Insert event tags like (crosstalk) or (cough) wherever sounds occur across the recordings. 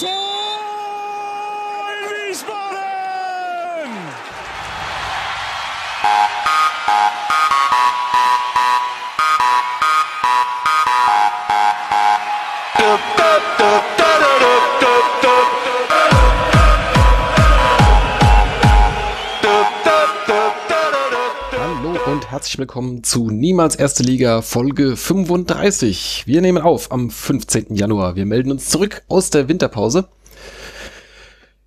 Tor in Wiesbaden! Hallo und herzlich willkommen zu Niemals Erste Liga Folge 35. Wir nehmen auf am 15. Januar. Wir melden uns zurück aus der Winterpause.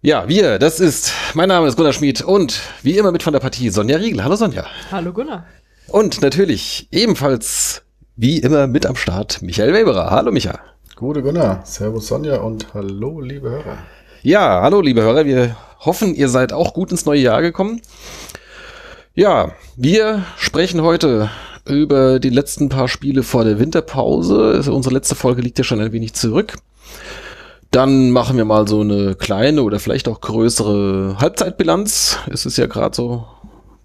Ja, wir, das ist, mein Name ist Gunnar Schmid und wie immer mit von der Partie Sonja Riegel. Hallo Sonja. Hallo Gunnar. Und natürlich ebenfalls wie immer mit am Start Michael Weberer. Hallo Micha. Gute Gunnar, Servus Sonja und hallo liebe Hörer. Ja, hallo liebe Hörer. Wir hoffen, ihr seid auch gut ins neue Jahr gekommen. Ja, wir sprechen heute über die letzten paar Spiele vor der Winterpause. Also unsere letzte Folge liegt ja schon ein wenig zurück. Dann machen wir mal so eine kleine oder vielleicht auch größere Halbzeitbilanz. Es ist ja gerade so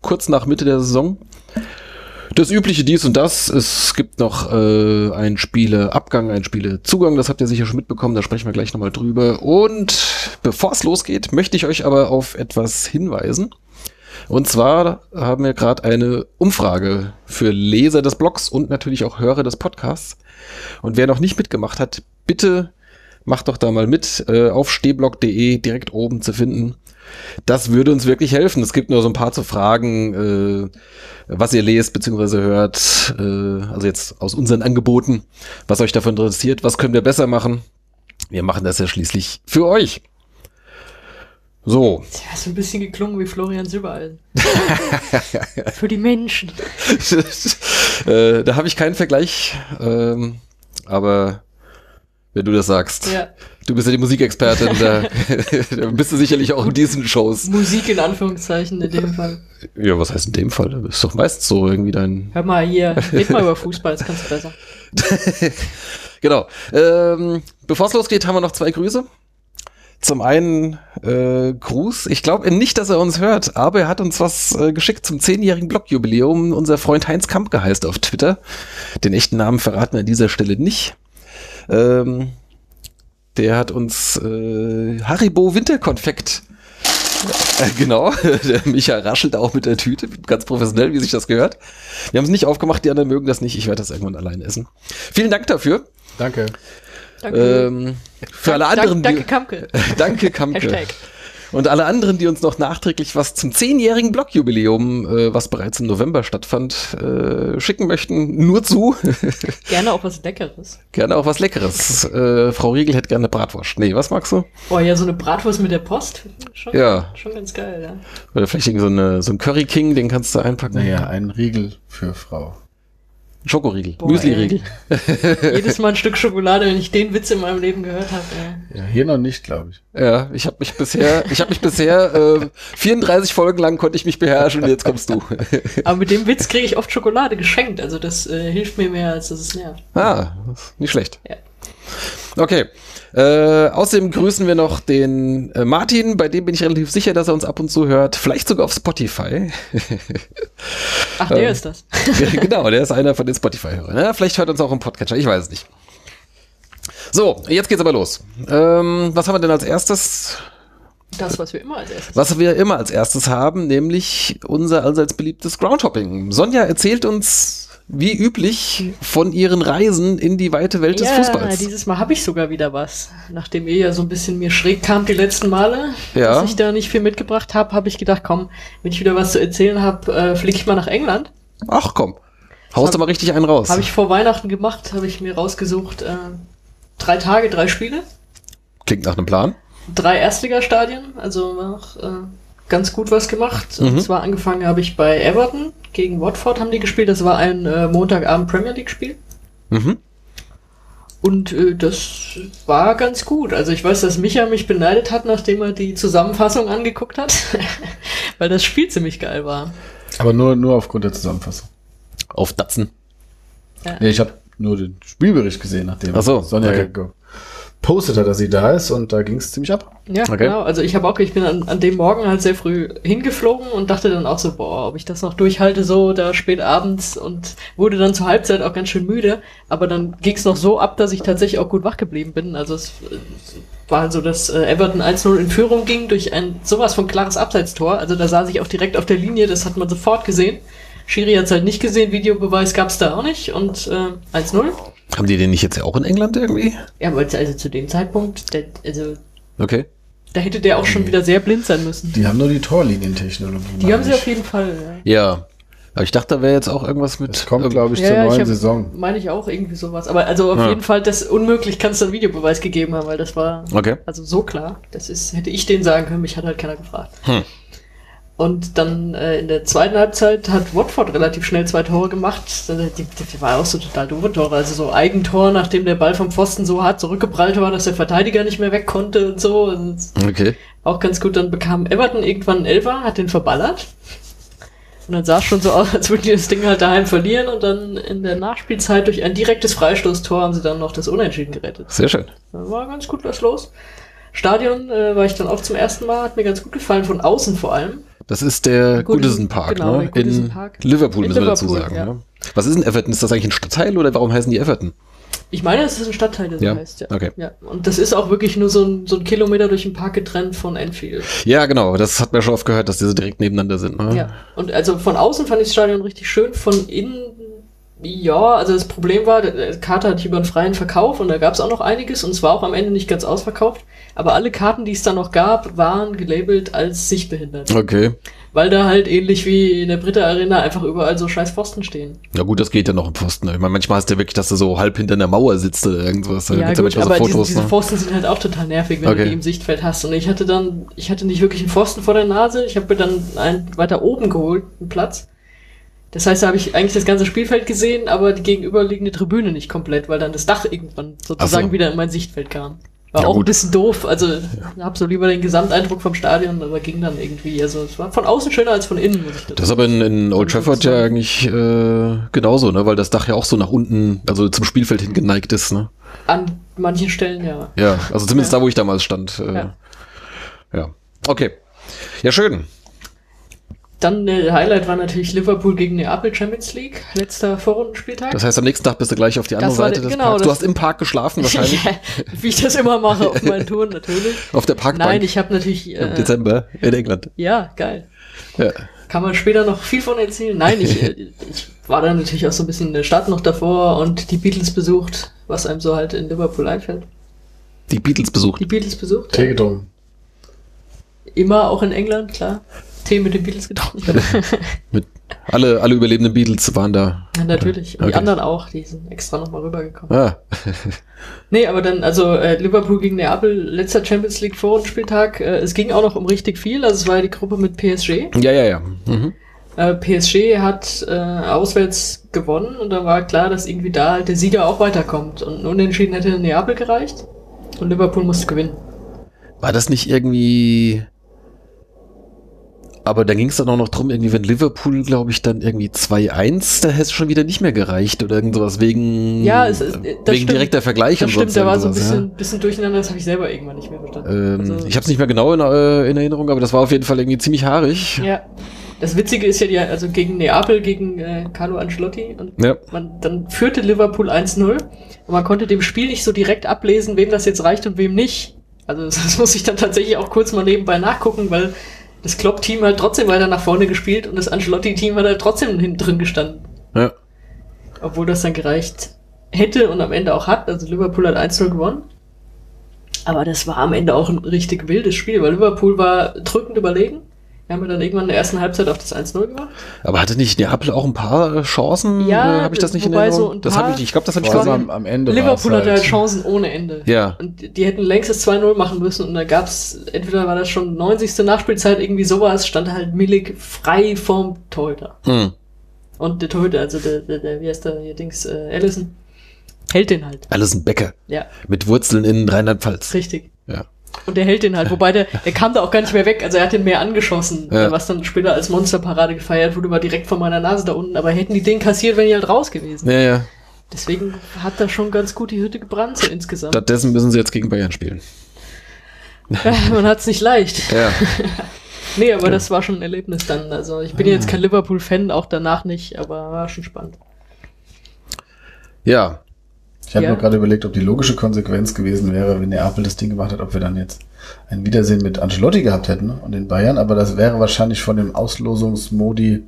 kurz nach Mitte der Saison. Das übliche dies und das. Es gibt noch äh, einen Spieleabgang, einen Spielezugang. Das habt ihr sicher schon mitbekommen. Da sprechen wir gleich nochmal drüber. Und bevor es losgeht, möchte ich euch aber auf etwas hinweisen. Und zwar haben wir gerade eine Umfrage für Leser des Blogs und natürlich auch Hörer des Podcasts. Und wer noch nicht mitgemacht hat, bitte macht doch da mal mit äh, auf stehblog.de direkt oben zu finden. Das würde uns wirklich helfen. Es gibt nur so ein paar zu Fragen, äh, was ihr lest bzw. hört, äh, also jetzt aus unseren Angeboten, was euch davon interessiert, was können wir besser machen. Wir machen das ja schließlich für euch. So, Ja, so ein bisschen geklungen wie Florian Silbereisen. (laughs) Für die Menschen. (laughs) äh, da habe ich keinen Vergleich, ähm, aber wenn du das sagst, Ja, du bist ja die Musikexpertin, da, da (laughs) bist du sicherlich auch in diesen Shows. Musik in Anführungszeichen in dem Fall. Ja, was heißt in dem Fall? Das ist doch meist so irgendwie dein. Hör mal hier, red mal über Fußball, das kannst du besser. Genau. Ähm, Bevor es losgeht, haben wir noch zwei Grüße. Zum einen äh, Gruß. Ich glaube nicht, dass er uns hört, aber er hat uns was äh, geschickt zum zehnjährigen Blogjubiläum. Unser Freund Heinz Kampke heißt auf Twitter. Den echten Namen verraten wir an dieser Stelle nicht. Ähm, der hat uns äh, Haribo Winterkonfekt. Äh, genau, (laughs) der Micha raschelt auch mit der Tüte, ganz professionell, wie sich das gehört. Wir haben es nicht aufgemacht, die anderen mögen das nicht. Ich werde das irgendwann allein essen. Vielen Dank dafür. Danke. Danke. Ähm, für alle anderen, Danke, Kamke. (laughs) danke Kamke. Hashtag. Und alle anderen, die uns noch nachträglich was zum zehnjährigen Blogjubiläum, äh, was bereits im November stattfand, äh, schicken möchten, nur zu. (laughs) Gerne auch was Leckeres. gerne auch was Leckeres. Äh, Frau Riegel hätte gerne Bratwurst. Nee, was magst du? Boah, ja, so eine Bratwurst mit der Post. Schon, Ja. schon ganz geil, ja. Oder vielleicht irgendwie so, eine, so ein Curry King, den kannst du einpacken. Naja, ein Riegel für Frau. Schokoriegel, Boah, Müsli-Riegel. (laughs) Jedes Mal ein Stück Schokolade, wenn ich den Witz in meinem Leben gehört habe. Ja, hier noch nicht, glaube ich. Ja, ich habe mich bisher, ich habe mich bisher äh, 34 Folgen lang konnte ich mich beherrschen und jetzt kommst du. (laughs) Aber mit dem Witz kriege ich oft Schokolade geschenkt. Also das äh, hilft mir mehr, als dass es nervt. Ah, nicht schlecht. Ja. Okay. Äh, außerdem grüßen wir noch den äh, Martin, bei dem bin ich relativ sicher, dass er uns ab und zu hört. Vielleicht sogar auf Spotify. (laughs) Ach, der Ähm. ist das. (laughs) genau, der ist einer von den Spotify-Hörern. Ja, vielleicht hört uns auch im Podcatcher, ich weiß es nicht. So, jetzt geht's aber los. Ähm, was haben wir denn als erstes? Das, was wir immer als erstes Was wir immer als erstes haben, nämlich unser allseits beliebtes Groundhopping. Sonja erzählt uns, wie üblich, von ihren Reisen in die weite Welt des ja, Fußballs. dieses Mal habe ich sogar wieder was. Nachdem ihr ja so ein bisschen mir schräg kam die letzten Male, Ja. dass ich da nicht viel mitgebracht habe, habe ich gedacht, komm, wenn ich wieder was zu erzählen habe, äh, fliege ich mal nach England. Ach komm, haust du mal richtig einen raus. Habe ich vor Weihnachten gemacht, habe ich mir rausgesucht, äh, drei Tage, drei Spiele, Klingt nach einem Plan. drei Erstligastadien, also auch äh, ganz gut was gemacht. Und Mhm. zwar angefangen habe ich bei Everton gegen Watford haben die gespielt. Das war ein äh, Montagabend Premier League Spiel. Mhm. Und äh, das war ganz gut. Also ich weiß, dass Micha mich beneidet hat, nachdem er die Zusammenfassung angeguckt hat, (laughs) weil das Spiel ziemlich geil war. Aber nur, nur aufgrund der Zusammenfassung. Auf Datsen. Nee, ich habe nur den Spielbericht gesehen, nachdem Ach so, Sonja okay. Gepostet hat, dass sie da ist und da ging es ziemlich ab. Ja, Okay. genau. Also ich habe auch, ich bin an, an dem Morgen halt sehr früh hingeflogen und dachte dann auch so, boah, ob ich das noch durchhalte, so da spät abends und wurde dann zur Halbzeit auch ganz schön müde. Aber dann ging's noch so ab, dass ich tatsächlich auch gut wach geblieben bin. Also es äh, war halt so, dass äh, Everton 1-0 in Führung ging durch ein sowas von klares Abseitstor. Also da saß ich auch direkt auf der Linie, das hat man sofort gesehen. Schiri hat's halt nicht gesehen, Videobeweis gab's da auch nicht und äh, 1-0. Haben die den nicht jetzt ja auch in England irgendwie? Ja, aber also zu dem Zeitpunkt, der, also Okay. da hätte der auch schon wieder sehr blind sein müssen. Die haben nur die Torlinientechnologie. Die haben sie ich. auf jeden Fall, ja. Ja. Aber ich dachte, da wäre jetzt auch irgendwas mit. Es kommt, glaube ich, Ja, zur ja, ich neuen hab- Saison. Meine ich auch irgendwie sowas. Aber also auf Ja. jeden Fall, das unmöglich kann es dann Videobeweis gegeben haben, weil das war Okay. also so klar. Das ist, hätte ich denen sagen können, mich hat halt keiner gefragt. Hm. Und dann äh, in der zweiten Halbzeit hat Watford relativ schnell zwei Tore gemacht. Die, die war auch so total doofe Tore. Also so Eigentor, nachdem der Ball vom Pfosten so hart zurückgeprallt war, dass der Verteidiger nicht mehr weg konnte und so. Und Okay. auch ganz gut. Dann bekam Everton irgendwann einen Elfer, hat den verballert. Und dann sah es schon so aus, als würden die das Ding halt daheim verlieren. Und dann in der Nachspielzeit durch ein direktes Freistoßtor haben sie dann noch das Unentschieden gerettet. Sehr schön. Da war ganz gut was los. Stadion äh, war ich dann auch zum ersten Mal, hat mir ganz gut gefallen, von außen vor allem. Das ist der Goodison- Park, genau, ne? in Park. Liverpool, In müssen wir dazu Liverpool, sagen. ja. Ne? Was ist denn Everton? Ist das eigentlich ein Stadtteil oder warum heißen die Everton? Ich meine, es ist ein Stadtteil, der so Ja, heißt, ja. okay. ja. Und das ist auch wirklich nur so ein, so ein Kilometer durch den Park getrennt von Enfield. Ja, genau. Das hat man schon oft gehört, dass diese direkt nebeneinander sind. Ne? Ja, und also von außen fand ich das Stadion richtig schön, von innen, ja, also das Problem war, Karte hatte ich über einen freien Verkauf und da gab es auch noch einiges und es war auch am Ende nicht ganz ausverkauft, aber alle Karten, die es da noch gab, waren gelabelt als sichtbehindert, Okay. weil da halt ähnlich wie in der Britta Arena einfach überall so scheiß Pfosten stehen. Ja gut, das geht ja noch im Pfosten. Ich meine, manchmal hast du ja wirklich, dass du so halb hinter einer Mauer sitzt oder irgendwas. Ja, gut, manchmal aber diese, diese ne? Pfosten sind halt auch total nervig, wenn Okay. du die im Sichtfeld hast. Und ich hatte dann, ich hatte nicht wirklich einen Pfosten vor der Nase, ich habe mir dann einen weiter oben geholt, einen Platz. Das heißt, da habe ich eigentlich das ganze Spielfeld gesehen, aber die gegenüberliegende Tribüne nicht komplett, weil dann das Dach irgendwann sozusagen so. wieder in mein Sichtfeld kam. War Ja, auch ein gut. bisschen doof, also ich habe so lieber den Gesamteindruck vom Stadion, aber ging dann irgendwie, also es war von außen schöner als von innen, muss ich dazu Das ist aber in, in Old Trafford ja eigentlich äh, genauso, ne? Weil das Dach ja auch so nach unten, also zum Spielfeld hin geneigt ist, ne? An manchen Stellen, ja. Ja, also zumindest Ja. da, wo ich damals stand. Äh, ja. Ja. Okay. Ja, schön. Dann der Highlight war natürlich Liverpool gegen Neapel Champions League, letzter Vorrundenspieltag. Das heißt, am nächsten Tag bist du gleich auf die andere Seite des genau, Parks. Du das- hast im Park geschlafen wahrscheinlich. (laughs) Ja, wie ich das immer mache auf meinen Touren natürlich. Auf der Parkbank Nein, ich habe natürlich. im Äh, Dezember in England. ja, geil. Ja. Kann man später noch viel von erzählen. Nein, ich, äh, ich war dann natürlich auch so ein bisschen in der Stadt noch davor und die Beatles besucht, was einem so halt in Liverpool einfällt. Die Beatles besucht. Die Beatles besucht. Getrunken. Immer auch in England, klar. Tee mit den Beatles getrunken. (laughs) Mit alle, alle überlebenden Beatles waren da. ja, natürlich. Und die Okay. anderen auch, die sind extra nochmal rübergekommen. Ah. (laughs) Nee, aber dann, also äh, Liverpool gegen Neapel, letzter Champions League Vorrundenspieltag. Äh, es ging auch noch um richtig viel. Also es war ja die Gruppe mit PSG. Ja, ja, ja. Mhm. Äh, PSG hat äh, auswärts gewonnen und dann war klar, dass irgendwie da halt der Sieger auch weiterkommt. Und ein Unentschieden hätte Neapel gereicht und Liverpool musste gewinnen. War das nicht irgendwie. Aber dann ging es dann auch noch drum, irgendwie, wenn Liverpool, glaube ich, dann irgendwie 2-1, da hätte es schon wieder nicht mehr gereicht oder irgend sowas wegen, Ja, es ist- das wegen stimmt. direkter Vergleich Das und stimmt, da war so ein bisschen, bisschen durcheinander, das habe ich selber irgendwann nicht mehr verstanden. Ähm, Also- ich habe es nicht mehr genau in, äh, in Erinnerung, aber das war auf jeden Fall irgendwie ziemlich haarig. Ja. Das Witzige ist ja, die, also gegen Neapel, gegen äh, Carlo Ancelotti und Ja. man, dann führte Liverpool 1-0 und man konnte dem Spiel nicht so direkt ablesen, wem das jetzt reicht und wem nicht. Also (laughs) das muss ich dann tatsächlich auch kurz mal nebenbei nachgucken, weil das Klopp-Team hat trotzdem weiter nach vorne gespielt und das Ancelotti-Team hat halt trotzdem hinten drin gestanden. Ja. Obwohl das dann gereicht hätte und am Ende auch hat. Also Liverpool hat 1-0 gewonnen. Aber das war am Ende auch ein richtig wildes Spiel, weil Liverpool war drückend überlegen. Wir haben ja dann irgendwann in der ersten Halbzeit auf das 1-0 gemacht. Aber hatte nicht Neapel auch ein paar äh, Chancen? Ja, äh, habe ich das nicht in Erinnerung? so ein das paar- habe ich nicht. Ich glaube, das habe ich gesehen. am, am Ende Liverpool hatte halt Chancen ohne Ende. Ja. Und die hätten längst das 2-0 machen müssen und da gab's, entweder war das schon 90. Nachspielzeit, irgendwie sowas, stand halt Milik frei vorm Torhüter. Hm. Und der Torhüter, also der, der, der wie heißt der hier Dings, äh, Allison, hält den halt. Alison Becker. Ja, Mit Wurzeln in Rheinland-Pfalz. richtig. Ja. Und der hält den halt, wobei der, der kam da auch gar nicht mehr weg, also er hat den mehr angeschossen, Ja. was dann später als Monsterparade gefeiert wurde, war direkt vor meiner Nase da unten, aber hätten die den kassiert, wären die halt raus gewesen. Ja, ja. Deswegen hat da schon ganz gut die Hütte gebrannt, so insgesamt. Stattdessen müssen sie jetzt gegen Bayern spielen. (laughs) Man hat es nicht leicht. Ja. (laughs) Nee, aber das war schon ein Erlebnis dann. Also ich bin jetzt kein Liverpool-Fan, auch danach nicht, aber war schon spannend. Ja. Ich habe Ja. nur gerade überlegt, ob die logische Konsequenz gewesen wäre, wenn Neapel das Ding gemacht hat, ob wir dann jetzt ein Wiedersehen mit Ancelotti gehabt hätten und den Bayern, aber das wäre wahrscheinlich von dem Auslosungsmodi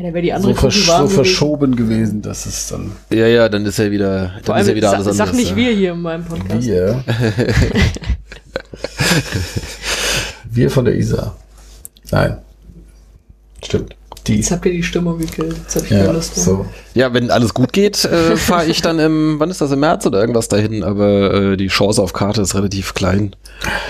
Ja, die so, andere versch Kugel warm so verschoben gewesen, dass es dann Ja, ja, dann ist ja wieder, dann ist allem, ja wieder alles sag anders. nicht ja. wir hier in meinem Podcast. wir. (laughs) wir von der ISA. Nein. Stimmt. Die. Jetzt habt ihr die Stimmung gekillt. Jetzt hab ich keine Ja, Lust mehr. so. Ja, wenn alles gut geht, äh, (laughs) fahre ich dann im, wann ist das, im März oder irgendwas dahin, aber äh, die Chance auf Karte ist relativ klein.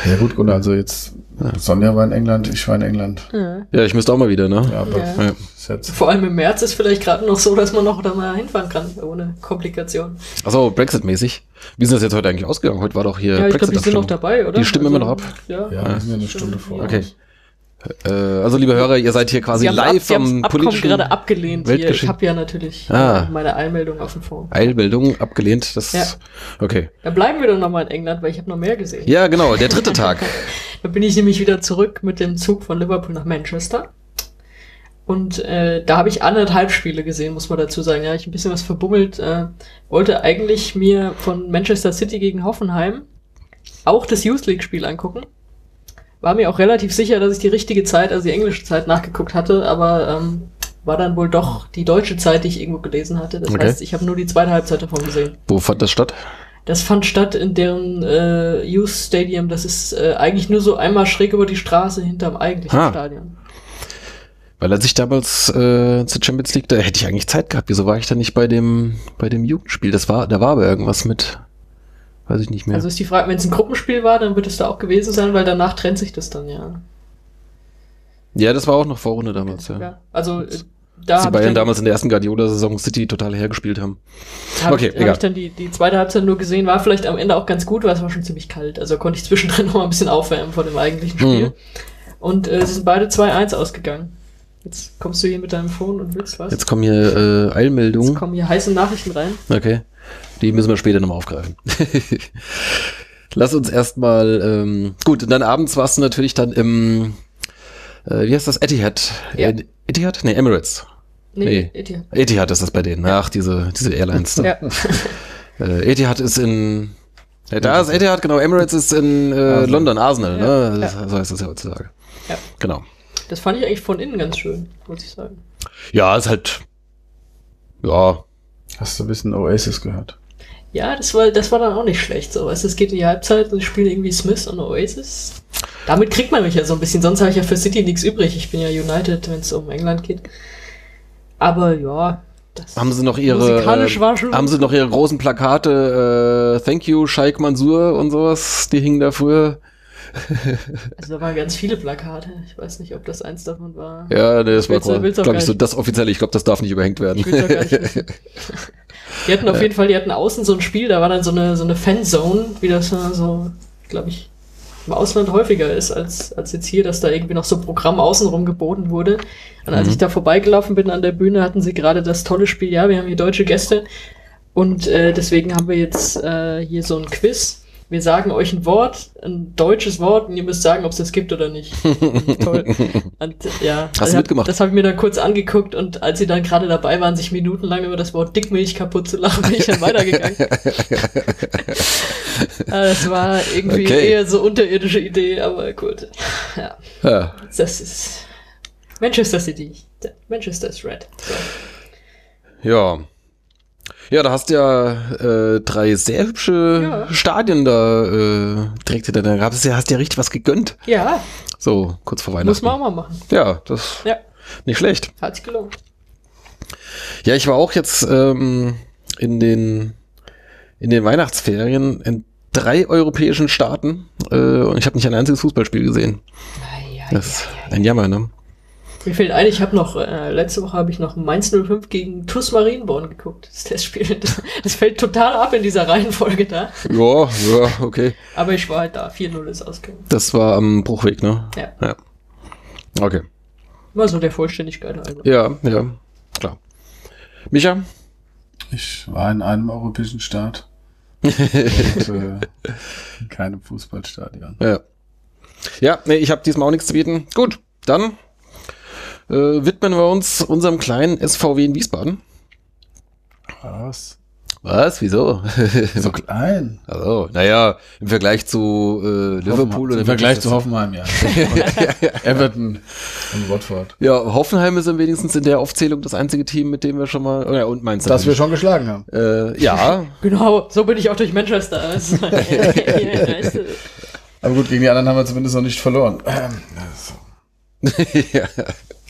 Ja gut, Gunnar, also jetzt Sonja war in England, ich war in England. Ja. Ja, ich müsste auch mal wieder, ne? Ja, aber Ja. Jetzt Vor allem im März ist vielleicht gerade noch so, dass man noch da mal hinfahren kann, ohne Komplikation. Achso, Brexit-mäßig. Wie ist das jetzt heute eigentlich ausgegangen? Heute war doch hier Ja, ich glaube, die sind noch dabei, oder? Die stimmen immer noch ab? Ja. Ja, wir sind ja eine Stunde vor. Okay. Äh, also, liebe Hörer, ihr seid hier quasi live ab, am Abkommen politischen gerade abgelehnt hier. Ich habe ja natürlich Ah. äh, meine Eilmeldung auf dem Phone. Eilmeldung abgelehnt. Das Ja. okay. Da bleiben wir doch noch mal in England, weil ich habe noch mehr gesehen. Ja, genau, der dritte Tag. (laughs) Da bin ich nämlich wieder zurück mit dem Zug von Liverpool nach Manchester. Und äh, da habe ich anderthalb Spiele gesehen, muss man dazu sagen. Ja, ich ein bisschen was verbummelt. Äh, wollte eigentlich mir von Manchester City gegen Hoffenheim auch das Youth League Spiel angucken. War mir auch relativ sicher, dass ich die richtige Zeit, also die englische Zeit nachgeguckt hatte, aber ähm, war dann wohl doch die deutsche Zeit, die ich irgendwo gelesen hatte. Das Okay. heißt, ich habe nur die zweite Halbzeit davon gesehen. Wo fand das statt? Das fand statt in deren äh, Youth Stadium. Das ist äh, eigentlich nur so einmal schräg über die Straße hinterm eigentlichen Ah. Stadion. Weil als ich damals äh, zur Champions League, da hätte ich eigentlich Zeit gehabt. Wieso war ich da nicht bei dem bei dem Jugendspiel? Das war, da war aber irgendwas mit, weiß ich nicht mehr. Also ist die Frage, wenn es ein Gruppenspiel war, dann wird es da auch gewesen sein, weil danach trennt sich das dann ja. ja, das war auch noch Vorrunde damals, ja. ja. Also äh, da die Bayern damals in der ersten Guardiola-Saison City total hergespielt haben. hab okay, ich, hab egal. ich dann die, die zweite Halbzeit nur gesehen, war vielleicht am Ende auch ganz gut, weil es war schon ziemlich kalt. Also konnte ich zwischendrin (laughs) noch mal ein bisschen aufwärmen vor dem eigentlichen Spiel. Mhm. Und äh, sie sind beide 2-1 ausgegangen. Jetzt kommst du hier mit deinem Phone und willst was? Jetzt kommen hier äh, Jetzt Eilmeldungen. kommen hier heiße Nachrichten rein. Okay. Die müssen wir später nochmal aufgreifen. (laughs) Lass uns erstmal, ähm, gut, und dann abends warst du natürlich dann im, äh, wie heißt das, Etihad? Ja. Etihad? Nee, Emirates. Nee. Etihad. Etihad ist das bei denen. Ach, diese, diese Airlines. da. Ja. (laughs) Äh, Etihad ist in, ja, da ist Etihad, genau, Emirates ist in äh, Arsenal. London, Arsenal, Ja, ne? ja. So heißt das ja heutzutage. Ja. Genau. Das fand ich eigentlich von innen ganz schön, muss ich sagen. Ja, ist halt, ja, Hast du ein bisschen Oasis gehört? Ja, das war, das war dann auch nicht schlecht. So, weißt es geht in die Halbzeit und ich spiele irgendwie Smith und Oasis. Damit kriegt man mich ja so ein bisschen. Sonst habe ich ja für City nichts übrig. Ich bin ja United, wenn es um England geht. Aber ja, das Haben sie noch ihre, äh, haben sie noch ihre großen Plakate, äh, Thank you, Sheikh Mansour und sowas, die hingen da früher. Also da waren ganz viele Plakate. Ich weiß nicht, ob das eins davon war. Ja, nee, das war, will's- auch glaube ich, so das offizielle. Ich glaube, das darf nicht überhängt werden. (laughs) Die hatten auf jeden Fall, die hatten außen so ein Spiel, da war dann so eine, so eine Fanzone, wie das so, glaube ich, im Ausland häufiger ist, als, als jetzt hier, dass da irgendwie noch so ein Programm außenrum geboten wurde. Und als Mhm. ich da vorbeigelaufen bin an der Bühne, hatten sie gerade das tolle Spiel, ja, wir haben hier deutsche Gäste. Und äh, deswegen haben wir jetzt äh, hier so ein Quiz. Wir sagen euch ein Wort, ein deutsches Wort, und ihr müsst sagen, ob es das gibt oder nicht. (laughs) Toll. Und ja, Hast du also, mitgemacht? Das habe ich mir dann kurz angeguckt und als sie dann gerade dabei waren, sich minutenlang über das Wort Dickmilch kaputt zu lachen, bin ich dann weitergegangen. Ah, (laughs) das war irgendwie Okay. eher so unterirdische Idee, aber gut. Ja, Ja. das ist Manchester City. Manchester ist red. So. Ja. Ja, da hast du ja äh, drei sehr hübsche Ja. Stadien da äh, direkt hinter da gab es ja, hast dir richtig was gegönnt. Ja, So, kurz vor Weihnachten. muss man auch mal machen. Ja, das Ja, nicht schlecht. hat sich gelohnt. Ja, ich war auch jetzt ähm, in den in den Weihnachtsferien in drei europäischen Staaten äh, und ich habe nicht ein einziges Fußballspiel gesehen. Ja, Das ist ein Jammer, ne? Mir fällt ein, ich habe noch, äh, letzte Woche habe ich noch Mainz 05 gegen TuS Marienborn geguckt. Das Testspiel. Das, das fällt total ab in dieser Reihenfolge da. Ja, ja, okay. Aber ich war halt da. 4-0 ist ausgegangen. Das war am Bruchweg, ne? Ja. Ja. Okay. War so der Vollständigkeit halber. Ja, ja, klar. Micha? Ich war in einem europäischen Staat. (laughs) und, äh, in keinem Fußballstadion. Ja. Ja, nee, ich habe diesmal auch nichts zu bieten. Gut, dann äh, widmen wir uns unserem kleinen SVW in Wiesbaden. Was? Was? Wieso? So (laughs) klein. also, naja, im Vergleich zu äh, Liverpool oder Im Vergleich zu Hoffenheim, ja. (laughs) (laughs) Everton und Watford. Ja, Hoffenheim ist dann wenigstens in der Aufzählung das einzige Team, mit dem wir schon mal. Ja, und Mainz. Das wir schon geschlagen haben. Äh, ja, Genau, so bin ich auch durch Manchester. Also, du, Aber gut, gegen die anderen haben wir zumindest noch nicht verloren. Ähm, ja.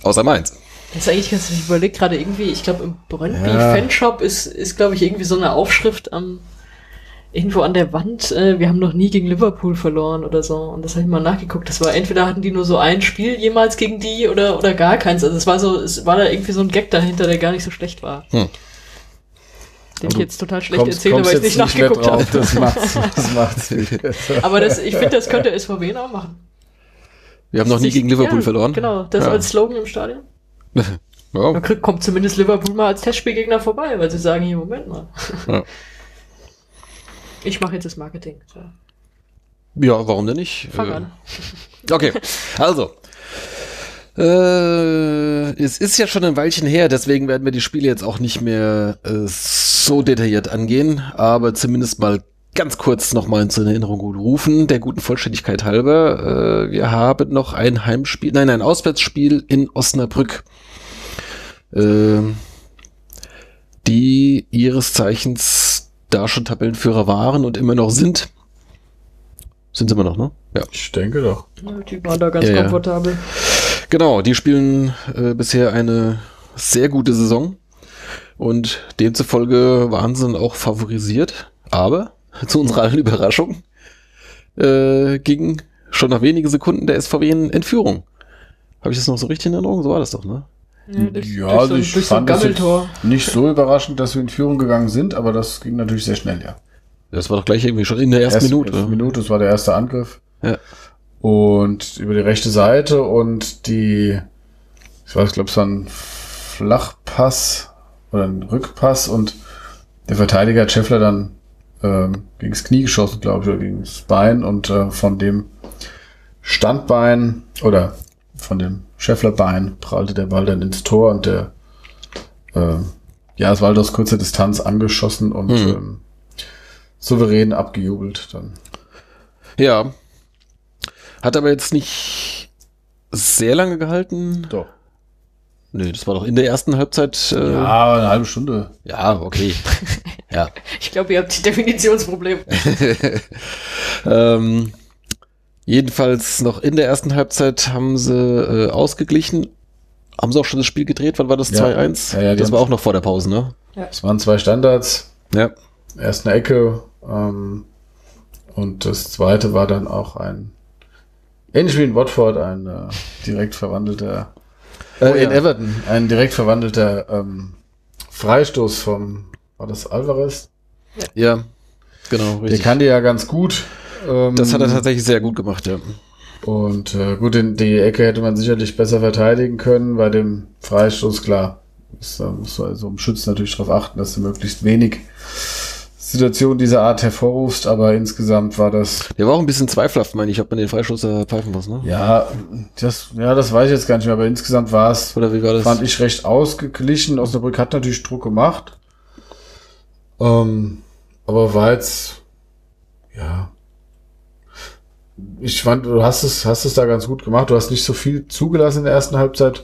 Außer Mainz. Das ist eigentlich ganz, ich überlege gerade irgendwie, ich glaube im Brøndby Ja. Fanshop ist, ist glaube ich irgendwie so eine Aufschrift am, irgendwo an der Wand, äh, wir haben noch nie gegen Liverpool verloren oder so. Und das habe ich mal nachgeguckt. Das war entweder hatten die nur so ein Spiel jemals gegen die oder, oder gar keins. Also es war so, es war da irgendwie so ein Gag dahinter, der gar nicht so schlecht war. Hm. Den ich jetzt total schlecht Kommst, erzähle, kommst weil ich jetzt nicht nachgeguckt habe. Das macht's, das macht's. (laughs) Aber das, ich finde, das könnte SVW auch machen. Wir haben noch nie gegen Liverpool ja, verloren. Genau, das Ja. als Slogan im Stadion. (laughs) Ja. Dann kriegt, kommt zumindest Liverpool mal als Testspielgegner vorbei, weil sie sagen, hier, Moment mal. Ja. Ich mache jetzt das Marketing. So, ja, warum denn nicht? fang Äh, an. (laughs) Okay, also. Äh, es ist ja schon ein Weilchen her, deswegen werden wir die Spiele jetzt auch nicht mehr äh, so detailliert angehen, aber zumindest mal ganz kurz nochmal in Erinnerung rufen, der guten Vollständigkeit halber. Äh, wir haben noch ein Heimspiel, nein, ein Auswärtsspiel in Osnabrück, äh, die ihres Zeichens da schon Tabellenführer waren und immer noch sind. Sind sie immer noch, ne? Ja. Ich denke doch. Ja, Die waren da ganz Ja, ja. komfortabel. Genau, die spielen äh, bisher eine sehr gute Saison und demzufolge waren sie dann auch favorisiert, aber (laughs) zu unserer allen Überraschung äh, ging schon nach wenigen Sekunden der SVW in Entführung. Habe ich das noch so richtig in Erinnerung? So war das doch, ne? Ja, durch, Ja, durch also so, ein- ich durch so fand das nicht so überraschend, dass wir in Führung gegangen sind, aber das ging natürlich sehr schnell, ja. Das war doch gleich irgendwie schon in der ersten Erste- Minute. Erste Minute, das war der erste Angriff. Ja. Und über die rechte Seite und die, ich weiß, ich glaube, es war ein Flachpass oder ein Rückpass und der Verteidiger hat Scheffler dann ähm, gegen das Knie geschossen, glaube ich, oder gegen das Bein und äh, von dem Standbein oder von dem Schefflerbein prallte der Ball dann ins Tor und der äh, ja, es war halt aus kurzer Distanz angeschossen und Mhm. ähm, souverän abgejubelt dann. Ja. Hat aber jetzt nicht sehr lange gehalten. Doch. Nö, das war doch in der ersten Halbzeit. Äh, ja. Ja, eine halbe Stunde. okay. (laughs) ja. Ich glaube, ihr habt die Definitionsprobleme. (laughs) Ähm, jedenfalls noch in der ersten Halbzeit haben sie äh, ausgeglichen. Haben sie auch schon das Spiel gedreht? Wann war das? Ja. 2-1? Ja, ja, das war auch noch vor der Pause, ne? Es waren zwei Standards. Ja. Erst eine Ecke. Ähm, und das zweite war dann auch ein, ähnlich wie in Watford, ein äh, direkt verwandelter, äh, Oh ja. in Everton, ein direkt verwandelter ähm, Freistoß vom, war das Alvarez? Ja. Genau, Der richtig. kann die ja ganz gut. Ähm, das hat er tatsächlich sehr gut gemacht, ja. Und äh, gut, in die Ecke hätte man sicherlich besser verteidigen können. Bei dem Freistoß, klar, ist, da muss man also im Schutz natürlich darauf achten, dass du möglichst wenig Situationen dieser Art hervorrufst, aber insgesamt war das, Der war auch ein bisschen zweifelhaft, meine ich, ob man den Freistoß pfeifen muss, ne? ja, das, ja, das weiß ich jetzt gar nicht mehr, aber insgesamt war es, Oder wie war das? fand ich recht ausgeglichen. Osnabrück hat natürlich Druck gemacht. Ähm, aber war jetzt, ja, ich fand, du hast es, hast es da ganz gut gemacht. Du hast nicht so viel zugelassen in der ersten Halbzeit,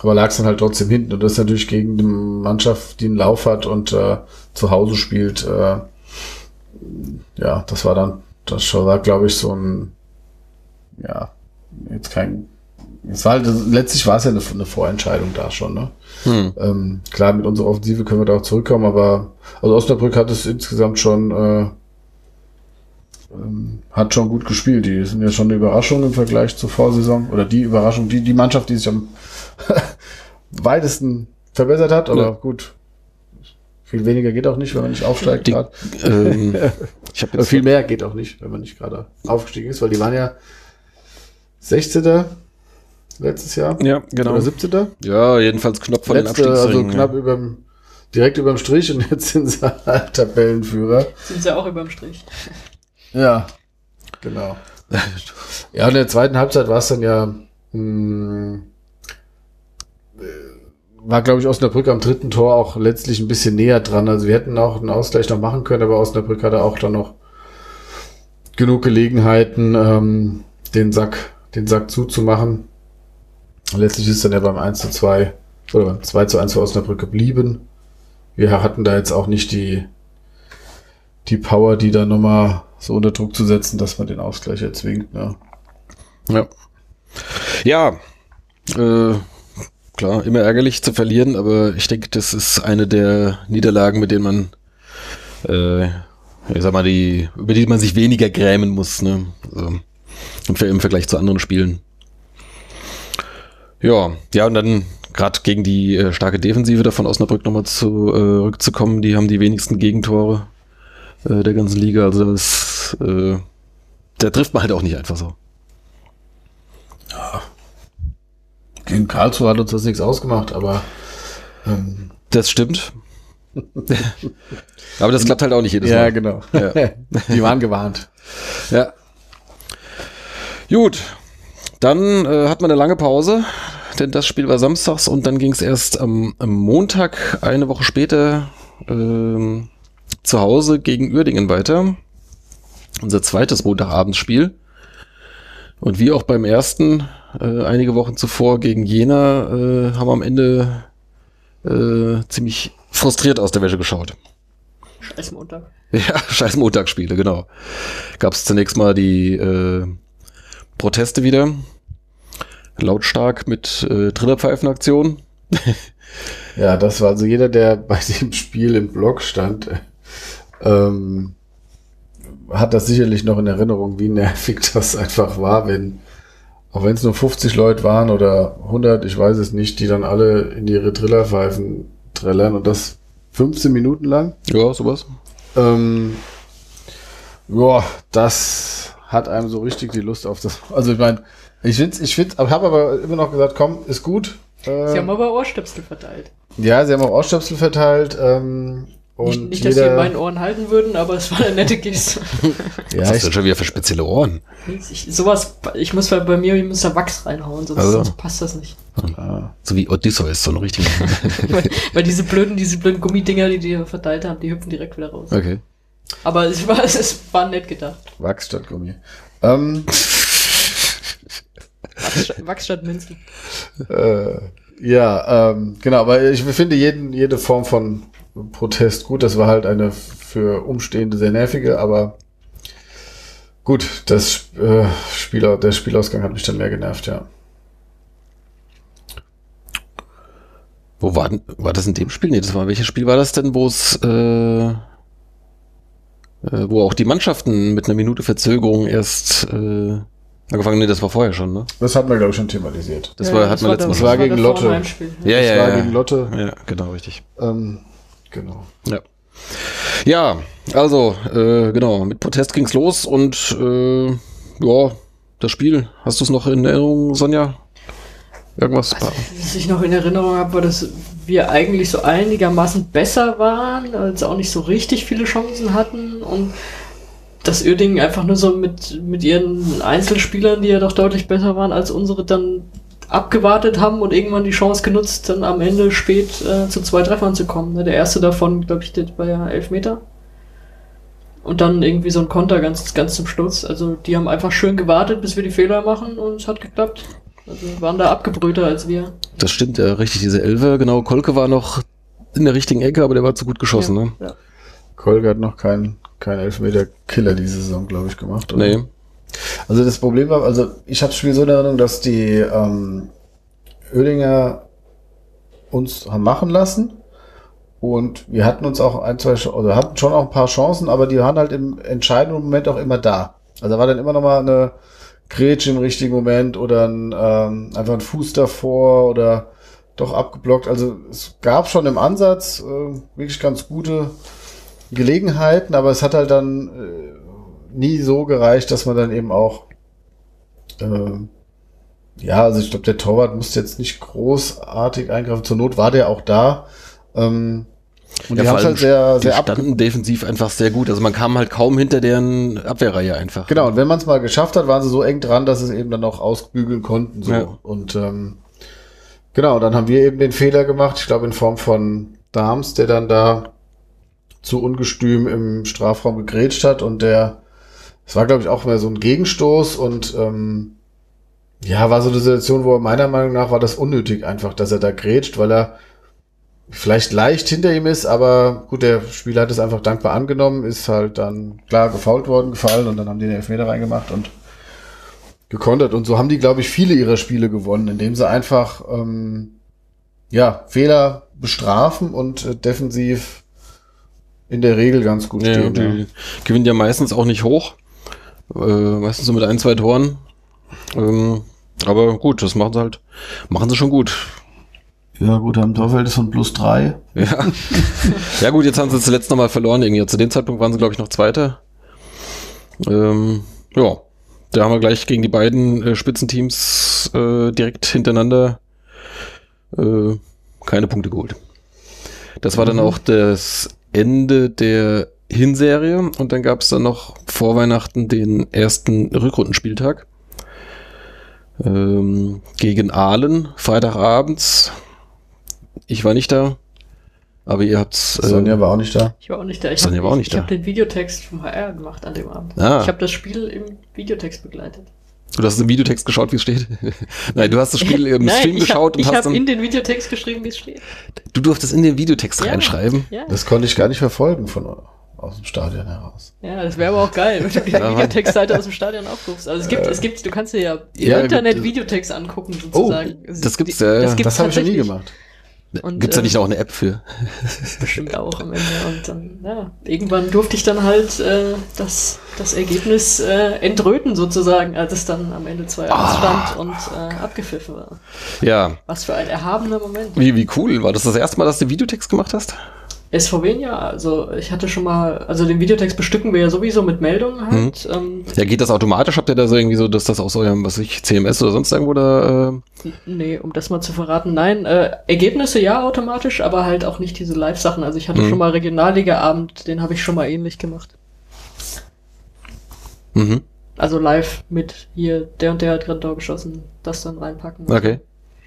aber lagst dann halt trotzdem hinten. Und das ist natürlich gegen eine Mannschaft, die einen Lauf hat und äh, zu Hause spielt. Äh, ja, das war dann, das war, glaube ich, so ein, ja, jetzt kein, es war halt, letztlich war es ja eine, eine Vorentscheidung da schon, ne? Hm. Ähm, klar, mit unserer Offensive können wir da auch zurückkommen, aber also Osnabrück hat es insgesamt schon äh, ähm, hat schon gut gespielt. Die sind ja schon eine Überraschung im Vergleich zur Vorsaison oder die Überraschung, die die Mannschaft, die sich am (laughs) weitesten verbessert hat. Aber Ja. gut, viel weniger geht auch nicht, wenn man nicht aufsteigt. Die- grad. ähm, (laughs) ich Aber jetzt viel mehr geht auch nicht, wenn man nicht gerade aufgestiegen ist, weil die waren ja 16. letztes Jahr ja, genau. oder 17. Ja, jedenfalls knapp vor den Letzte, also Abstiegsrängen. knapp über dem direkt überm Strich und jetzt sind sie halt Tabellenführer. Sind sie auch überm Strich. Ja, genau. (laughs) Ja, in der zweiten Halbzeit war es dann ja, mh, äh, war glaube ich Osnabrück am dritten Tor auch letztlich ein bisschen näher dran. Also wir hätten auch einen Ausgleich noch machen können, aber Osnabrück hatte auch dann noch genug Gelegenheiten, ähm, den Sack, den Sack zuzumachen. Letztlich ist dann ja beim 1 zu 2 oder beim 2 zu 1 für Osnabrück geblieben. Wir hatten da jetzt auch nicht die, die Power, die da nochmal so unter Druck zu setzen, dass man den Ausgleich erzwingt. Ne? Ja. Ja, äh, klar, immer ärgerlich zu verlieren, aber ich denke, das ist eine der Niederlagen, mit denen man, äh, ich sag mal, die, über die man sich weniger grämen muss, ne? Also, im, Ver- im Vergleich zu anderen Spielen. Ja, ja, und dann gerade gegen die äh, starke Defensive davon Osnabrück nochmal zurückzukommen, die haben die wenigsten Gegentore äh, der ganzen Liga, also das, äh, da trifft man halt auch nicht einfach so. Gegen Karlsruhe hat uns das nichts ausgemacht, aber ähm, Das stimmt. (laughs) Aber das klappt halt auch nicht jedes ja, Mal. genau. Ja. (laughs) Die waren gewarnt. Ja. Gut. Dann äh, hat man eine lange Pause, denn das Spiel war samstags und dann ging es erst am, am Montag, eine Woche später, ähm, zu Hause gegen Uerdingen weiter. Unser zweites Montagabendsspiel. Und wie auch beim ersten, äh, einige Wochen zuvor gegen Jena, äh, haben wir am Ende äh, ziemlich frustriert aus der Wäsche geschaut. Scheiß Montag. (laughs) Ja, scheiß Montagsspiele, genau. Gab es zunächst mal die äh, Proteste wieder. Lautstark mit äh, Trillerpfeifenaktion. (laughs) Ja, das war also jeder, der (laughs) bei dem Spiel im Blog stand, ähm, hat das sicherlich noch in Erinnerung, wie nervig das einfach war, wenn, auch wenn es nur 50 Leute waren oder 100, ich weiß es nicht, die dann alle in ihre Trillerpfeifen trällern und das 15 Minuten lang. Ja, sowas. Ähm, ja, das hat einem so richtig die Lust auf das. Also ich meine, ich finde, ich finde, aber habe aber immer noch gesagt, komm, ist gut. Äh, Sie haben aber Ohrstöpsel verteilt. ja, sie haben auch Ohrstöpsel verteilt. Ähm, und nicht, nicht dass sie in meinen Ohren halten würden, aber es war eine nette Geste. (laughs) Was ja, hast du schon wieder für spezielle Ohren? ich, sowas, ich muss bei, bei mir, ich muss da Wachs reinhauen, sonst, Also. sonst passt das nicht. ah, So wie Odysseus, so ein richtiger. (laughs) weil, weil diese blöden, diese blöden Gummidinger, die die verteilt haben, die hüpfen direkt wieder raus. okay. Aber es war, (laughs) es war nett gedacht. Wachs statt Gummi. Ähm, Wachs, statt- Wachs statt Minzen. äh, ja, ähm, genau, aber ich finde jeden, jede Form von Protest gut. Das war halt eine für Umstehende sehr nervige, aber gut, das äh, Spieler, der Spielausgang hat mich dann mehr genervt, ja. Wo war, denn- war das in dem Spiel? Nee, das war, welches Spiel war das denn, wo es, äh, äh, wo auch die Mannschaften mit einer Minute Verzögerung erst, äh, angefangen, nee, das war vorher schon, ne? Das hatten wir, glaube ich, schon thematisiert. Das war, hat man letztes Mal das war gegen Lotte. im Heimspiel. Ja, das ja, war ja. gegen Lotte. Ja, genau, richtig. Ähm, genau. Ja. Ja, also, äh, genau, mit Protest ging's los und äh, ja, das Spiel, hast du es noch in Erinnerung, Sonja? Irgendwas? Was ich noch in Erinnerung habe, war, dass wir eigentlich so einigermaßen besser waren, als auch nicht so richtig viele Chancen hatten und dass Uerdingen einfach nur so mit, mit ihren Einzelspielern, die ja doch deutlich besser waren als unsere, dann abgewartet haben und irgendwann die Chance genutzt, dann am Ende spät äh, zu zwei Treffern zu kommen. Ne, Der erste davon, glaube ich, war ja elf Meter. Und dann irgendwie so ein Konter ganz, ganz zum Schluss. Also die haben einfach schön gewartet, bis wir die Fehler machen und es hat geklappt. Also waren da abgebrühter als wir. Das stimmt, ja, richtig, diese Elfer, genau, Kolke war noch in der richtigen Ecke, aber der war zu gut geschossen, ja, ne? Ja. Kolge hat noch keinen kein Elfmeter-Killer diese Saison, glaube ich, gemacht. oder? Nee. Also das Problem war, also ich habe das Spiel so in Erinnerung, dass die ähm, Oedinger uns haben machen lassen und wir hatten uns auch ein, zwei, oder hatten schon auch ein paar Chancen, aber die waren halt im entscheidenden Moment auch immer da. Also da war dann immer noch mal eine Grätsche im richtigen Moment oder ein, ähm, einfach ein Fuß davor oder doch abgeblockt. Also es gab schon im Ansatz äh, wirklich ganz gute Gelegenheiten, aber es hat halt dann äh, nie so gereicht, dass man dann eben auch äh, ja, also ich glaube, der Torwart musste jetzt nicht großartig eingreifen. Zur Not war der auch da. Ähm, Und Ja, die haben halt sehr, sehr abge standen defensiv einfach sehr gut. Also man kam halt kaum hinter deren Abwehrreihe einfach. Genau, und wenn man es mal geschafft hat, waren sie so eng dran, dass sie es eben dann auch ausbügeln konnten. So. Ja. Und ähm, genau, dann haben wir eben den Fehler gemacht, ich glaube in Form von Dahms, der dann da zu ungestüm im Strafraum gegrätscht hat und der, es war glaube ich auch mehr so ein Gegenstoß und ähm, ja, war so eine Situation, wo meiner Meinung nach war das unnötig einfach, dass er da grätscht, weil er vielleicht leicht hinter ihm ist, aber gut, der Spieler hat es einfach dankbar angenommen, ist halt dann klar gefault worden, gefallen und dann haben die den Elfmeter reingemacht und gekontert. Und so haben die, glaube ich, viele ihrer Spiele gewonnen, indem sie einfach ähm, ja, Fehler bestrafen und äh, defensiv in der Regel ganz gut Ja, stehen. die gewinnen ja meistens auch nicht hoch. Äh, meistens so mit ein, zwei Toren. Ähm, aber gut, das machen sie halt, machen sie schon gut. Ja, gut, am Torfeld ist von plus drei. Ja. (laughs) ja gut, jetzt haben sie zuletzt nochmal verloren irgendwie. Zu dem Zeitpunkt waren sie, glaube ich, noch Zweiter. Ähm, ja, da haben wir gleich gegen die beiden äh, Spitzenteams äh, direkt hintereinander äh, keine Punkte geholt. Das war dann auch das Ende der Hinserie und dann gab es dann noch vor Weihnachten den ersten Rückrundenspieltag ähm, gegen Aalen, Freitagabends. Ich war nicht da, aber ihr habt's. äh, Sonja war auch nicht da. Ich war auch nicht da. Ich Sonja habe war auch nicht ich, da. ich hab den Videotext vom HR gemacht an dem Abend. Ah. Ich habe das Spiel im Videotext begleitet. Du hast im Videotext geschaut, wie es steht? (laughs) Nein, du hast das Spiel (laughs) im Nein, Stream ich geschaut hab, und ich hast habe dann. in den Videotext geschrieben, wie es steht. Du durftest in den Videotext Ja. reinschreiben. Ja, Das konnte ich gar nicht verfolgen von aus dem Stadion heraus. ja das wäre aber auch geil, wenn du die Videotextseite aus dem Stadion aufrufst. Also es gibt, es gibt, du kannst dir ja im Ja, Internet gibt- Videotext angucken sozusagen. Also das gibt's ja. Das, gibt's Das habe ich schon nie gemacht. Und, Gibt's da äh, nicht auch eine App für? bestimmt auch am Ende. Und dann, ja, irgendwann durfte ich dann halt äh, das, das Ergebnis äh, entröten sozusagen, als es dann am Ende 2-1 Ah, stand und äh, abgepfiffen war. Ja. Was für ein erhabener Moment. Wie, wie cool. War das das erste Mal, dass du Videotext gemacht hast? SVW ja, also ich hatte schon mal, also den Videotext bestücken wir ja sowieso mit Meldungen halt. Ähm, Ja, geht das automatisch? Habt ihr da so irgendwie so, dass das aus eurem, was ich, CMS oder sonst irgendwo da, äh, nee, um das mal zu verraten, nein, äh, Ergebnisse ja automatisch, aber halt auch nicht diese Live-Sachen. Also ich hatte Mhm. schon mal Regionalliga-Abend, den habe ich schon mal ähnlich gemacht. mhm. Also live mit hier, der und der hat gerade Tor geschossen, das dann reinpacken. Okay.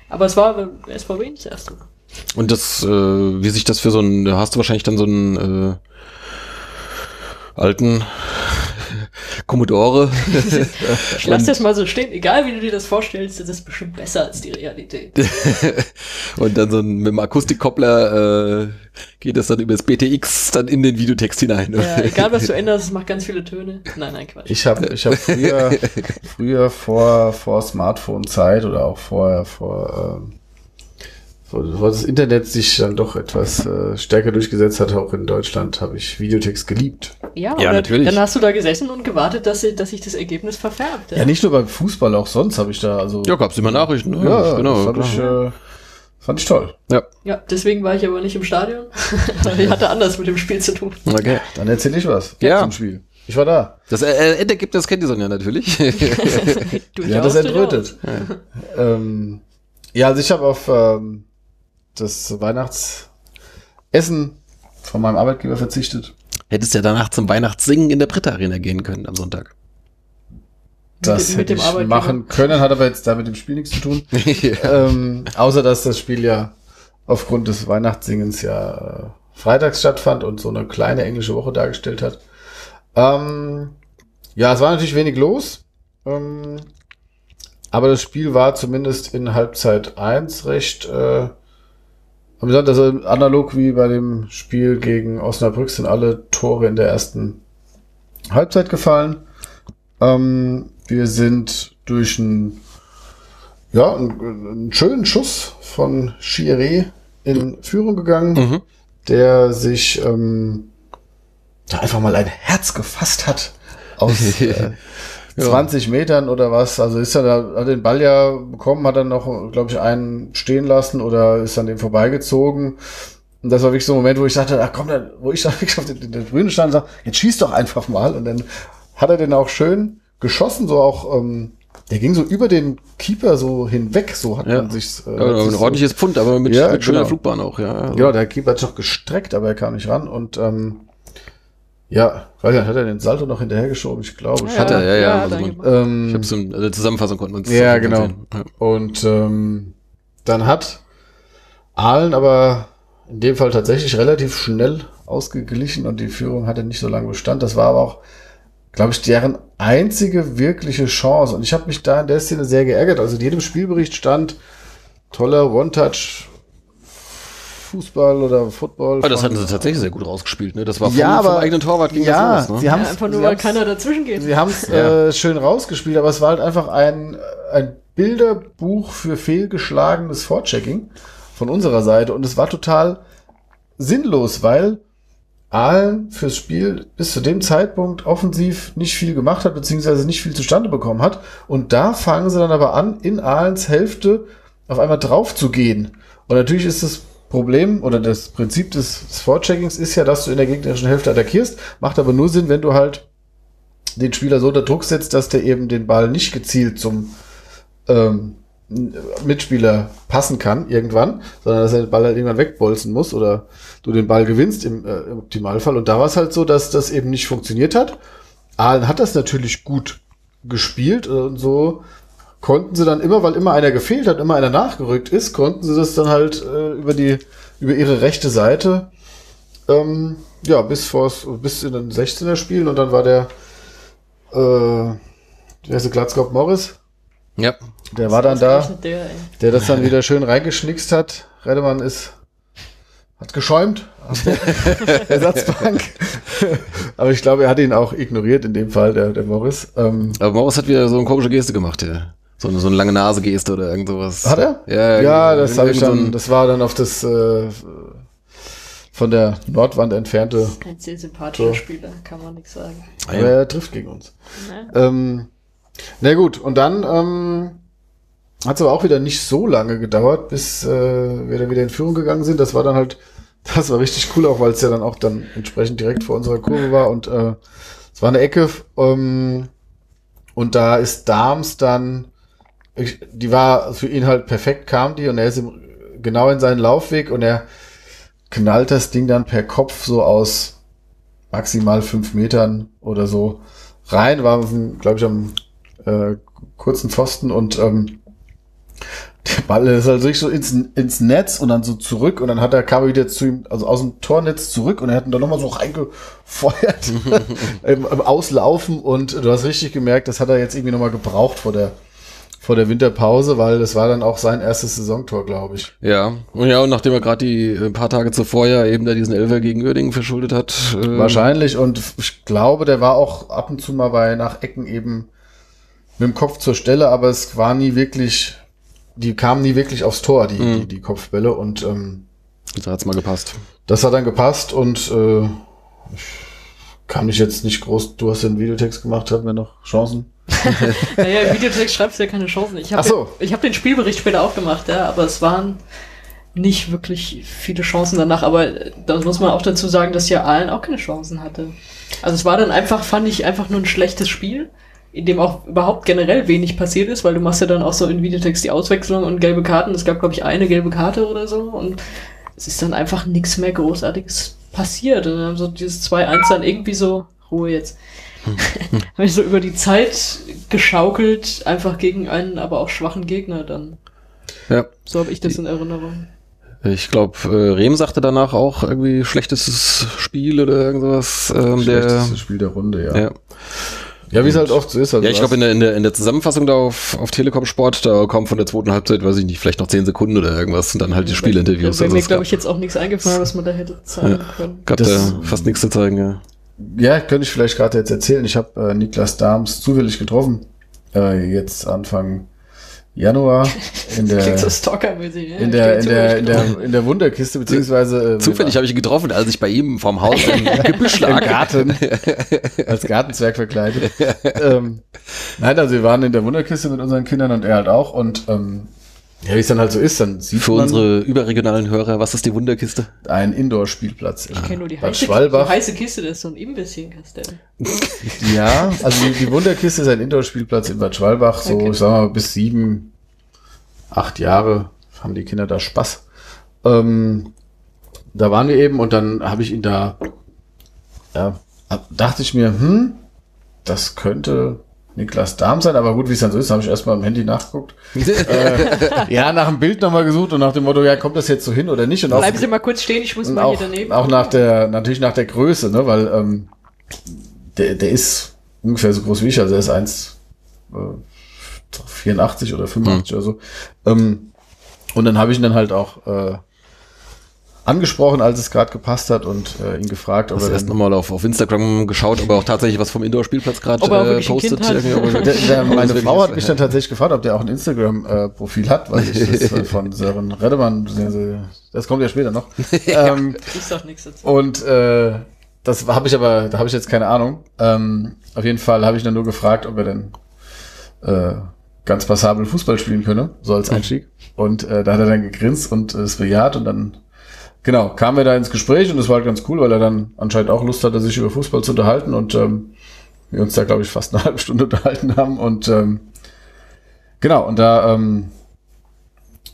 Aber es war äh, SVW nicht das erste Mal. Und das, äh, wie sich das für so ein, da hast du wahrscheinlich dann so einen, äh, alten (laughs) Commodore. Ich lass das mal so stehen, egal wie du dir das vorstellst, das ist bestimmt besser als die Realität. (laughs) Und dann so ein, mit dem Akustikkoppler äh, geht das dann über das BTX dann in den Videotext hinein. ja, egal was du änderst, es macht ganz viele Töne. Nein, nein, Quatsch. Ich habe ich hab früher, (laughs) früher vor, vor Smartphone-Zeit oder auch vorher vor, ähm, vor, vor das Internet sich dann doch etwas äh, stärker durchgesetzt hat, auch in Deutschland, habe ich Videotext geliebt. Ja, Ja, oder natürlich. dann hast du da gesessen und gewartet, dass, sie- dass sich das Ergebnis verfärbt. Ja, nicht nur beim Fußball, auch sonst habe ich da, also Ja, gab's immer Nachrichten. Ne? ja, genau. das fand, ich, äh, fand ich toll. ja, Ja, deswegen war ich aber nicht im Stadion. (laughs) ich hatte anders mit dem Spiel zu tun. okay. Dann erzähle ich was Ja. zum Spiel. Ich war da. Das äh, Endergebnis kennt die Sonja natürlich. (laughs) Durchaus, (laughs) Ja, das entrötet. Ähm, ja, also ich habe auf ähm, das Weihnachtsessen von meinem Arbeitgeber verzichtet. Hättest ja danach zum Weihnachtssingen in der Britta Arena gehen können am Sonntag. Das mit hätte dem ich machen können, hat aber jetzt da mit dem Spiel nichts zu tun. (laughs) ja. ähm, außer dass das Spiel ja aufgrund des Weihnachtssingens ja äh, freitags stattfand und so eine kleine englische Woche dargestellt hat. Ähm, ja, es war natürlich wenig los. Ähm, aber das Spiel war zumindest in Halbzeit 1 recht äh, amüsant. Also analog wie bei dem Spiel gegen Osnabrück sind alle Tore in der ersten Halbzeit gefallen. Ähm, wir sind durch ein ja, einen, einen schönen Schuss von Chiré in Führung gegangen, Mhm. der sich ähm, da einfach mal ein Herz gefasst hat aus (laughs) äh, Ja. 20 Metern oder was. Also ist er da, hat den Ball ja bekommen, hat dann noch, glaube ich, einen stehen lassen oder ist an dem vorbeigezogen. Und das war wirklich so ein Moment, wo ich dachte, ach komm, da, wo ich (laughs) da wirklich auf der, der Tribüne stand und sag, jetzt schieß doch einfach mal. Und dann hat er den auch schön geschossen, so auch ähm, der ging so über den Keeper so hinweg, so hat Ja. man sich äh, Ja, ein sich so- ordentliches Pfund, aber mit, Ja, mit schöner genau. Flugbahn auch, ja. Also, Ja, der Keeper hat sich noch gestreckt, aber er kam nicht ran und ähm, ja, weiß nicht, hat er den Salto noch hinterhergeschoben? Ich glaube schon. Hat er, ja, ja, hat also man- gemacht. Ähm, Ich hab's in der Zusammenfassung konnte man Ja, genau. Ja. Und ähm, dann hat Ahlen aber in dem Fall tatsächlich relativ schnell ausgeglichen und die Führung hatte nicht so lange Bestand. Das war aber auch, glaube ich, deren einzige wirkliche Chance. Und ich habe mich da in der Szene sehr geärgert. Also in jedem Spielbericht stand toller One-Touch. Fußball oder Football. Aber das hatten sie tatsächlich sehr gut rausgespielt, ne? Das war vom, Ja, aber- vom eigenen Torwart ging ja, das los, ne? sie Ja, haben's- einfach nur, weil keiner dazwischen geht. Sie haben es Ja. äh, schön rausgespielt, aber es war halt einfach ein, ein Bilderbuch für fehlgeschlagenes Vorchecking von unserer Seite und es war total sinnlos, weil Aalen fürs Spiel bis zu dem Zeitpunkt offensiv nicht viel gemacht hat, beziehungsweise nicht viel zustande bekommen hat. Und da fangen sie dann aber an, in Ahlens Hälfte auf einmal drauf zu gehen. Und natürlich ist das Problem oder das Prinzip des, des Vorcheckings ist ja, dass du in der gegnerischen Hälfte attackierst, macht aber nur Sinn, wenn du halt den Spieler so unter Druck setzt, dass der eben den Ball nicht gezielt zum ähm, Mitspieler passen kann irgendwann, sondern dass er den Ball halt irgendwann wegbolzen muss oder du den Ball gewinnst im, äh, im Optimalfall. Und da war es halt so, dass das eben nicht funktioniert hat. Ahlen hat das natürlich gut gespielt und so konnten sie dann immer, weil immer einer gefehlt hat, immer einer nachgerückt ist, konnten sie das dann halt äh, über die über ihre rechte Seite ähm, ja bis vors bis in den 16er spielen und dann war der äh, der ist Glatzkopf Morris, Ja. der war dann da, Der, der das dann wieder schön reingeschnickst hat. Redemann ist hat geschäumt auf (laughs) der Ersatzbank. Aber ich glaube, er hat ihn auch ignoriert in dem Fall, der, der Morris. Ähm, Aber Morris hat wieder so eine komische Geste gemacht, ja. So eine, so eine lange Nase-Geste oder irgend sowas. Hat er? Ja, ja das habe ich so dann, ein- das war dann auf das äh, von der Nordwand entfernte, Ein sehr sympathischer So. Spieler, kann man nichts sagen. Ah, aber ja. er trifft gegen uns. Ne? Ähm, na gut, und dann ähm, hat es aber auch wieder nicht so lange gedauert, bis äh, wir dann wieder in Führung gegangen sind. Das war dann halt, (laughs) das war richtig cool, auch weil es ja dann auch dann entsprechend direkt vor unserer Kurve war und äh, es war eine Ecke ähm, und da ist Dahms dann, ich, die war für ihn halt perfekt, kam die und er ist im, genau in seinen Laufweg und er knallt das Ding dann per Kopf so aus maximal fünf Metern oder so rein, war, glaube ich, am äh, kurzen Pfosten und ähm, der Ball ist halt so ins, ins Netz und dann so zurück und dann hat er kam er wieder zu ihm, also aus dem Tornetz zurück und er hat ihn dann nochmal so reingefeuert (laughs) im, im Auslaufen und du hast richtig gemerkt, das hat er jetzt irgendwie nochmal gebraucht vor der vor der Winterpause, weil das war dann auch sein erstes Saisontor, glaube ich. Ja, und ja, und nachdem er gerade die äh, paar Tage zuvor ja eben da diesen Elfer gegen Uerdingen verschuldet hat. Äh, Wahrscheinlich und ich glaube, der war auch ab und zu mal bei nach Ecken eben mit dem Kopf zur Stelle, aber es war nie wirklich, die kamen nie wirklich aufs Tor, die, Mhm. die, die Kopfbälle und ähm, Da hat's mal gepasst. das hat dann gepasst und äh, ich kann mich jetzt nicht groß, du hast den Videotext gemacht, hatten wir noch Chancen? (laughs) Naja, im Videotext schreibst du ja keine Chancen. Ich habe so. ich hab den Spielbericht später auch gemacht, ja, aber es waren nicht wirklich viele Chancen danach. Aber äh, da muss man auch dazu sagen, dass ja Allen auch keine Chancen hatte. Also es war dann einfach, fand ich, einfach nur ein schlechtes Spiel, in dem auch überhaupt generell wenig passiert ist, weil du machst ja dann auch so in Videotext die Auswechslung und gelbe Karten. Es gab, glaube ich, eine gelbe Karte oder so und es ist dann einfach nichts mehr Großartiges passiert. Und dann haben so dieses 2-1 dann irgendwie so, Ruhe jetzt, haben wir so über die Zeit geschaukelt, einfach gegen einen aber auch schwachen Gegner dann. Ja. So habe ich das in Erinnerung. Ich glaube, äh, Rehm sagte danach auch irgendwie schlechtestes Spiel oder irgendwas. Ähm, der, Schlechtestes Spiel der Runde, ja. ja. Ja, wie es halt oft so ist. Also Ja, ich glaube, in der, in, der, in der Zusammenfassung da auf, auf Telekom Sport, da kommt von der zweiten Halbzeit, weiß ich nicht, vielleicht noch zehn Sekunden oder irgendwas und dann halt die Spielinterviews. Da wäre Also mir, glaube ich, jetzt auch nichts eingefallen, was man da hätte zeigen können. gab Das- da fast nichts zu zeigen, ja. Ja, könnte ich vielleicht gerade jetzt erzählen. Ich habe äh, Niklas Dahms zufällig getroffen. Äh, jetzt Anfang Januar in (laughs) der so stalkermäßig, ne? in der in der in der in der Wunderkiste beziehungsweise äh, Zufällig habe ich ihn getroffen, als ich bei ihm vorm Haus (laughs) im Gebüsch im lag. Garten (laughs) als Gartenzwerg verkleidet. ähm, nein, also wir waren in der Wunderkiste mit unseren Kindern und er halt auch und ähm, Ja, wie es dann halt so ist, dann sieht Für man unsere überregionalen Hörer, was ist die Wunderkiste? einen Indoor-Spielplatz. Ich kenne nur die Bad heiße, die Schwalbach. heiße Kiste, das ist so ein Imbiss hier in Kastell. (laughs) Ja, also die, die Wunderkiste ist ein Indoor-Spielplatz in Bad Schwalbach, so, Okay. ich sag mal, bis sieben, acht Jahre haben die Kinder da Spaß. Ähm, da waren wir eben und dann habe ich ihn da, ja, dachte ich mir, hm, das könnte Niklas Dahm sein, aber gut, wie es dann so ist, habe ich erstmal am Handy nachgeguckt. (laughs) äh, ja, nach dem Bild nochmal gesucht und nach dem Motto, ja, kommt das jetzt so hin oder nicht? Und auch, Bleiben Sie mal kurz stehen, ich muss mal auch, hier daneben. auch nach der, natürlich nach der Größe, ne, weil ähm, der, der ist ungefähr so groß wie ich, also er ist 1, äh, 84 oder 85 oder so. Ähm, und dann habe ich ihn dann halt auch äh, angesprochen, als es gerade gepasst hat und äh, ihn gefragt, ob Hast er erst nochmal auf, auf Instagram geschaut, ob er auch tatsächlich was vom Indoor-Spielplatz gerade er äh, postet. (laughs) Er- der, der, er meine Frau hat mich dann tatsächlich gefragt, ob der auch ein Instagram-Profil hat, weil ich das äh, von (laughs) Sören Redemann, das kommt ja später noch. (laughs) ähm, Ich sag nichts dazu. und äh, das habe ich aber, da habe ich jetzt keine Ahnung. Ähm, auf jeden Fall habe ich dann nur gefragt, ob er denn äh, ganz passabel Fußball spielen könne, so als Einstieg. Und äh, da hat er dann gegrinst und äh, es bejaht und dann genau kamen wir da ins Gespräch und es war halt ganz cool, weil er dann anscheinend auch Lust hatte, sich über Fußball zu unterhalten und ähm, wir uns da glaube ich fast eine (laughs) halbe Stunde unterhalten haben und ähm, genau und da ähm,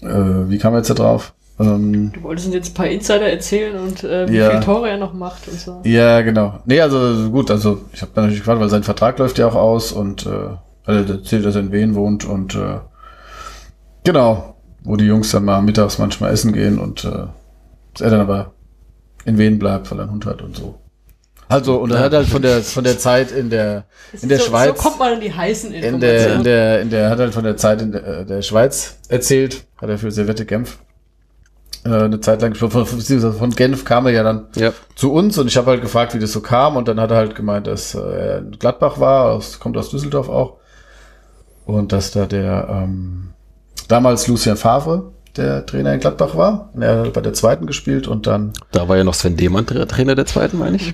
äh, wie kam er jetzt da drauf? Ähm, Du wolltest uns jetzt ein paar Insider erzählen und äh, wie Ja. viele Tore er noch macht und so. Ja, genau. Nee, also gut, also ich habe dann natürlich gefragt, weil sein Vertrag läuft ja auch aus und äh, also er erzählt, dass er in Wien wohnt und äh, genau, wo die Jungs dann mal mittags manchmal essen gehen und äh, dass er dann aber in Wien bleibt, weil er einen Hund hat und so. Also, und er hat halt von der von der Zeit in der in der so, Schweiz So kommt man an die heißen in der, in der, in der, hat halt von der Zeit in der, äh, der Schweiz erzählt, hat er für Servette Genf äh, eine Zeit lang, von, von Genf kam er ja dann Ja. zu uns und ich habe halt gefragt, wie das so kam und dann hat er halt gemeint, dass äh, er in Gladbach war, aus, kommt aus Düsseldorf auch und dass da der ähm, damals Lucien Favre der Trainer in Gladbach war er hat bei der zweiten gespielt und dann Da war ja noch Sven Demann Tra- Trainer der zweiten, meine ich.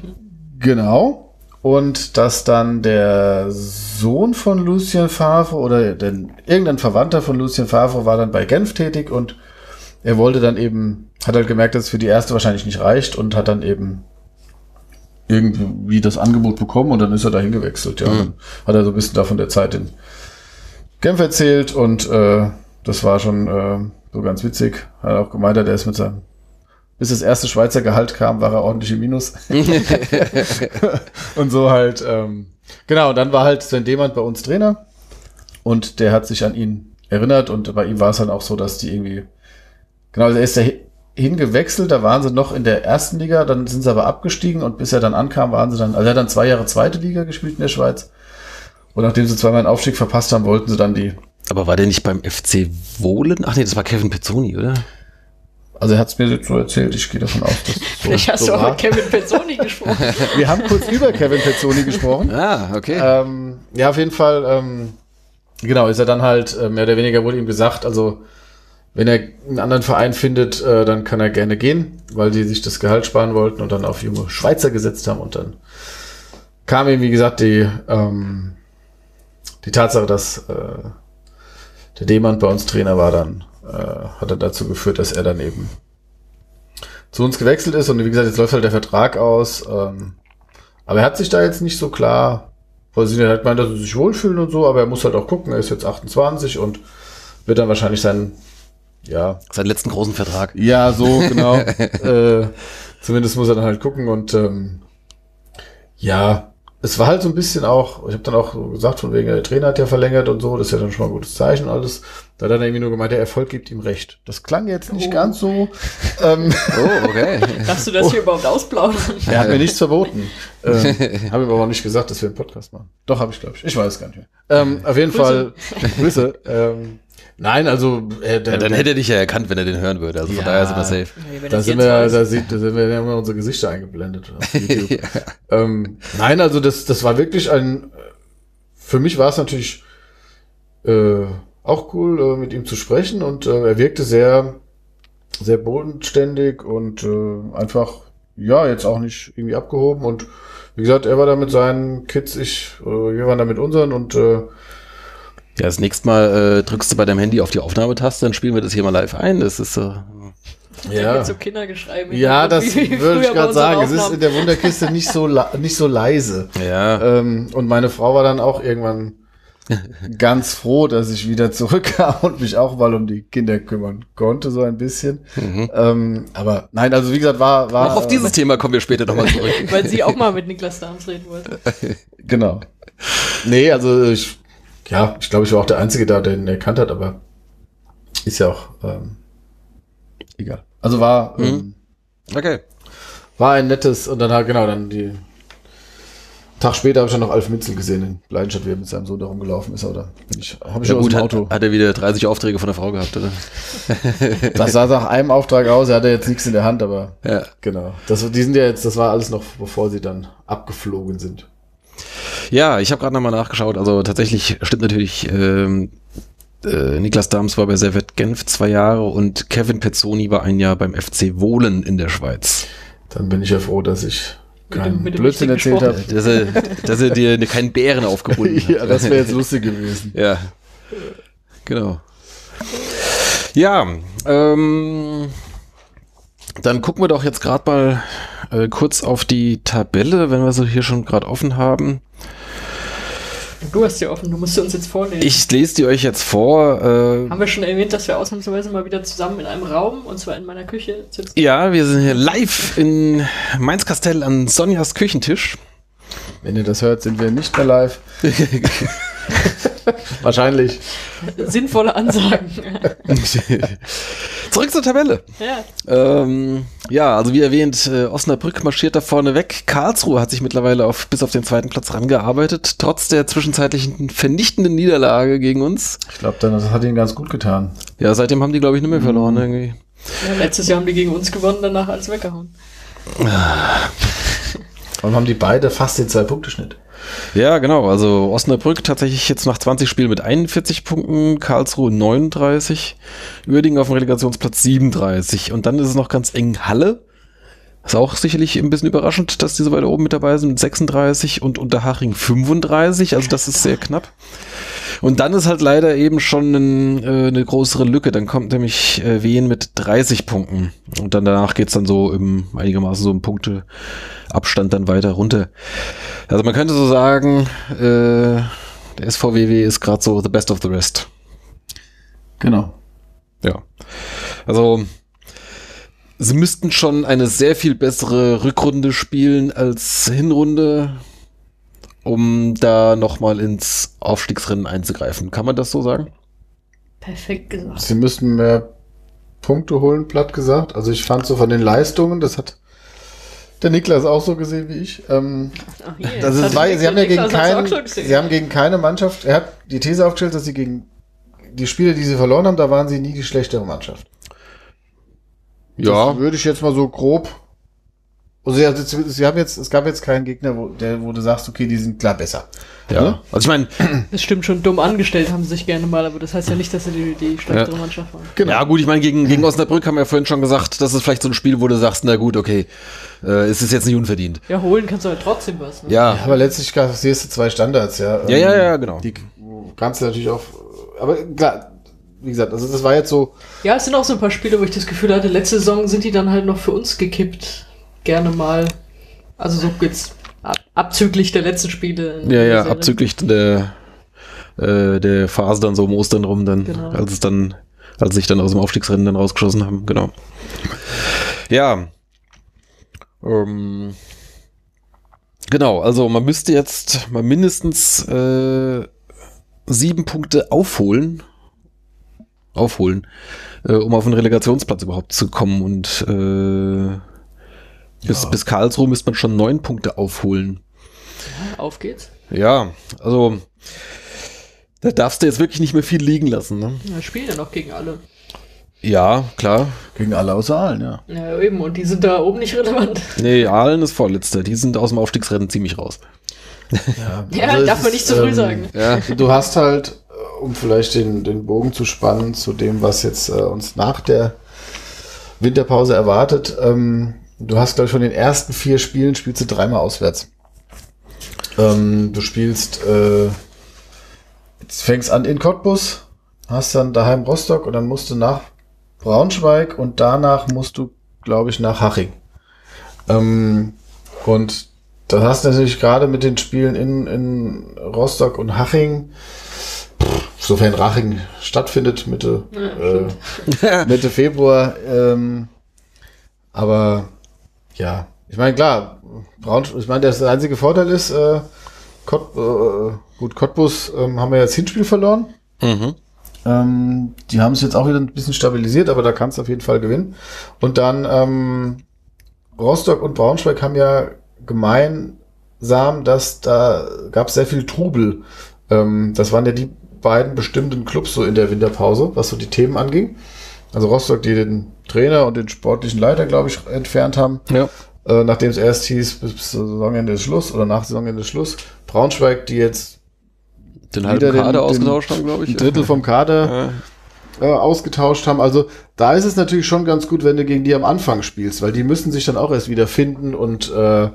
Genau. Und dass dann der Sohn von Lucien Favre oder denn irgendein Verwandter von Lucien Favre war dann bei Genf tätig und er wollte dann eben, hat halt gemerkt, dass es für die erste wahrscheinlich nicht reicht und hat dann eben irgendwie das Angebot bekommen und dann ist er dahin gewechselt. Ja, Mhm. dann hat er so ein bisschen davon der Zeit in Genf erzählt und äh, das war schon äh, so ganz witzig. Hat er auch gemeint, er ist mit seinem bis das erste Schweizer Gehalt kam, war er ordentlich im Minus. (laughs) (laughs) und so halt, ähm, genau, und dann war halt Sven Demand bei uns Trainer. Und der hat sich an ihn erinnert. Und bei ihm war es dann auch so, dass die irgendwie, genau, er ist da hi- hingewechselt, da waren sie noch in der ersten Liga, dann sind sie aber abgestiegen. Und bis er dann ankam, waren sie dann, also er hat dann zwei Jahre zweite Liga gespielt in der Schweiz. Und nachdem sie zweimal einen Aufstieg verpasst haben, wollten sie dann die, Aber war der nicht beim FC Wohlen? Ach nee, das war Kevin Pezzoni, oder? also er hat es mir jetzt so erzählt, ich gehe davon aus, dass es so, Vielleicht hast so du auch war. mit Kevin Pezzoni gesprochen. (laughs) Wir haben kurz über Kevin Pezzoni gesprochen. (laughs) Ah, okay. Ähm, ja, auf jeden Fall, ähm, genau, ist er dann halt, äh, mehr oder weniger wurde ihm gesagt, also wenn er einen anderen Verein findet, äh, dann kann er gerne gehen, weil die sich das Gehalt sparen wollten und dann auf junge Schweizer gesetzt haben und dann kam ihm, wie gesagt, die, ähm, die Tatsache, dass äh, der Demand bei uns Trainer war, dann äh, hat er dazu geführt, dass er dann eben zu uns gewechselt ist und wie gesagt, jetzt läuft halt der Vertrag aus. Ähm, aber er hat sich da jetzt nicht so klar. Er hat gemeint, dass er sich wohlfühlen und so, aber er muss halt auch gucken, er ist jetzt 28 und wird dann wahrscheinlich sein, ja, Seinen letzten großen Vertrag. ja, so, (laughs) genau. äh, zumindest muss er dann halt gucken und ähm, ja, es war halt so ein bisschen auch, ich habe dann auch so gesagt, von wegen, der Trainer hat ja verlängert und so, das ist ja dann schon mal ein gutes Zeichen und alles. Da hat er dann irgendwie nur gemeint, der Erfolg gibt ihm recht. Das klang jetzt nicht Oh. ganz so. (laughs) Ähm, Oh, okay. (laughs) Darfst du das hier überhaupt ausplaudern? er hat mir nichts verboten. (laughs) ähm, habe ihm aber auch nicht gesagt, dass wir einen Podcast machen. Doch, habe ich, glaube ich. Ich weiß gar nicht mehr. Ähm, auf jeden Grüße. Fall, Grüße. Ähm, nein, also, äh, der, Ja, dann hätte er dich ja erkannt, wenn er den hören würde. Also von Ja. daher sind wir safe. Nee, Da sind, wir, da, sieht, da sind wir ja immer unsere Gesichter eingeblendet auf (laughs) YouTube. ähm, nein, also das, das war wirklich ein. Für mich war es natürlich äh, auch cool, äh, mit ihm zu sprechen und äh, er wirkte sehr, sehr bodenständig und äh, einfach, ja, jetzt auch nicht irgendwie abgehoben und wie gesagt, er war da mit seinen Kids, ich, äh, wir waren da mit unseren und äh, Ja, das nächste Mal äh, drückst du bei deinem Handy auf die Aufnahmetaste, dann spielen wir das hier mal live ein. Das ist äh, Da so Kindergeschrei. im Ja, das würde ich gerade sagen. Es ist in der Wunderkiste nicht so, nicht so leise. ja. Ähm, und meine Frau war dann auch irgendwann ganz froh, dass ich wieder zurückkam und mich auch mal um die Kinder kümmern konnte, so ein bisschen. Ähm, aber nein, also wie gesagt, war, war Auch auf dieses Thema kommen wir später nochmal zurück. (laughs) Weil sie auch mal mit Niklas Dahms reden wollte. (laughs) Genau. Nee, also ich, ja, ich glaube, ich war auch der Einzige da, der ihn erkannt hat, aber ist ja auch ähm, egal. Also war, ähm, Okay. war ein nettes, und dann genau, dann die Tag später habe ich dann noch Alf Mitzel gesehen in Leidenstadt, wie er mit seinem Sohn da rumgelaufen ist, oder? Bin ich, habe ich Ja gut, hat, Auto. hat er wieder 30 Aufträge von der Frau gehabt, oder? (laughs) Das sah nach einem Auftrag aus, er hatte jetzt nichts in der Hand, aber Ja. genau. Das, die sind ja jetzt, das war alles noch, bevor sie dann abgeflogen sind. Ja, ich habe gerade nochmal nachgeschaut. Also tatsächlich stimmt natürlich, ähm, äh, Niklas Dahms war bei Servet Genf zwei Jahre und Kevin Pezzoni war ein Jahr beim FC Wohlen in der Schweiz. Dann bin ich ja froh, dass ich Mit dem- keinen mit dem Blödsinn erzählt habe. Dass er, dass er dir keinen Bären aufgebunden (laughs) hat. ja, das wäre jetzt lustig gewesen. Ja, genau. Ja, ähm, dann gucken wir doch jetzt gerade mal äh, kurz auf die Tabelle, wenn wir sie hier schon gerade offen haben. Du hast sie offen, du musst sie uns jetzt vorlesen. Ich lese die euch jetzt vor. Äh, Haben wir schon erwähnt, dass wir ausnahmsweise mal wieder zusammen in einem Raum, und zwar in meiner Küche, sitzen? ja, wir sind hier live in Mainz-Kastell an Sonjas Küchentisch. Wenn ihr das hört, sind wir nicht mehr live. (laughs) Wahrscheinlich. Sinnvolle Ansagen. Zurück zur Tabelle. ja. Ähm, ja, also wie erwähnt, äh, Osnabrück marschiert da vorne weg. Karlsruhe hat sich mittlerweile auf, bis auf den zweiten Platz rangearbeitet, trotz der zwischenzeitlichen vernichtenden Niederlage gegen uns. Ich glaube, das hat ihnen ganz gut getan. Ja, seitdem haben die, glaube ich, nicht mehr verloren irgendwie. ja. Letztes Jahr haben die gegen uns gewonnen, danach alles weggehauen. Und haben die beide fast den Zwei-Punkte-Schnitt. Ja, genau. Also Osnabrück tatsächlich jetzt nach 20 Spielen mit 41 Punkten, Karlsruhe 39, Uerdingen auf dem Relegationsplatz 37. Und dann ist es noch ganz eng Halle. Ist auch sicherlich ein bisschen überraschend, dass die so weit oben mit dabei sind mit 36 und Unterhaching 35. Also das ist sehr knapp. Und dann ist halt leider eben schon ein, äh, eine größere Lücke. Dann kommt nämlich äh, Wien mit 30 Punkten. Und dann danach geht's dann so im einigermaßen so im Punkteabstand dann weiter runter. Also man könnte so sagen, äh, der SVWW ist gerade so the best of the rest. Genau. Ja. Also sie müssten schon eine sehr viel bessere Rückrunde spielen als Hinrunde, um da nochmal ins Aufstiegsrennen einzugreifen. Kann man das so sagen? Perfekt gesagt. Sie müssten mehr Punkte holen, platt gesagt. Also ich fand so von den Leistungen, das hat der Niklas auch so gesehen wie ich. Ähm, Ach, hier, (laughs) das ist, weil, sie haben ja gegen keinen, sie haben gegen keine Mannschaft, er hat die These aufgestellt, dass sie gegen die Spiele, die sie verloren haben, da waren sie nie die schlechtere Mannschaft. Das würde ich jetzt mal so grob. Also sie, sie, haben jetzt, es gab jetzt keinen Gegner, wo, der, wo du sagst, okay, die sind klar besser. ja. Also ich meine, Das stimmt schon, dumm angestellt haben sie sich gerne mal, aber das heißt ja nicht, dass sie die, die schlechtere Ja. Mannschaft waren. Genau. ja gut, ich meine, gegen, gegen Osnabrück haben wir ja vorhin schon gesagt, das ist vielleicht so ein Spiel, wo du sagst, na gut, okay, äh, es ist jetzt nicht unverdient. Ja, holen kannst du halt trotzdem was. Ne? Ja, Aber letztlich kassierst du zwei Standards, ja. Ja, ja, ja, genau. Die kannst du natürlich auch, aber klar, wie gesagt, also das war jetzt so, Ja, es sind auch so ein paar Spiele, wo ich das Gefühl hatte, letzte Saison sind die dann halt noch für uns gekippt. Gerne mal. Also so jetzt ab, abzüglich der letzten Spiele. Ja, ja, Serie. abzüglich der, äh, der Phase dann so um Ostern rum, dann, Genau. als es dann, als sich dann aus dem Aufstiegsrennen dann rausgeschossen haben, genau. Ja. Ähm, genau, also man müsste jetzt mal mindestens äh, sieben Punkte aufholen. Aufholen, äh, um auf einen Relegationsplatz überhaupt zu kommen und äh, bis, Ja. bis Karlsruhe müsste man schon neun Punkte aufholen. Auf geht's. Ja, also da darfst du jetzt wirklich nicht mehr viel liegen lassen. Ne? Ja, spielen ja noch gegen alle. Ja, klar. gegen alle außer Aalen, ja. Ja, eben, und die sind da oben nicht relevant. Nee, Aalen ist Vorletzter. Die sind aus dem Aufstiegsrennen ziemlich raus. Ja, (laughs) Ja, also darf man nicht zu früh ähm, sagen. Ja, Du hast halt, äh, um vielleicht den, den Bogen zu spannen zu dem, was jetzt äh, uns nach der Winterpause erwartet, ähm, du hast, glaube ich, von den ersten vier Spielen spielst du dreimal auswärts. Ähm, du spielst äh, fängst an in Cottbus, hast dann daheim Rostock und dann musst du nach Braunschweig und danach musst du, glaube ich, nach Haching. Ähm, und das hast du natürlich gerade mit den Spielen in, in Rostock und Haching, pff, sofern Raching stattfindet, Mitte, Ja, äh, Mitte Februar. Ähm, aber ja, ich meine, klar, Braun, ich meine, der einzige Vorteil ist, äh, Kott, äh, gut, Cottbus ähm, haben wir jetzt Hinspiel verloren. Mhm. Ähm, die haben es jetzt auch wieder ein bisschen stabilisiert, aber da kannst du auf jeden Fall gewinnen. Und dann ähm, Rostock und Braunschweig haben ja gemeinsam, dass da gab es sehr viel Trubel. Ähm, das waren ja die beiden bestimmten Clubs so in der Winterpause, was so die Themen anging. Also Rostock, die den Trainer und den sportlichen Leiter, glaube ich, entfernt haben. Ja. Äh, nachdem es erst hieß, bis, Saisonende ist Schluss oder nach Saisonende ist Schluss. Braunschweig, die jetzt Den halben den- Kader den- ausgetauscht haben, glaube ich. ein Drittel vom Kader Ja. äh, ausgetauscht haben. Also da ist es natürlich schon ganz gut, wenn du gegen die am Anfang spielst, weil die müssen sich dann auch erst wieder finden und äh,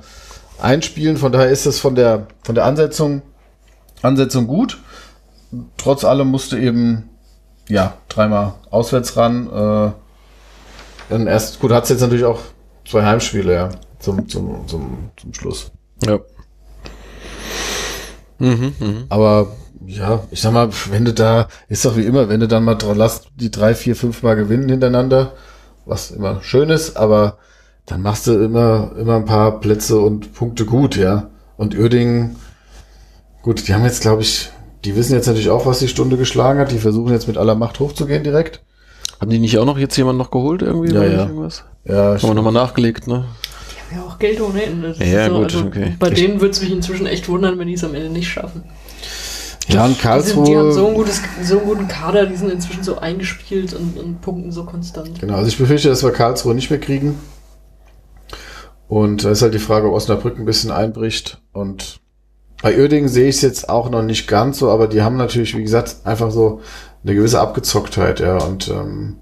einspielen. Von daher ist es von der von der Ansetzung Ansetzung gut. Trotz allem musste eben ja dreimal auswärts ran. Äh, dann erst gut hat's jetzt natürlich auch zwei Heimspiele ja zum zum zum zum Schluss. ja. Mhm, mhm. Aber ja, ich sag mal, wenn du da, ist doch wie immer, wenn du dann mal dra- lass die drei, vier, fünf Mal gewinnen hintereinander, was immer schön ist, aber dann machst du immer, immer ein paar Plätze und Punkte gut, ja. Und Uerdingen, gut, die haben jetzt, glaube ich, die wissen jetzt natürlich auch, was die Stunde geschlagen hat. Die versuchen jetzt mit aller Macht hochzugehen direkt. Haben die nicht auch noch jetzt jemanden noch geholt irgendwie? Ja, ja. Irgendwas? Ja, Haben wir nochmal nachgelegt, ne? Die haben ja auch Geld ohne Ende. Ja, ist gut, also, okay. Bei Ich- denen würde es mich inzwischen echt wundern, wenn die es am Ende nicht schaffen. ja, und Die, sind, die haben so, Karlsruhe. ein gutes, so einen guten Kader, die sind inzwischen so eingespielt und, und punkten so konstant. Genau, also ich befürchte, dass wir Karlsruhe nicht mehr kriegen. Und da ist halt die Frage, ob Osnabrück ein bisschen einbricht. Und bei Uerdingen sehe ich es jetzt auch noch nicht ganz so, aber die haben natürlich, wie gesagt, einfach so eine gewisse Abgezocktheit, ja. Und ähm,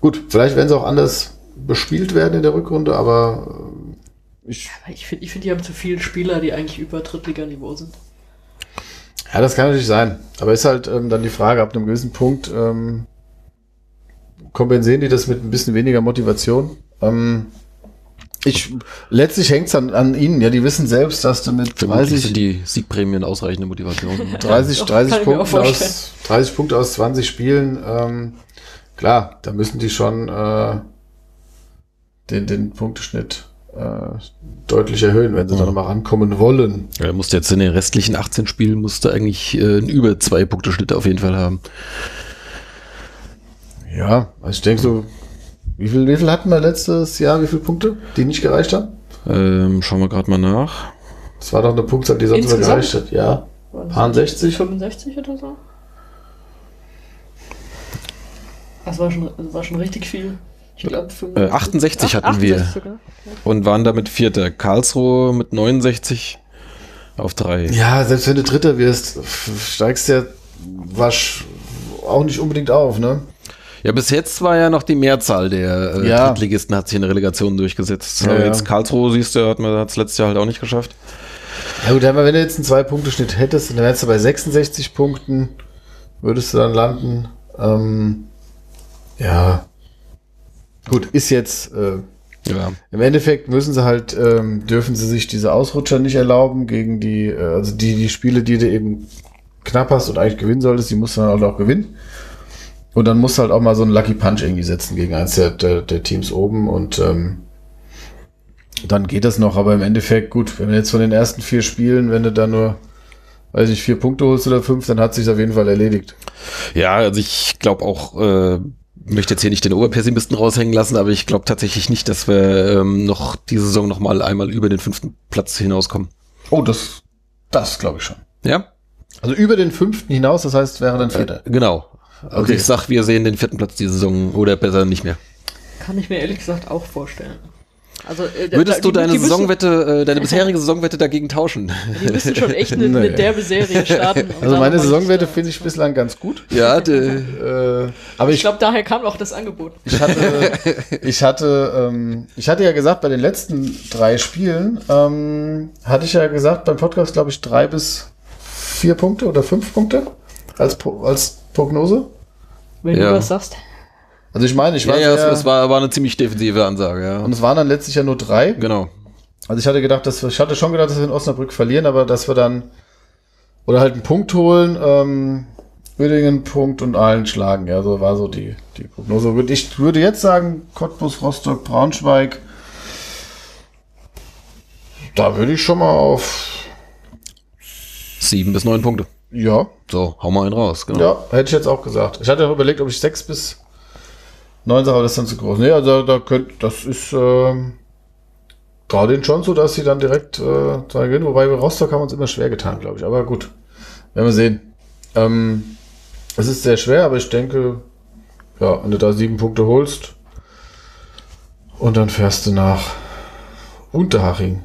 gut, vielleicht werden sie auch anders bespielt werden in der Rückrunde, aber äh, ich, Aber ich finde, ich find, die haben zu viele Spieler, die eigentlich über Drittliganiveau sind. ja, das kann natürlich sein. Aber ist halt ähm, dann die Frage, ab einem gewissen Punkt ähm, kompensieren die das mit ein bisschen weniger Motivation. Ähm, ich, letztlich hängt es an, an ihnen. Ja, die wissen selbst, dass du mit Vermutlich 30, sind die Siegprämien ausreichende Motivation. (laughs) 30, Doch, 30 kann ich mir auch Punkten aus, 30 Punkte aus 20 Spielen, ähm, klar, da müssen die schon äh, den, den Punkteschnitt äh, deutlich erhöhen, wenn sie Mhm. da nochmal rankommen wollen. Er musste jetzt in den restlichen 18 Spielen musste eigentlich äh, einen über zwei Punkte Schnitt auf jeden Fall haben. Ja, also ich denke so, wie viel, wie viel hatten wir letztes Jahr, wie viele Punkte, die nicht gereicht haben? Ähm, schauen wir gerade mal nach. Das war doch eine Punktzahl, die sonst immer gereicht hat. Ja, Waren Paar 60? 65 oder so? Das war schon, das war schon richtig viel. Ich glaube, Äh, 68 hatten wir. Sogar. Und waren damit Vierter. Karlsruhe mit 69 auf drei. Ja, selbst wenn du Dritter wirst, steigst du ja wasch auch nicht unbedingt auf, ne? Ja, bis jetzt war ja noch die Mehrzahl der äh, Ja. Drittligisten hat sich in der Relegation durchgesetzt. Ja, Aber ja. jetzt Karlsruhe, siehst du, hat man es letztes Jahr halt auch nicht geschafft. Ja gut, aber wenn du jetzt einen Zwei-Punkte-Schnitt hättest, dann wärst du bei 66 Punkten, würdest du dann landen. Ähm, ja. Gut, ist jetzt, äh, Ja. im Endeffekt müssen sie halt, ähm, dürfen sie sich diese Ausrutscher nicht erlauben gegen die, äh, also die, die Spiele, die du eben knapp hast und eigentlich gewinnen solltest, die musst du dann halt auch gewinnen. Und dann musst du halt auch mal so einen Lucky Punch irgendwie setzen gegen eins der, der, der Teams oben und ähm, dann geht das noch, aber im Endeffekt, gut, wenn du jetzt von den ersten vier Spielen, wenn du da nur, weiß ich, vier Punkte holst oder fünf, dann hat sich auf jeden Fall erledigt. Ja, also ich glaube auch, äh, möchte jetzt hier nicht den Oberpessimisten raushängen lassen, aber ich glaube tatsächlich nicht, dass wir ähm, noch die Saison noch mal einmal über den fünften Platz hinauskommen. Oh, das, das glaube ich schon. Ja, Also über den fünften hinaus, das heißt, wäre dann vierter. genau. Also Okay. ich sag, wir sehen den vierten Platz die Saison oder besser nicht mehr. Kann ich mir ehrlich gesagt auch vorstellen. Also, äh, da- Würdest du die- deine die müssen- Saisonwette, äh, deine (laughs) bisherige Saisonwette dagegen tauschen? Die müssen schon echt eine, (laughs) eine derbe Serie (laughs) starten. Also meine äh, finde ich bislang ganz gut. ja, de, Äh, aber Ich ich, glaube, daher kam auch das Angebot. ich hatte, ich hatte, ähm, ich hatte ja gesagt, bei den letzten drei Spielen ähm, hatte ich ja gesagt beim Podcast, glaube ich, drei bis vier Punkte oder fünf Punkte als, als Prognose. Wenn Ja. du was sagst. Also ich meine, ich Ja, war ja, sehr, es, es war, war eine ziemlich defensive Ansage, ja. und es waren dann letztlich ja nur drei. Genau. Also ich hatte gedacht, dass wir, ich hatte schon gedacht, dass wir in Osnabrück verlieren, aber dass wir dann oder halt einen Punkt holen, ähm, Uerdingen Punkt und allen schlagen. Ja, so war so die, die Prognose. Ich würde jetzt sagen, Cottbus, Rostock, Braunschweig. Da würde ich schon mal auf, Sieben bis neun Punkte. Ja, So, hau mal einen raus, genau. ja, hätte ich jetzt auch gesagt. Ich hatte auch überlegt, ob ich sechs bis neun sage, aber das ist dann zu groß. Nee, also da könnt, das ist, ähm, traue denen schon so, dass sie dann direkt äh, da gewinnen. Wobei bei Rostock haben wir uns immer schwer getan, glaube ich. Aber gut, werden wir sehen. Ähm, es ist sehr schwer, aber ich denke, ja, wenn du da sieben Punkte holst und dann fährst du nach Unterhaching.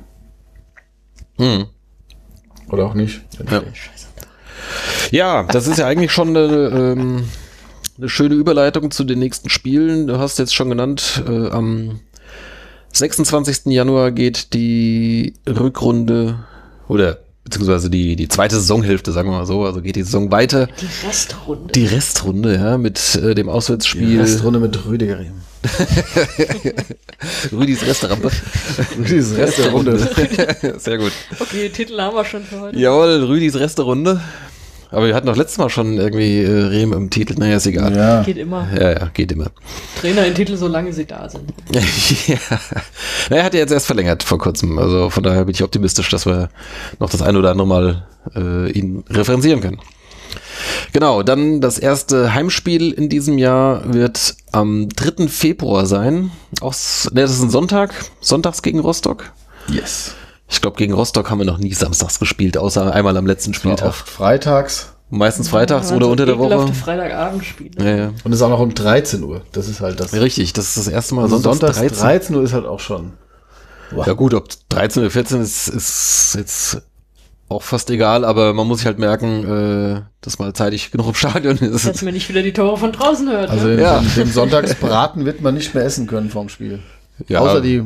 Hm. Oder auch nicht. Ja. Ja, das ist ja eigentlich schon eine, ähm, eine schöne Überleitung zu den nächsten Spielen. Du hast jetzt schon genannt, äh, am 26. Januar geht die Rückrunde oder beziehungsweise die, die zweite Saisonhälfte, sagen wir mal so, also geht die Saison weiter. Die Restrunde. Die Restrunde, ja, mit äh, dem Auswärtsspiel Restrunde mit Rüdiger. (laughs) Rüdis Restaurant. Rüdis Restrunde. (laughs) Sehr gut. Okay, Titel haben wir schon für heute. Jawohl, Rüdis Resterunde. Aber wir hatten doch letztes Mal schon irgendwie äh, Rehm im Titel. Naja, ist egal. Ja. Geht immer. Ja, ja, geht immer. Trainer in Titel, solange sie da sind. (laughs) ja. Na, Er hat ja jetzt erst verlängert vor kurzem. Also von daher bin ich optimistisch, dass wir noch das ein oder andere Mal äh, ihn referenzieren können. Genau, dann das erste Heimspiel in diesem Jahr wird am 3. Februar sein. Aus, ne, das ist ein Sonntag. Sonntags gegen Rostock. Yes. Ich glaube, gegen Rostock haben wir noch nie samstags gespielt, außer einmal am letzten Spieltag. oft freitags Meistens freitags Ja, oder so unter der Woche. Freitagabendspiele. Ja, ja. und es ist auch noch um 13 Uhr. Das ist halt das. Richtig, das ist das erste Mal Also sonntags, Sonntags 13. 13 Uhr ist halt auch schon. Ja gut, ob 13 oder 14 ist, ist jetzt auch fast egal, aber man muss sich halt merken, äh, dass mal zeitig genug im Stadion ist. Dass man nicht wieder die Tore von draußen hört. Also ne? den, Ja. den Sonntagsbraten wird man nicht mehr essen können vorm Spiel. Ja. Außer die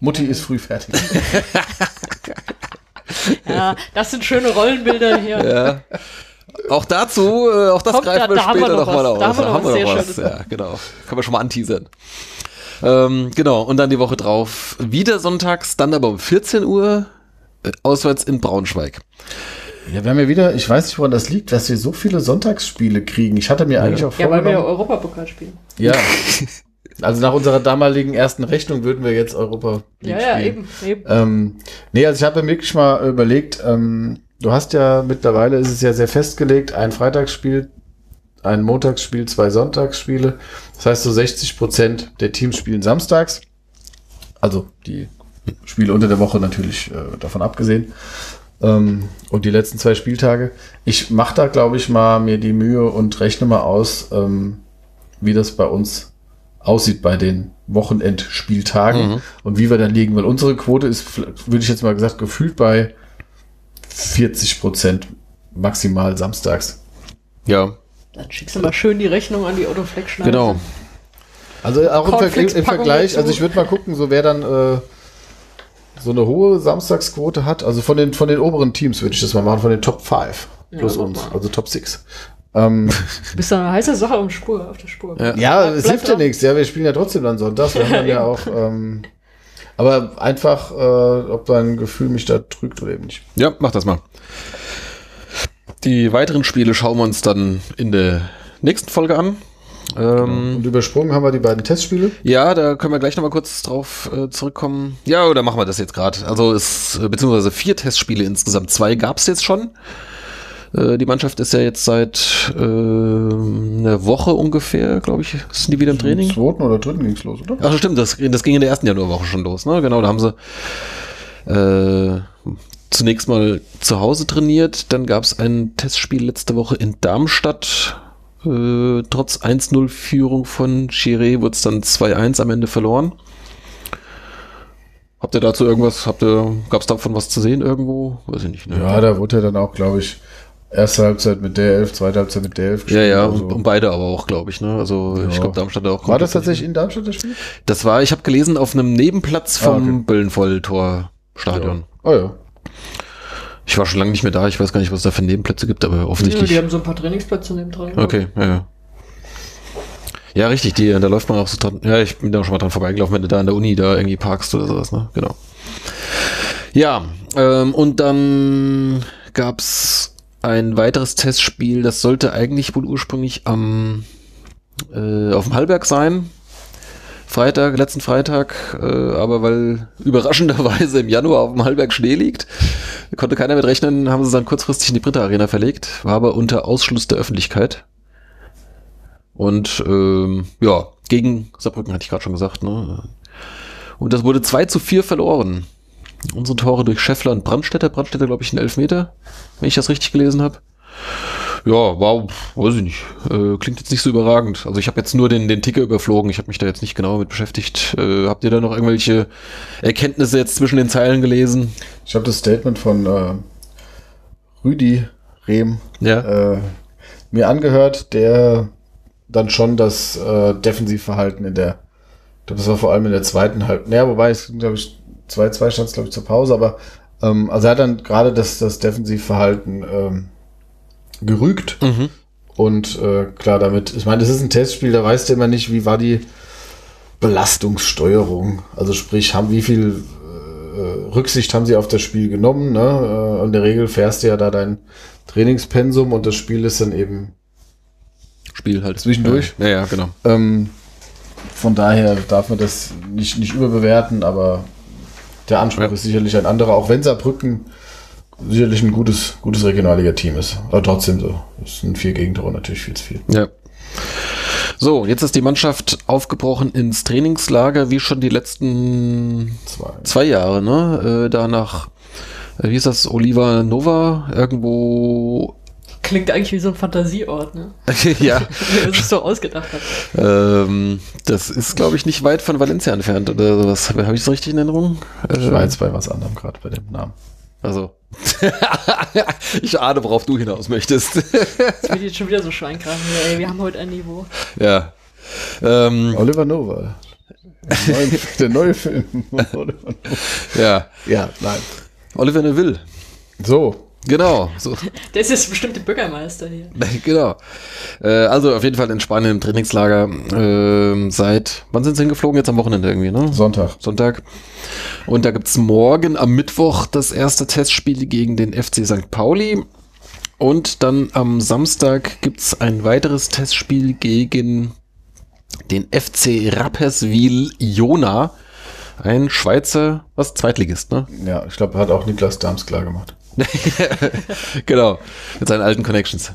Mutti ist früh fertig. (laughs) Ja, das sind schöne Rollenbilder hier. Ja. Auch dazu, äh, auch das Kommt, greifen da- wir da haben wir später noch nochmal was. aus. Da haben wir noch was. Ja, genau. Können wir schon mal anteasern. Ähm, genau, und dann die Woche drauf wieder sonntags, dann aber um 14 Uhr äh, auswärts in Braunschweig. Ja, wir haben ja wieder, ich weiß nicht, woran das liegt, dass wir so viele Sonntagsspiele kriegen. Ich hatte mir eigentlich auch Ja, weil wir ja vorgenommen. Europapokal spielen. Ja. (laughs) Also nach unserer damaligen ersten Rechnung würden wir jetzt Europa Ja, League ja, spielen. eben, eben. Ähm, nee, also ich habe mir wirklich mal überlegt, ähm, du hast ja mittlerweile ist es ja sehr festgelegt, ein Freitagsspiel, ein Montagsspiel, zwei Sonntagsspiele. Das heißt, so 60 Prozent der Teams spielen samstags. Also die Spiele unter der Woche natürlich äh, davon abgesehen. Ähm, und die letzten zwei Spieltage. Ich mache da, glaube ich, mal mir die Mühe und rechne mal aus, ähm, wie das bei uns aussieht bei den Wochenendspieltagen Mhm. und wie wir dann liegen, weil unsere Quote ist, würde ich jetzt mal gesagt, gefühlt bei 40 Prozent maximal samstags. Ja, Dann schickst du mal schön die Rechnung an die Schneider. genau. Also auch im, Ver im, Vergleich, also ich würde mal gucken, so wer dann äh, so eine hohe Samstagsquote hat, also von den von den oberen Teams würde ich das mal machen, von den Top 5 Ja, plus mach uns, also Top 6. Ähm, Du (laughs) bist da eine heiße Sache auf, Spur, auf der Spur. Ja. ja, Bleib es hilft ja nichts, ja, wir spielen ja trotzdem dann sonntags, wir (laughs) haben ja auch, ähm, aber einfach, äh, ob dein Gefühl mich da trügt oder eben nicht. Ja, mach das mal. Die weiteren Spiele schauen wir uns dann in der nächsten Folge an. Ähm, Und übersprungen haben wir die beiden Testspiele. ja, da können wir gleich nochmal kurz drauf äh, zurückkommen. Ja, oder machen wir das jetzt gerade? Also es, äh, beziehungsweise vier Testspiele insgesamt. Zwei gab's jetzt schon. Äh, die Mannschaft ist ja jetzt seit äh, einer Woche ungefähr, glaube ich, sind die wieder im Training. Am zweiten oder dritten ging's los, oder? Ach stimmt, das, das ging in der ersten Januarwoche schon los, ne? Genau, da haben sie äh, zunächst mal zu Hause trainiert, dann gab es ein Testspiel letzte Woche in Darmstadt. Äh, trotz 1-0-Führung von Chiré wurde es dann 2-1 am Ende verloren. Habt ihr dazu irgendwas, habt ihr, gab es davon was zu sehen irgendwo? Weiß ich nicht. Ne? Ja, da wurde ja dann auch, glaube ich, erste Halbzeit mit der Elf, zweite Halbzeit mit der Elf ja, ja, Also, und, und beide aber auch, glaube ich. Ne? Also ich Ja. glaube, Darmstadt hat auch war das tatsächlich in Darmstadt das Spiel? Das war, ich habe gelesen, auf einem Nebenplatz Ah, vom okay. Böllenvoll-Torstadion. Oh ja. Ich war schon lange nicht mehr da, ich weiß gar nicht, was es da für Nebenplätze gibt, aber Ja, offensichtlich. die haben so ein paar Trainingsplätze neben dran. okay, ja, ja. Ja, richtig, die, da läuft man auch so dran. Ja, ich bin da schon mal dran vorbeigelaufen, wenn du da an der Uni da irgendwie parkst oder sowas, ne? Genau. Ja, ähm, und dann gab's ein weiteres Testspiel, das sollte eigentlich wohl ursprünglich am äh, auf dem Hallberg sein. Freitag, letzten Freitag, äh, aber weil überraschenderweise im Januar auf dem Hallberg Schnee liegt, konnte keiner mit rechnen, haben sie es dann kurzfristig in die Britta Arena verlegt, war aber unter Ausschluss der Öffentlichkeit. Und ähm, ja, gegen Saarbrücken hatte ich gerade schon gesagt. Ne? Und das wurde 2 zu 4 verloren. Unsere Tore durch Scheffler und Brandstätter. Brandstätter, glaube ich, ein Elfmeter, wenn ich das richtig gelesen habe. Ja, wow, weiß ich nicht. Äh, klingt jetzt nicht so überragend. Also ich habe jetzt nur den, den Ticker überflogen. Ich habe mich da jetzt nicht genau mit beschäftigt. Äh, habt ihr da noch irgendwelche Erkenntnisse jetzt zwischen den Zeilen gelesen? Ich habe das Statement von äh, Rüdi Rehm Ja. äh, mir angehört, der dann schon das äh, Defensivverhalten in der, ich glaube, das war vor allem in der zweiten Halb, naja, wobei es, glaube ich, 2-2 stand es, glaube ich, zur Pause, aber ähm, also er hat dann gerade das, das Defensivverhalten ähm, gerügt Mhm. und äh, klar damit, ich meine, das ist ein Testspiel, da weißt du immer nicht, wie war die Belastungssteuerung, also sprich, haben wie viel äh, Rücksicht haben sie auf das Spiel genommen, ne? Äh, in der Regel fährst du ja da dein Trainingspensum und das Spiel ist dann eben Spiel halt. Zwischendurch? Ja, ja, genau. ähm, von daher darf man das nicht, nicht überbewerten, aber der Anspruch Ja. ist sicherlich ein anderer, auch wenn Saarbrücken sicherlich ein gutes, gutes Regionalliga-Team ist. Aber trotzdem so. Das sind vier Gegentore natürlich viel zu viel. Ja. So, jetzt ist die Mannschaft aufgebrochen ins Trainingslager, wie schon die letzten Zwei. zwei Jahre, ne? Äh, da nach, äh, wie ist das, Oliva Nova, irgendwo, Klingt eigentlich wie so ein Fantasieort, ne? (laughs) ja, (laughs) Wer sich so ausgedacht hat. ähm, das ist, glaube ich, nicht weit von Valencia entfernt oder sowas. Habe ich das richtig in Erinnerung? Ich Äh, war jetzt bei was anderem gerade bei dem Namen. Also, (laughs) ich ahne, worauf du hinaus möchtest. Das wird jetzt schon wieder so Schweinkragen. hier, Ey, wir haben heute ein Niveau. ja. Ähm, Oliver Nova. Der neue, der neue Film. Ja. ja, nein. Oliver Neville. So. Genau. So. (laughs) Das ist bestimmt der Bürgermeister hier. (laughs) genau. Äh, also auf jeden Fall in Spanien im Trainingslager. ähm, seit, wann sind sie hingeflogen? Jetzt am Wochenende irgendwie, ne? Sonntag. Sonntag. Und da gibt's morgen am Mittwoch das erste Testspiel gegen den FC St. Pauli. Und dann am Samstag gibt's ein weiteres Testspiel gegen den FC Rapperswil Jona. Ein Schweizer, was Zweitligist, ne? Ja, ich glaube, hat auch Niklas Dams klar gemacht. (laughs) genau, mit seinen alten Connections.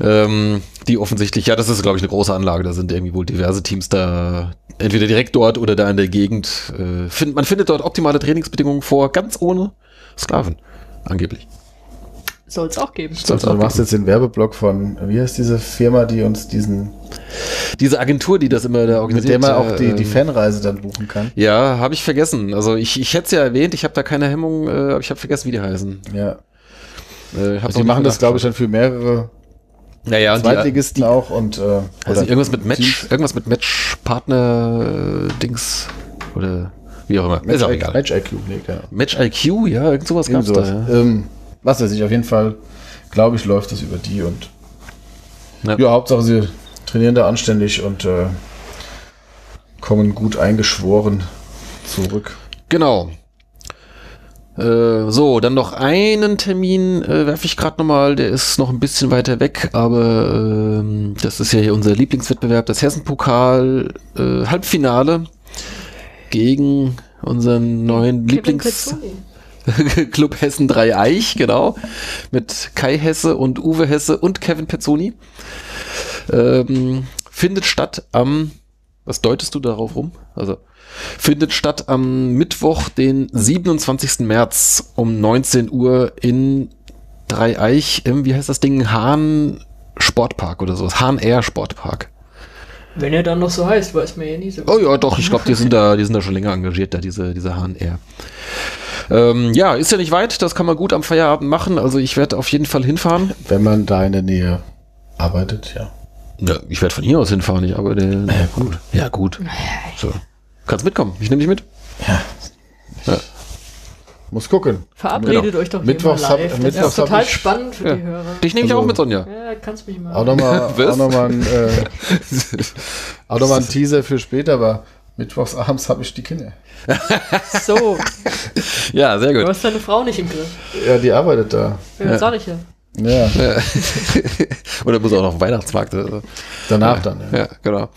Ähm, die offensichtlich, ja, das ist, glaube ich, eine große Anlage. Da sind irgendwie wohl diverse Teams da, entweder direkt dort oder da in der Gegend. Äh, find, man findet dort optimale Trainingsbedingungen vor, ganz ohne Sklaven, angeblich. Soll es auch geben. Soll's Also, auch du machst geben. jetzt den Werbeblock von, wie heißt diese Firma, die uns diesen, Diese Agentur, die das immer da mit organisiert. der man auch die, die ähm, Fanreise dann buchen kann. Ja, habe ich vergessen. Also ich, ich hätte es ja erwähnt, ich habe da keine Hemmung, äh, aber ich habe vergessen, wie die heißen. Ja. Äh, Also die machen das, glaube ich, dann für mehrere Naja, und die, Zweitligisten auch und äh, also irgendwas mit Match, irgendwas mit Match-Partner-Dings oder wie auch immer. Match, ist auch IQ, egal. Match IQ, nee, Ahnung. Match IQ, ja, irgend sowas gab's sowas. da. Ja. Ähm, was weiß ich, auf jeden Fall, glaube ich, läuft das über die und Ja. ja, Hauptsache sie trainieren da anständig und äh, kommen gut eingeschworen zurück. Genau. Äh, so, dann noch einen Termin äh, werfe ich gerade nochmal, der ist noch ein bisschen weiter weg, aber ähm, das ist ja hier unser Lieblingswettbewerb, das Hessenpokal äh, Halbfinale gegen unseren neuen Lieblings (laughs) Club Hessen 3 Eich, genau, mit Kai Hesse und Uwe Hesse und Kevin Pezzoni. Ähm, findet statt am, was deutest du darauf rum? Also, findet statt am Mittwoch, den 27. März um 19 Uhr in Dreieich im, wie heißt das Ding, Hahn Sportpark oder sowas, Hahn Air Sportpark. Wenn er dann noch so heißt, weiß man ja nie so. Oh ja, doch, ich glaube, die sind da, die sind da schon länger engagiert, da diese, diese Hahn Air. Ähm, ja, ist ja nicht weit, das kann man gut am Feierabend machen, also ich werde auf jeden Fall hinfahren. Wenn man da in der Nähe arbeitet, ja. Ja, ich werde von hier aus hinfahren, ich arbeite. Ja, gut. Ja, gut. So. Kannst mitkommen, ich nehme dich mit. Ja. Ja. Muss gucken. Verabredet Genau. euch doch Mittwochs hab- mal live. Das Mittwochs ist hab total ich- spannend für Ja. die Hörer. Dich nehme ich Also- auch mit Sonja. Ja, kannst mich mal. Auch nochmal (laughs) auch noch mal ein, äh, (laughs) auch noch mal ein Teaser für später, aber mittwochs abends habe ich die Kinder. (laughs) So, Ja, sehr du gut. hast deine Frau nicht im Griff. Ja, die arbeitet da. Ja, Ja. sag ich ja. Ja, Oder muss auch noch auf den Weihnachtsmarkt. oder so. danach dann. Ja. Ja, genau.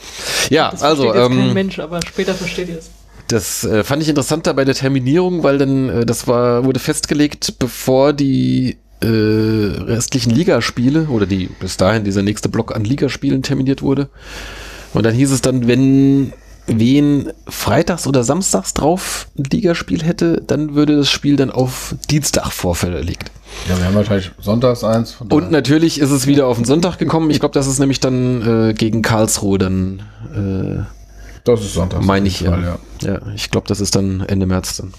Ja, Das also, jetzt kein ähm, Mensch, aber später versteht ihr es. Das äh, fand ich interessant da bei der Terminierung, weil dann, äh, das war, wurde festgelegt, bevor die äh, restlichen Ligaspiele oder die bis dahin dieser nächste Block an Ligaspielen terminiert wurde. Und dann hieß es dann, wenn wen freitags oder samstags drauf ein Ligaspiel hätte, dann würde das Spiel dann auf Dienstag vorverlegt. ja, wir haben wahrscheinlich sonntags eins. Von Und natürlich ist es wieder auf den Sonntag gekommen. Ich glaube, das ist nämlich dann äh, gegen Karlsruhe dann, das ist sonntags. äh, meine ich ja. Fall, ja. Ja, ich glaube, das ist dann Ende März dann.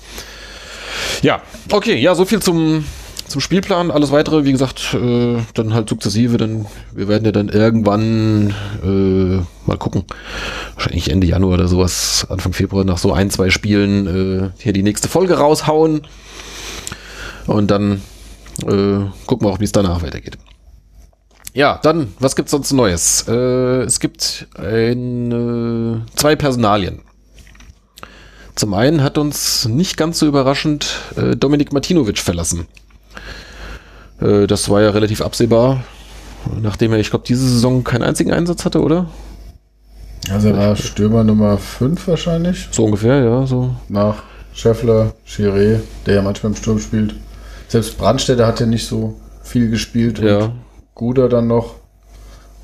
Ja, okay, ja, so viel zum, zum Spielplan. Alles weitere, wie gesagt, äh, dann halt sukzessive. Dann, wir werden ja dann irgendwann äh, mal gucken. Wahrscheinlich Ende Januar oder sowas, Anfang Februar, nach so ein, zwei Spielen äh, hier die nächste Folge raushauen. Und dann äh, gucken wir auch, wie es danach weitergeht. Ja, dann, was gibt's sonst Neues? Äh, es gibt ein, äh, zwei Personalien. Zum einen hat uns nicht ganz so überraschend äh, Dominik Martinovic verlassen. Äh, das war ja relativ absehbar, nachdem er, ich glaube, diese Saison keinen einzigen Einsatz hatte, oder? Also er war Stürmer Nummer 5 wahrscheinlich. So ungefähr, ja, so. Nach Scheffler, Chiré, der ja manchmal im Sturm spielt. Selbst Brandstätter hat ja nicht so viel gespielt. Ja. Und Guder dann noch.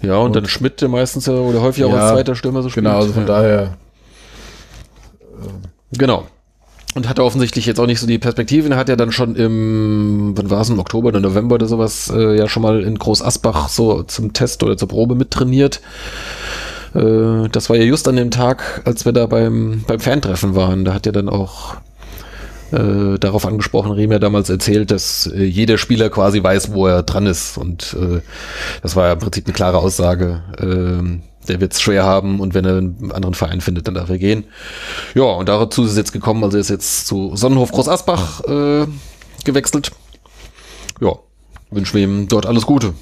Ja, und, dann Schmidt, der meistens oder häufig auch Ja, als zweiter Stürmer so spielt. Genau, also von daher. Genau. Und hatte offensichtlich jetzt auch nicht so die Perspektiven. Er hat ja dann schon im, wann war es, im Oktober oder November oder sowas, äh, ja schon mal in Groß Asbach so zum Test oder zur Probe mittrainiert. Äh, das war ja just an dem Tag, als wir da beim, beim Fantreffen waren. Da hat ja dann auch äh, darauf angesprochen, Rehm ja damals erzählt, dass äh, jeder Spieler quasi weiß, wo er dran ist. Und äh, das war ja im Prinzip eine klare Aussage. Ähm, der wird es schwer haben und wenn er einen anderen Verein findet, dann darf er gehen. Ja, und dazu ist es jetzt gekommen, also er ist jetzt zu Sonnenhof Groß Asbach äh, gewechselt. Ja, wünschen wir ihm dort alles Gute.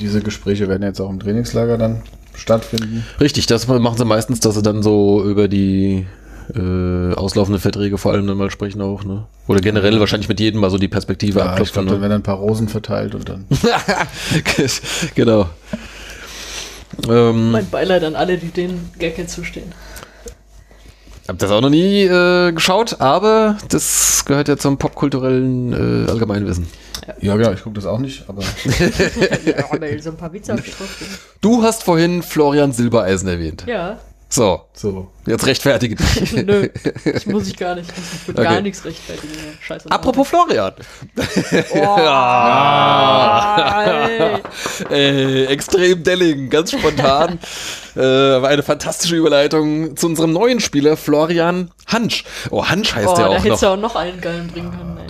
Diese Gespräche werden jetzt auch im Trainingslager dann stattfinden. Richtig, das machen sie meistens, dass sie dann so über die äh, auslaufenden Verträge vor allem dann mal sprechen auch, ne? Oder generell wahrscheinlich mit jedem mal so die Perspektive Ja, ich abklopfen. dann ne? werden ein paar Rosen verteilt und dann. (laughs) genau. Ähm, Mein Beileid an alle, die den Gag jetzt zustehen. hab das auch noch nie äh, geschaut, aber das gehört ja zum popkulturellen äh, Allgemeinwissen. Ja, genau, ich gucke das auch nicht, aber (laughs) ja, aber so ein paar Witze. (laughs) Du hast vorhin Florian Silbereisen erwähnt. Ja, So, so. jetzt rechtfertige dich. (laughs) nö, (laughs) das muss ich gar nicht. Ich für Okay. gar nichts rechtfertigen. Scheiße. Apropos Florian. Oh, (laughs) ey. Äh, extrem Delling, ganz spontan. äh, war eine fantastische Überleitung zu unserem neuen Spieler, Florian Hansch. Oh, Hansch heißt Oh, der da auch hättest noch. du auch noch einen geilen bringen können. Ey.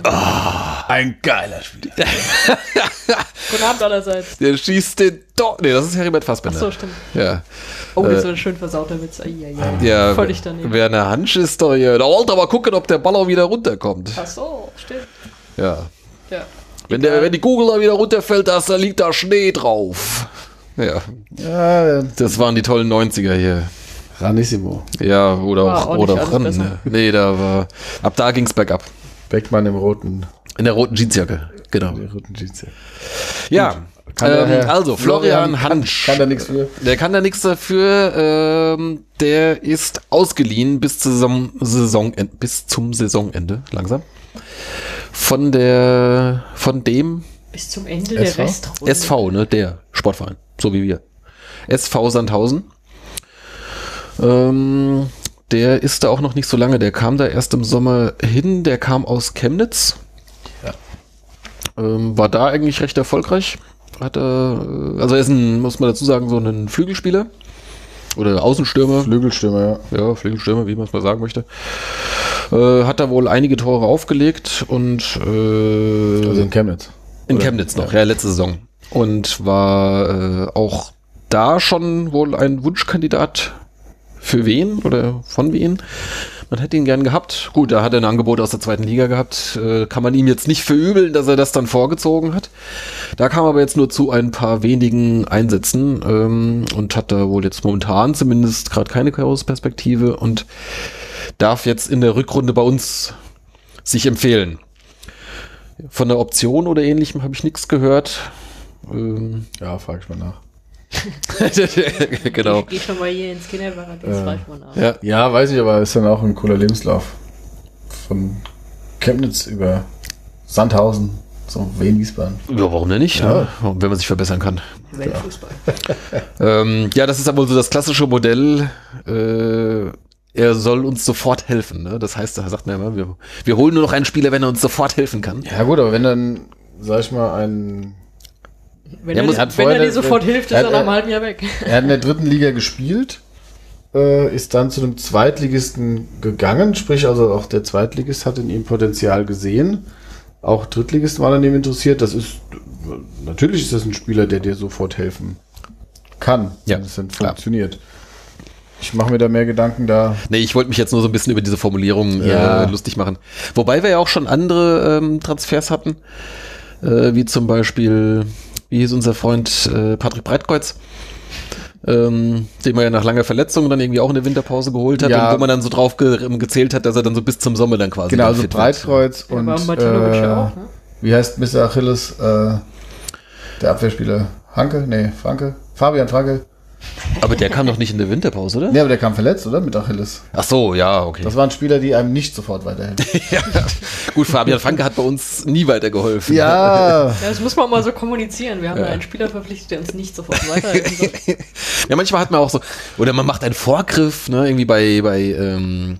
Ein geiler Spieler. (laughs) Guten Abend allerseits. Der schießt den doch. Nee, das ist Heribert Fassbender. Achso, stimmt. Ja. Oh, das Äh, war ein schön versauter Witz. Ai, ai, ai. Ja, Völlig daneben. Werner Hansch ist doch hier. Da wollte aber gucken, ob der Ball auch wieder runterkommt. Achso, stimmt. Ja. Ja. Wenn, der, wenn die Kugel da wieder runterfällt, da, ist- da liegt da Schnee drauf. Ja, Ja, das waren die tollen 90er hier. Ranissimo. Ja, oder War auch, auch oder auch ran. Ne? Nee, da war. Ab da ging's bergab. Beckmann im roten, In der roten Jeansjacke. Genau. der roten Jeans. Ja. Kann der Ähm, also, Florian kann, Hansch. kann da nichts für. Der kann da nichts dafür. Ähm, der ist ausgeliehen bis, zur Saison, Saison, bis zum Saisonende, langsam. Von der, von dem Bis zum Ende SV? der Restrunde. SV, ne, der Sportverein, so wie wir. SV Sandhausen. Ähm, der ist da auch noch nicht so lange. Der kam da erst im Sommer hin. Der kam aus Chemnitz. Ja. Ähm, war da eigentlich recht erfolgreich. Hat er, äh, also er ist ein, muss man dazu sagen, so ein Flügelspieler. Oder Außenstürmer. Flügelstürmer, ja. Ja, Flügelstürmer, wie man es mal sagen möchte. Äh, hat da wohl einige Tore aufgelegt und äh, Also in Chemnitz. in Oder? Chemnitz noch, ja. letzte Saison. Und war äh, auch da schon wohl ein Wunschkandidat für wen oder von wen. Man hätte ihn gern gehabt. Gut, da hat er ein Angebot aus der zweiten Liga gehabt. Äh, kann man ihm jetzt nicht verübeln, dass er das dann vorgezogen hat. Da kam aber jetzt nur zu ein paar wenigen Einsätzen ähm, und hat da wohl jetzt momentan zumindest gerade keine Perspektive und darf jetzt in der Rückrunde bei uns sich empfehlen. Von der Option oder ähnlichem habe ich nichts gehört. Ähm, ja, frage ich mal nach. (laughs) genau. Ich gehe schon mal hier ins Kinderparadies, Äh. Ja, ja, weiß ich, aber ist dann auch ein cooler Lebenslauf. Von Chemnitz über Sandhausen, so Wien, Wiesbaden. Ja, warum denn nicht? Ja. Ne? Wenn man sich verbessern kann. Weltfußball. (laughs) Ähm, ja, das ist aber so das klassische Modell. Äh, er soll uns sofort helfen. Ne? Das heißt, da sagt man immer, wir, wir holen nur noch einen Spieler, wenn er uns sofort helfen kann. Ja gut, aber wenn dann, sag ich mal, ein... Wenn, er, muss- wenn er vorher- dir sofort hilft, ist er- er nach einem er- halben Jahr weg. Er hat in der dritten Liga gespielt, äh, ist dann zu einem Zweitligisten gegangen, sprich also auch der Zweitligist hat in ihm Potenzial gesehen. Auch Drittligisten waren an ihm interessiert. Das ist, natürlich ist das ein Spieler, der dir sofort helfen kann, Ja, wenn es dann klar. funktioniert. Ich mache mir da mehr Gedanken da. Nee, ich wollte mich jetzt nur so ein bisschen über diese Formulierung Ja. äh, lustig machen. Wobei wir ja auch schon andere ähm, Transfers hatten, äh, wie zum Beispiel, wie hieß unser Freund äh, Patrick Breitkreuz, ähm, den man ja nach langer Verletzung dann irgendwie auch in der Winterpause geholt hat Ja. und wo man dann so drauf ge gezählt hat, dass er dann so bis zum Sommer dann quasi Genau, also wird. Breitkreuz Ja, und war Martinovic äh, auch, ne? wie heißt Mr. Achilles, äh, der Abwehrspieler Hanke? Nee, Franke? Fabian Franke? Aber der kam doch nicht in der Winterpause, oder? Nee, aber der kam verletzt, oder? Mit Achilles. Ach so, ja, okay. Das waren Spieler, die einem nicht sofort weiterhelfen. (laughs) ja. Gut, Fabian Franke hat bei uns nie weitergeholfen. ja, (laughs) Ja, das muss man mal so kommunizieren. Wir haben Ja. einen Spieler verpflichtet, der uns nicht sofort weiterhelfen soll. (laughs) Ja, manchmal hat man auch so, oder man macht einen Vorgriff, ne, irgendwie bei, bei, ähm,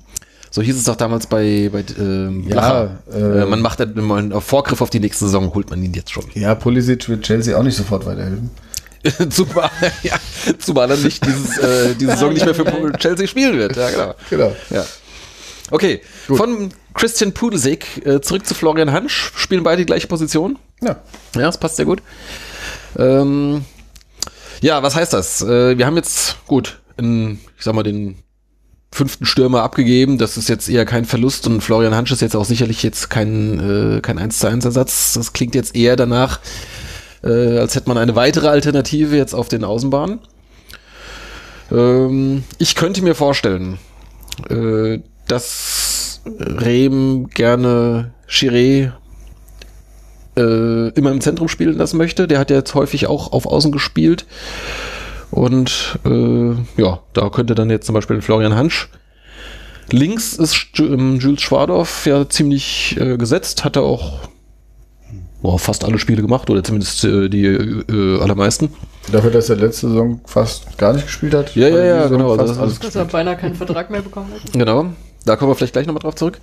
so hieß es doch damals bei, bei ähm, Ja, Blacher. äh, äh, man macht einen Vorgriff auf die nächste Saison, holt man ihn jetzt schon. ja, Pulisic wird Chelsea auch nicht sofort weiterhelfen. (laughs) zumal, ja, zumal er nicht dieses, äh, diese Saison nicht mehr für Chelsea spielen wird. Ja, genau. Genau. Ja. Okay, Gut. von Christian Pudelsek äh, zurück zu Florian Hansch, spielen beide die gleiche Position. Ja. Ja, das passt sehr gut. Ähm, ja, was heißt das? Äh, wir haben jetzt, gut, in, ich sag mal, den fünften Stürmer abgegeben. Das ist jetzt eher kein Verlust und Florian Hansch ist jetzt auch sicherlich jetzt kein, äh, kein 1 zu 1 Ersatz. Das klingt jetzt eher danach, äh, als hätte man eine weitere Alternative jetzt auf den Außenbahnen. Ähm, ich könnte mir vorstellen, äh, dass Rehm gerne Chiré äh, immer im Zentrum spielen lassen möchte. Der hat ja jetzt häufig auch auf Außen gespielt. Und äh, ja, da könnte dann jetzt zum Beispiel Florian Hansch. Links ist ähm, Jules Schwadorf ja ziemlich äh, gesetzt, hat er auch boah, fast alle Spiele gemacht oder zumindest äh, die äh, allermeisten. Dafür, dass er letzte Saison fast gar nicht gespielt hat. Ja, ja, ja, Saison genau, Fast das- alles Dass er beinahe keinen Vertrag mehr bekommen hat. Genau, da kommen wir vielleicht gleich nochmal drauf zurück.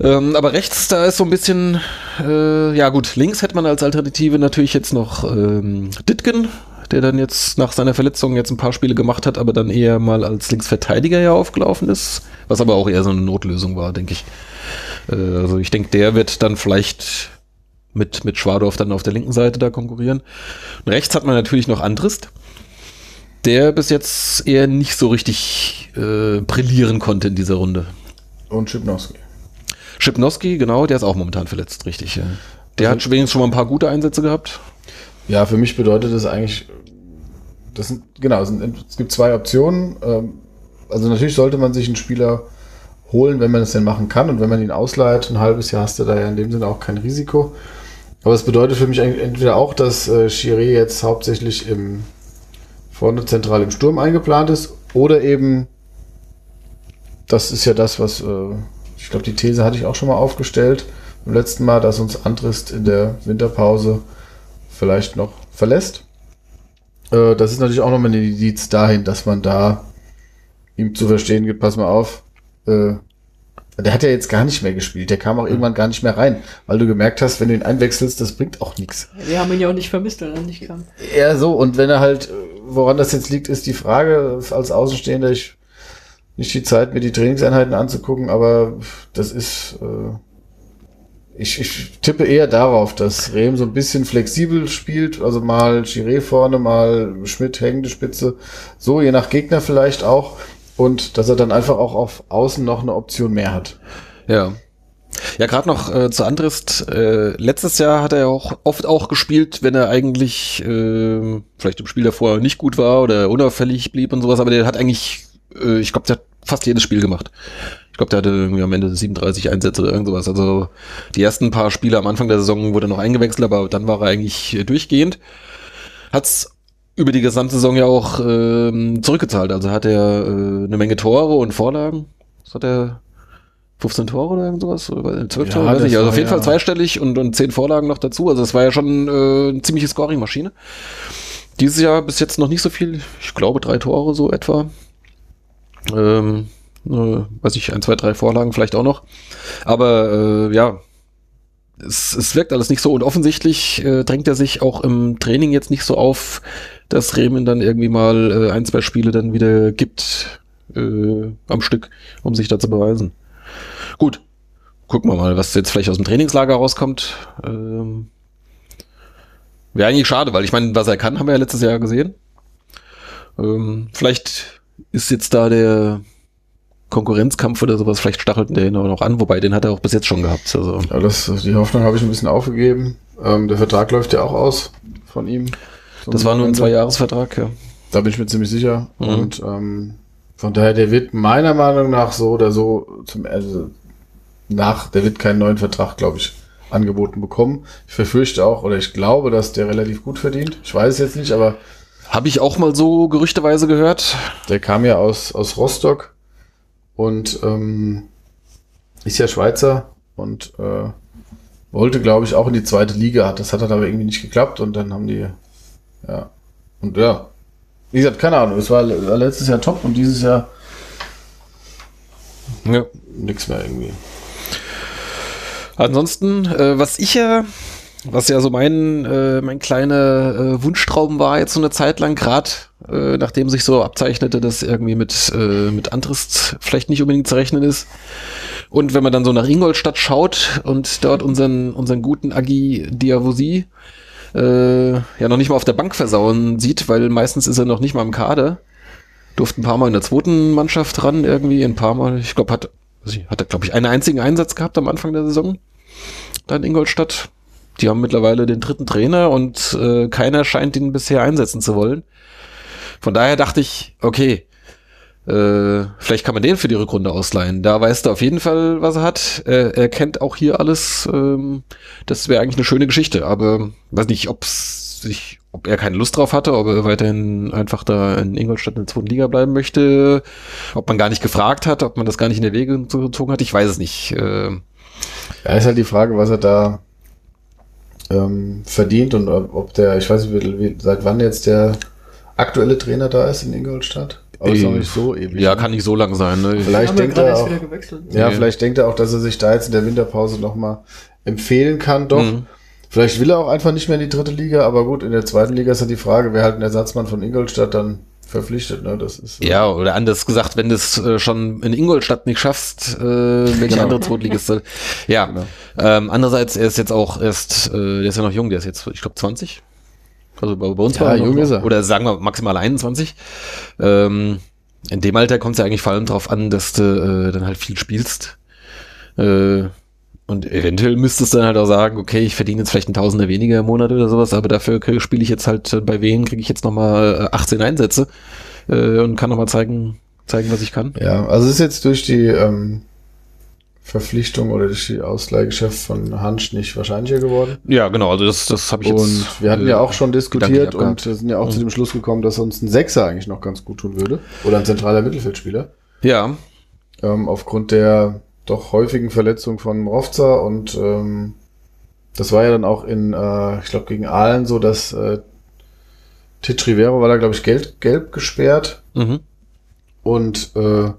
Ähm, aber rechts, da ist so ein bisschen, äh, ja gut, links hätte man als Alternative natürlich jetzt noch ähm, Ditgen, der dann jetzt nach seiner Verletzung jetzt ein paar Spiele gemacht hat, aber dann eher mal als Linksverteidiger ja aufgelaufen ist, was aber auch eher so eine Notlösung war, denke ich. Äh, also ich denke, der wird dann vielleicht mit, mit Schwadorf dann auf der linken Seite da konkurrieren. Und rechts hat man natürlich noch Andrist, der bis jetzt eher nicht so richtig äh, brillieren konnte in dieser Runde. Und Schipnowski. Schipnowski, genau, der ist auch momentan verletzt, richtig. Ja. Der Also- hat wenigstens schon mal ein paar gute Einsätze gehabt. Ja, für mich bedeutet das eigentlich, das sind, genau, es, sind, es gibt zwei Optionen. Ähm, Also natürlich sollte man sich einen Spieler holen, wenn man es denn machen kann und wenn man ihn ausleiht, ein halbes Jahr hast du da ja in dem Sinne auch kein Risiko. Aber es bedeutet für mich entweder auch, dass äh, Chiré jetzt hauptsächlich im vorne zentral im Sturm eingeplant ist oder eben das ist ja das, was äh, ich glaube, die These hatte ich auch schon mal aufgestellt beim letzten Mal, dass uns Andrist in der Winterpause vielleicht noch verlässt. Äh, das ist natürlich auch nochmal ein Indiz dahin, dass man da ihm zu verstehen gibt, pass mal auf, äh, der hat ja jetzt gar nicht mehr gespielt, der kam auch irgendwann gar nicht mehr rein, weil du gemerkt hast, wenn du ihn einwechselst, das bringt auch nichts. Wir haben ihn ja auch nicht vermisst, wenn er nicht kam. Ja, so, und wenn er halt, woran das jetzt liegt, ist die Frage, als Außenstehender, ich nicht die Zeit, mir die Trainingseinheiten anzugucken, aber das ist, äh, ich, ich tippe eher darauf, dass Rehm so ein bisschen flexibel spielt, also mal Chiré vorne, mal Schmidt hängende Spitze, so je nach Gegner vielleicht auch und dass er dann einfach auch auf Außen noch eine Option mehr hat. Ja. Ja, gerade noch äh, zu Andrist. Äh, letztes Jahr hat er auch oft auch gespielt, wenn er eigentlich äh, vielleicht im Spiel davor nicht gut war oder unauffällig blieb und sowas, aber der hat eigentlich, äh, ich glaube, der hat fast jedes Spiel gemacht. Ich glaube, der hatte irgendwie am Ende 37 Einsätze oder irgendwas. Also die ersten paar Spiele am Anfang der Saison wurde noch eingewechselt, aber dann war er eigentlich äh, durchgehend. Hat's über die gesamte Saison ja auch ähm, zurückgezahlt. Also hat er äh, eine Menge Tore und Vorlagen. Was hat er? 15 Tore oder irgend sowas? Oder 12 Ja, Tore, weiß nicht. Also auf jeden ja- Fall zweistellig und, und 10 Vorlagen noch dazu. Also es war ja schon äh, eine ziemliche Scoring-Maschine. Dieses Jahr bis jetzt noch nicht so viel. Ich glaube drei Tore so etwa. Ähm, äh, weiß ich, ein, zwei, drei Vorlagen vielleicht auch noch. Aber äh, ja, es, es wirkt alles nicht so und offensichtlich äh, drängt er sich auch im Training jetzt nicht so auf, dass Remen dann irgendwie mal äh, ein, zwei Spiele dann wieder gibt äh, am Stück, um sich da zu beweisen. Gut, gucken wir mal, was jetzt vielleicht aus dem Trainingslager rauskommt. Ähm, Wäre eigentlich schade, weil ich meine, was er kann, haben wir ja letztes Jahr gesehen. Ähm, vielleicht ist jetzt da der Konkurrenzkampf oder sowas, vielleicht stachelt der ihn auch noch an, wobei den hat er auch bis jetzt schon gehabt. Also, Ja, das, die Hoffnung habe ich ein bisschen aufgegeben. Ähm, der Vertrag läuft ja auch aus von ihm. Das war nur ein Zwei-Jahres-Vertrag, ja. Da bin ich mir ziemlich sicher. Mhm. Und ähm, von daher, der wird meiner Meinung nach so oder so zum also nach, der wird keinen neuen Vertrag, glaube ich, angeboten bekommen. Ich verfürchte auch, oder ich glaube, dass der relativ gut verdient. Ich weiß es jetzt nicht, aber Habe ich auch mal so gerüchteweise gehört. der kam ja aus, aus Rostock und ähm, ist ja Schweizer und äh, wollte, glaube ich, auch in die zweite Liga. Das hat dann aber irgendwie nicht geklappt und dann haben die, ja, und ja, wie gesagt, keine Ahnung, es war, letztes Jahr top und dieses Jahr Ja. nix mehr irgendwie. Ansonsten, äh, was ich ja, was ja so mein, äh, mein kleiner äh, Wunschtraum war jetzt so eine Zeit lang, gerade äh, nachdem sich so abzeichnete, dass irgendwie mit, äh, mit Antrist vielleicht nicht unbedingt zu rechnen ist. Und wenn man dann so nach Ingolstadt schaut und dort unseren, unseren guten Agi Diavosi äh, ja noch nicht mal auf der Bank versauen sieht, weil meistens ist er noch nicht mal im Kader. Durfte ein paar Mal in der zweiten Mannschaft ran, irgendwie, ein paar Mal, ich glaube, hat, hat er, glaube ich, einen einzigen Einsatz gehabt am Anfang der Saison. Da in Ingolstadt. Die haben mittlerweile den dritten Trainer und äh, keiner scheint ihn bisher einsetzen zu wollen. Von daher dachte ich, okay, äh, vielleicht kann man den für die Rückrunde ausleihen. Da weißt du auf jeden Fall, was er hat. Er, er kennt auch hier alles. Ähm, das wäre eigentlich eine schöne Geschichte. Aber weiß nicht, ob's sich, ob er keine Lust drauf hatte, ob er weiterhin einfach da in Ingolstadt in der zweiten Liga bleiben möchte, ob man gar nicht gefragt hat, ob man das gar nicht in der Wege gezogen hat. Ich weiß es nicht. Äh, Ja, ist halt die Frage, was er da ähm, verdient und ob, der, ich weiß nicht, seit wann jetzt der aktuelle Trainer da ist in Ingolstadt. Aber ist auch nicht so ewig. ja, ne? kann nicht so lang sein. Ne? Vielleicht denkt er auch, ja, Nee. vielleicht denkt er auch, dass er sich da jetzt in der Winterpause nochmal empfehlen kann, doch. Mhm. Vielleicht will er auch einfach nicht mehr in die dritte Liga, aber gut, in der zweiten Liga ist ja die Frage, wer halt ein Ersatzmann von Ingolstadt dann verpflichtet, ne? Das ist Ja, oder anders gesagt, wenn du es äh, schon in Ingolstadt nicht schaffst, äh, welche Genau. andere Zweitligist. Ja. Genau. Ähm, andererseits, er ist jetzt auch erst, äh, der ist ja noch jung, der ist jetzt, ich glaube, 20. Also bei, bei uns Ja, war er noch, jung ist er. Oder sagen wir maximal 21. Ähm, in dem Alter kommt es ja eigentlich vor allem darauf an, dass du äh, dann halt viel spielst. Äh, und eventuell müsstest du dann halt auch sagen, okay, ich verdiene jetzt vielleicht ein Tausender weniger im Monat oder sowas, aber dafür spiele ich jetzt halt, äh, bei wen kriege ich jetzt nochmal äh, 18 Einsätze äh, und kann nochmal zeigen, zeigen, was ich kann. Ja, also es ist jetzt durch die ähm, Verpflichtung oder durch die Ausleihgeschäft von Hansch nicht wahrscheinlicher geworden. Ja, genau, also das, das habe ich jetzt. Und wir hatten ja äh, auch schon diskutiert und sind ja auch zu Mhm. dem Schluss gekommen, dass uns ein Sechser eigentlich noch ganz gut tun würde. Oder ein zentraler Mittelfeldspieler. Ja, Ähm, aufgrund der doch häufigen Verletzung von Mrovza und ähm, das war ja dann auch in, äh, ich glaube, gegen Aalen so, dass äh, Titch Rivero war da, glaube ich, gelb, gelb gesperrt mhm. und äh,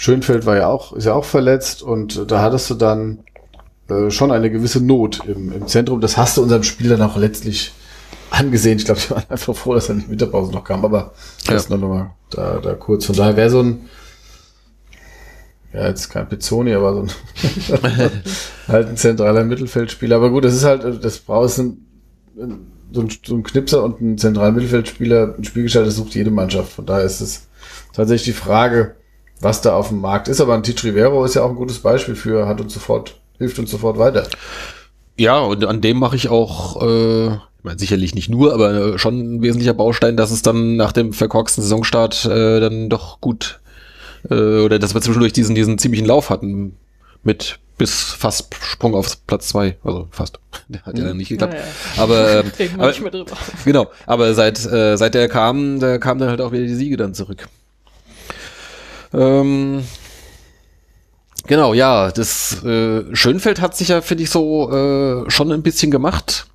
Schönfeld war ja auch, ist ja auch verletzt und da hattest du dann äh, schon eine gewisse Not im, im Zentrum. Das hast du unserem Spiel dann auch letztlich angesehen. Ich glaube, die waren einfach froh, dass er in die Winterpause noch kam, aber das Ja. nur noch mal da, da kurz. Von daher wäre so ein ja, jetzt kein Pizzoni, aber so ein, (laughs) halt ein zentraler Mittelfeldspieler. Aber gut, das ist halt, das brauchst ein, so ein, so ein Knipser und ein zentraler Mittelfeldspieler, ein Spielgestalter sucht jede Mannschaft. Von daher ist es tatsächlich die Frage, was da auf dem Markt ist. Aber ein Tich Rivero ist ja auch ein gutes Beispiel für, hat uns sofort, hilft uns sofort weiter. Ja, und an dem mache ich auch, äh, ich meine, sicherlich nicht nur, aber schon ein wesentlicher Baustein, dass es dann nach dem verkorksten Saisonstart äh, dann doch gut äh, oder dass wir zwischendurch diesen, diesen ziemlichen Lauf hatten mit bis fast Sprung auf Platz zwei, also fast. (laughs) Der hat ja dann nicht geklappt. Ja, ja. Aber, (laughs) ähm, aber nicht mehr drüber. (laughs) genau, aber seit äh, seit der kam, da kamen dann halt auch wieder die Siege dann zurück. Ähm, genau, ja, das äh, Schönfeld hat sich ja, finde ich, so äh, schon ein bisschen gemacht.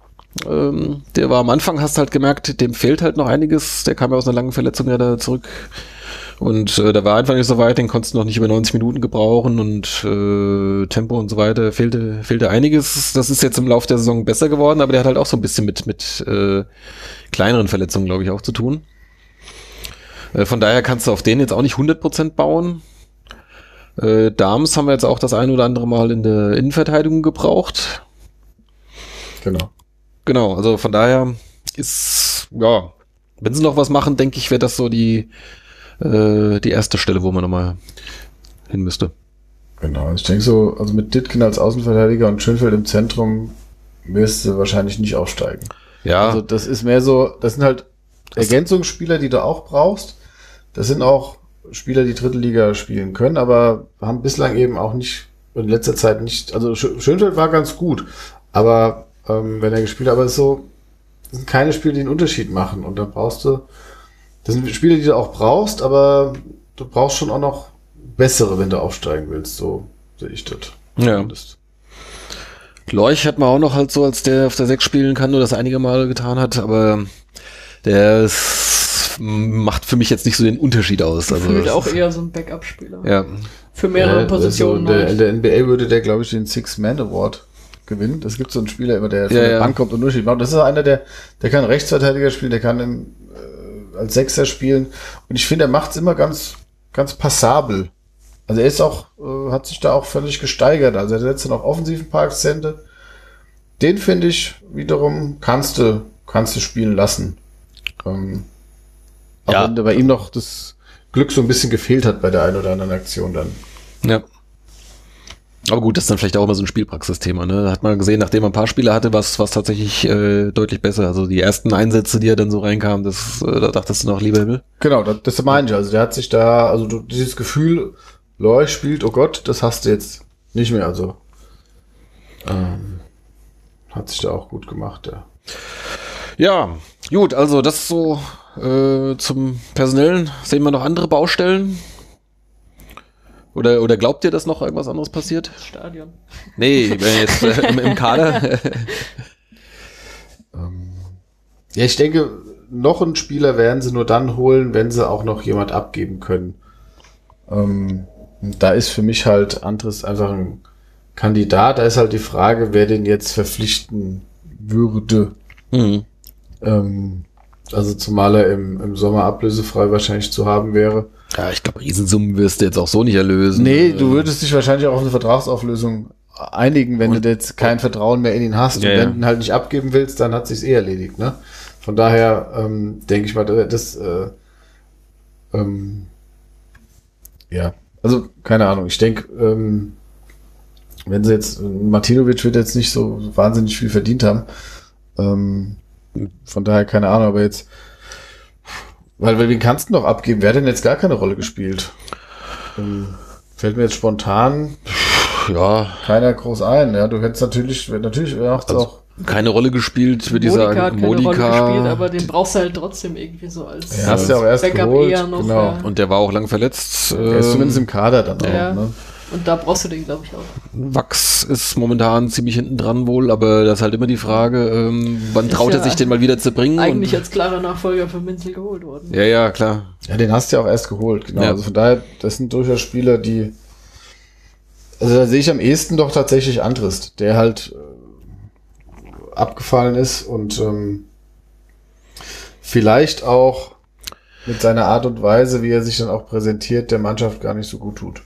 Ähm, der war am Anfang, hast halt gemerkt, dem fehlt halt noch einiges. Der kam ja aus einer langen Verletzung ja da zurück. Und äh, da war einfach nicht so weit, den konntest du noch nicht über 90 Minuten gebrauchen und äh, Tempo und so weiter fehlte, fehlte einiges. Das ist jetzt im Laufe der Saison besser geworden, aber der hat halt auch so ein bisschen mit, mit äh, kleineren Verletzungen, glaube ich, auch zu tun. Äh, von daher kannst du auf den jetzt auch nicht 100% bauen. Äh, Dams haben wir jetzt auch das ein oder andere Mal in der Innenverteidigung gebraucht. Genau. Genau, also von daher ist, ja, wenn sie noch was machen, denke ich, wäre das so die, äh, die erste Stelle, wo man nochmal hin müsste. Genau. Ich denke so, also mit Ditkin als Außenverteidiger und Schönfeld im Zentrum wirst du wahrscheinlich nicht aufsteigen. Ja, Also das ist mehr so, das sind halt Ergänzungsspieler, die du auch brauchst. Das sind auch Spieler, die dritte Liga spielen können, aber haben bislang eben auch nicht, in letzter Zeit nicht, also Schö- Schönfeld war ganz gut, aber ähm, wenn er gespielt hat, aber es ist so, das sind keine Spiele, die einen Unterschied machen und dann brauchst du, das sind Spiele, die du auch brauchst, aber du brauchst schon auch noch bessere, wenn du aufsteigen willst, so sehe ich das. Ja. Zumindest. Leuch hat man auch noch halt so, als der auf der 6 spielen kann, nur das einige Male getan hat, aber der ist, macht für mich jetzt nicht so den Unterschied aus. Also, Gefühlt auch eher so ein Backup-Spieler. ja, Für mehrere Ja, Positionen. Also der, halt. in der NBA würde der, glaube ich, den Six-Man Award gewinnen. Das gibt so einen Spieler immer, der von Ja, der ja. Bank kommt und Unterschied macht. Das ist einer, der, der kann Rechtsverteidiger spielen, der kann im, äh, als Sechser spielen. Und ich finde, er macht es immer ganz, ganz passabel. Also er ist auch, äh, hat sich da auch völlig gesteigert. Also er setzt dann auch offensiven Parkzente. Den finde ich wiederum kannst du, kannst du spielen lassen. Ähm, auch Ja. wenn bei ihm noch das Glück so ein bisschen gefehlt hat bei der einen oder anderen Aktion dann. ja. Aber gut, das ist dann vielleicht auch immer so ein Spielpraxisthema, ne? Da Hat man gesehen, nachdem man ein paar Spiele hatte, was was tatsächlich äh, deutlich besser. Also die ersten Einsätze, die er dann so reinkamen, das, äh, da dachtest du noch, lieber Himmel. Genau, das, das meine ich. Also der hat sich da, also du, dieses Gefühl, Loy spielt, oh Gott, das hast du jetzt nicht mehr. Also ähm, hat sich da auch gut gemacht. Ja. Ja, gut, also das ist so äh, zum Personellen. Sehen wir noch andere Baustellen? Oder, oder glaubt ihr, dass noch irgendwas anderes passiert? Stadion. Nee, wenn jetzt äh, im, im Kader. (laughs) ja, ich denke, noch einen Spieler werden sie nur dann holen, wenn sie auch noch jemand abgeben können. Ähm, da ist für mich halt Andres einfach ein Kandidat. Da ist halt die Frage, wer den jetzt verpflichten würde. mhm. Ähm, also zumal er im, im Sommer ablösefrei wahrscheinlich zu haben wäre. Ja, ich glaube, Riesensummen wirst du jetzt auch so nicht erlösen. Nee, du würdest dich wahrscheinlich auch auf eine Vertragsauflösung einigen, wenn Und- du jetzt kein Vertrauen mehr in ihn hast. Ja, und wenn ja. du ihn halt nicht abgeben willst, dann hat sich's eh erledigt. Ne? Von daher ähm, denke ich mal, das äh, ähm, ja, also keine Ahnung. Ich denke, ähm, wenn sie jetzt Martinovic wird jetzt nicht so wahnsinnig viel verdient haben. Ähm, von daher keine Ahnung, aber jetzt weil, weil wen kannst du noch abgeben? Wer hat denn jetzt gar keine Rolle gespielt? Ähm, fällt mir jetzt spontan Ja, keiner groß ein. Ja, du hättest natürlich, natürlich Also, auch. keine Rolle gespielt, würde ich sagen. hat keine Rolle Modika. gespielt, aber den brauchst du halt trotzdem irgendwie so als Ja, hast du ja auch erst Backup geholt. eher noch. genau. Ja. Und der war auch lang verletzt. Er ist Ähm, zumindest im Kader dann auch. Ja. Ne? Und da brauchst du den, glaube ich, auch. Wachs ist momentan ziemlich hinten dran wohl, aber das ist halt immer die Frage, ähm, wann Ist traut er ja sich den mal wieder zu bringen? Eigentlich und, als klarer Nachfolger für Minzel geholt worden. ja, ja, klar. Ja, den hast du ja auch erst geholt. Genau. Ja. Also von daher, das sind durchaus Spieler, die. Also da sehe ich am ehesten doch tatsächlich Andrist, der halt äh, abgefallen ist und ähm, vielleicht auch mit seiner Art und Weise, wie er sich dann auch präsentiert, der Mannschaft gar nicht so gut tut.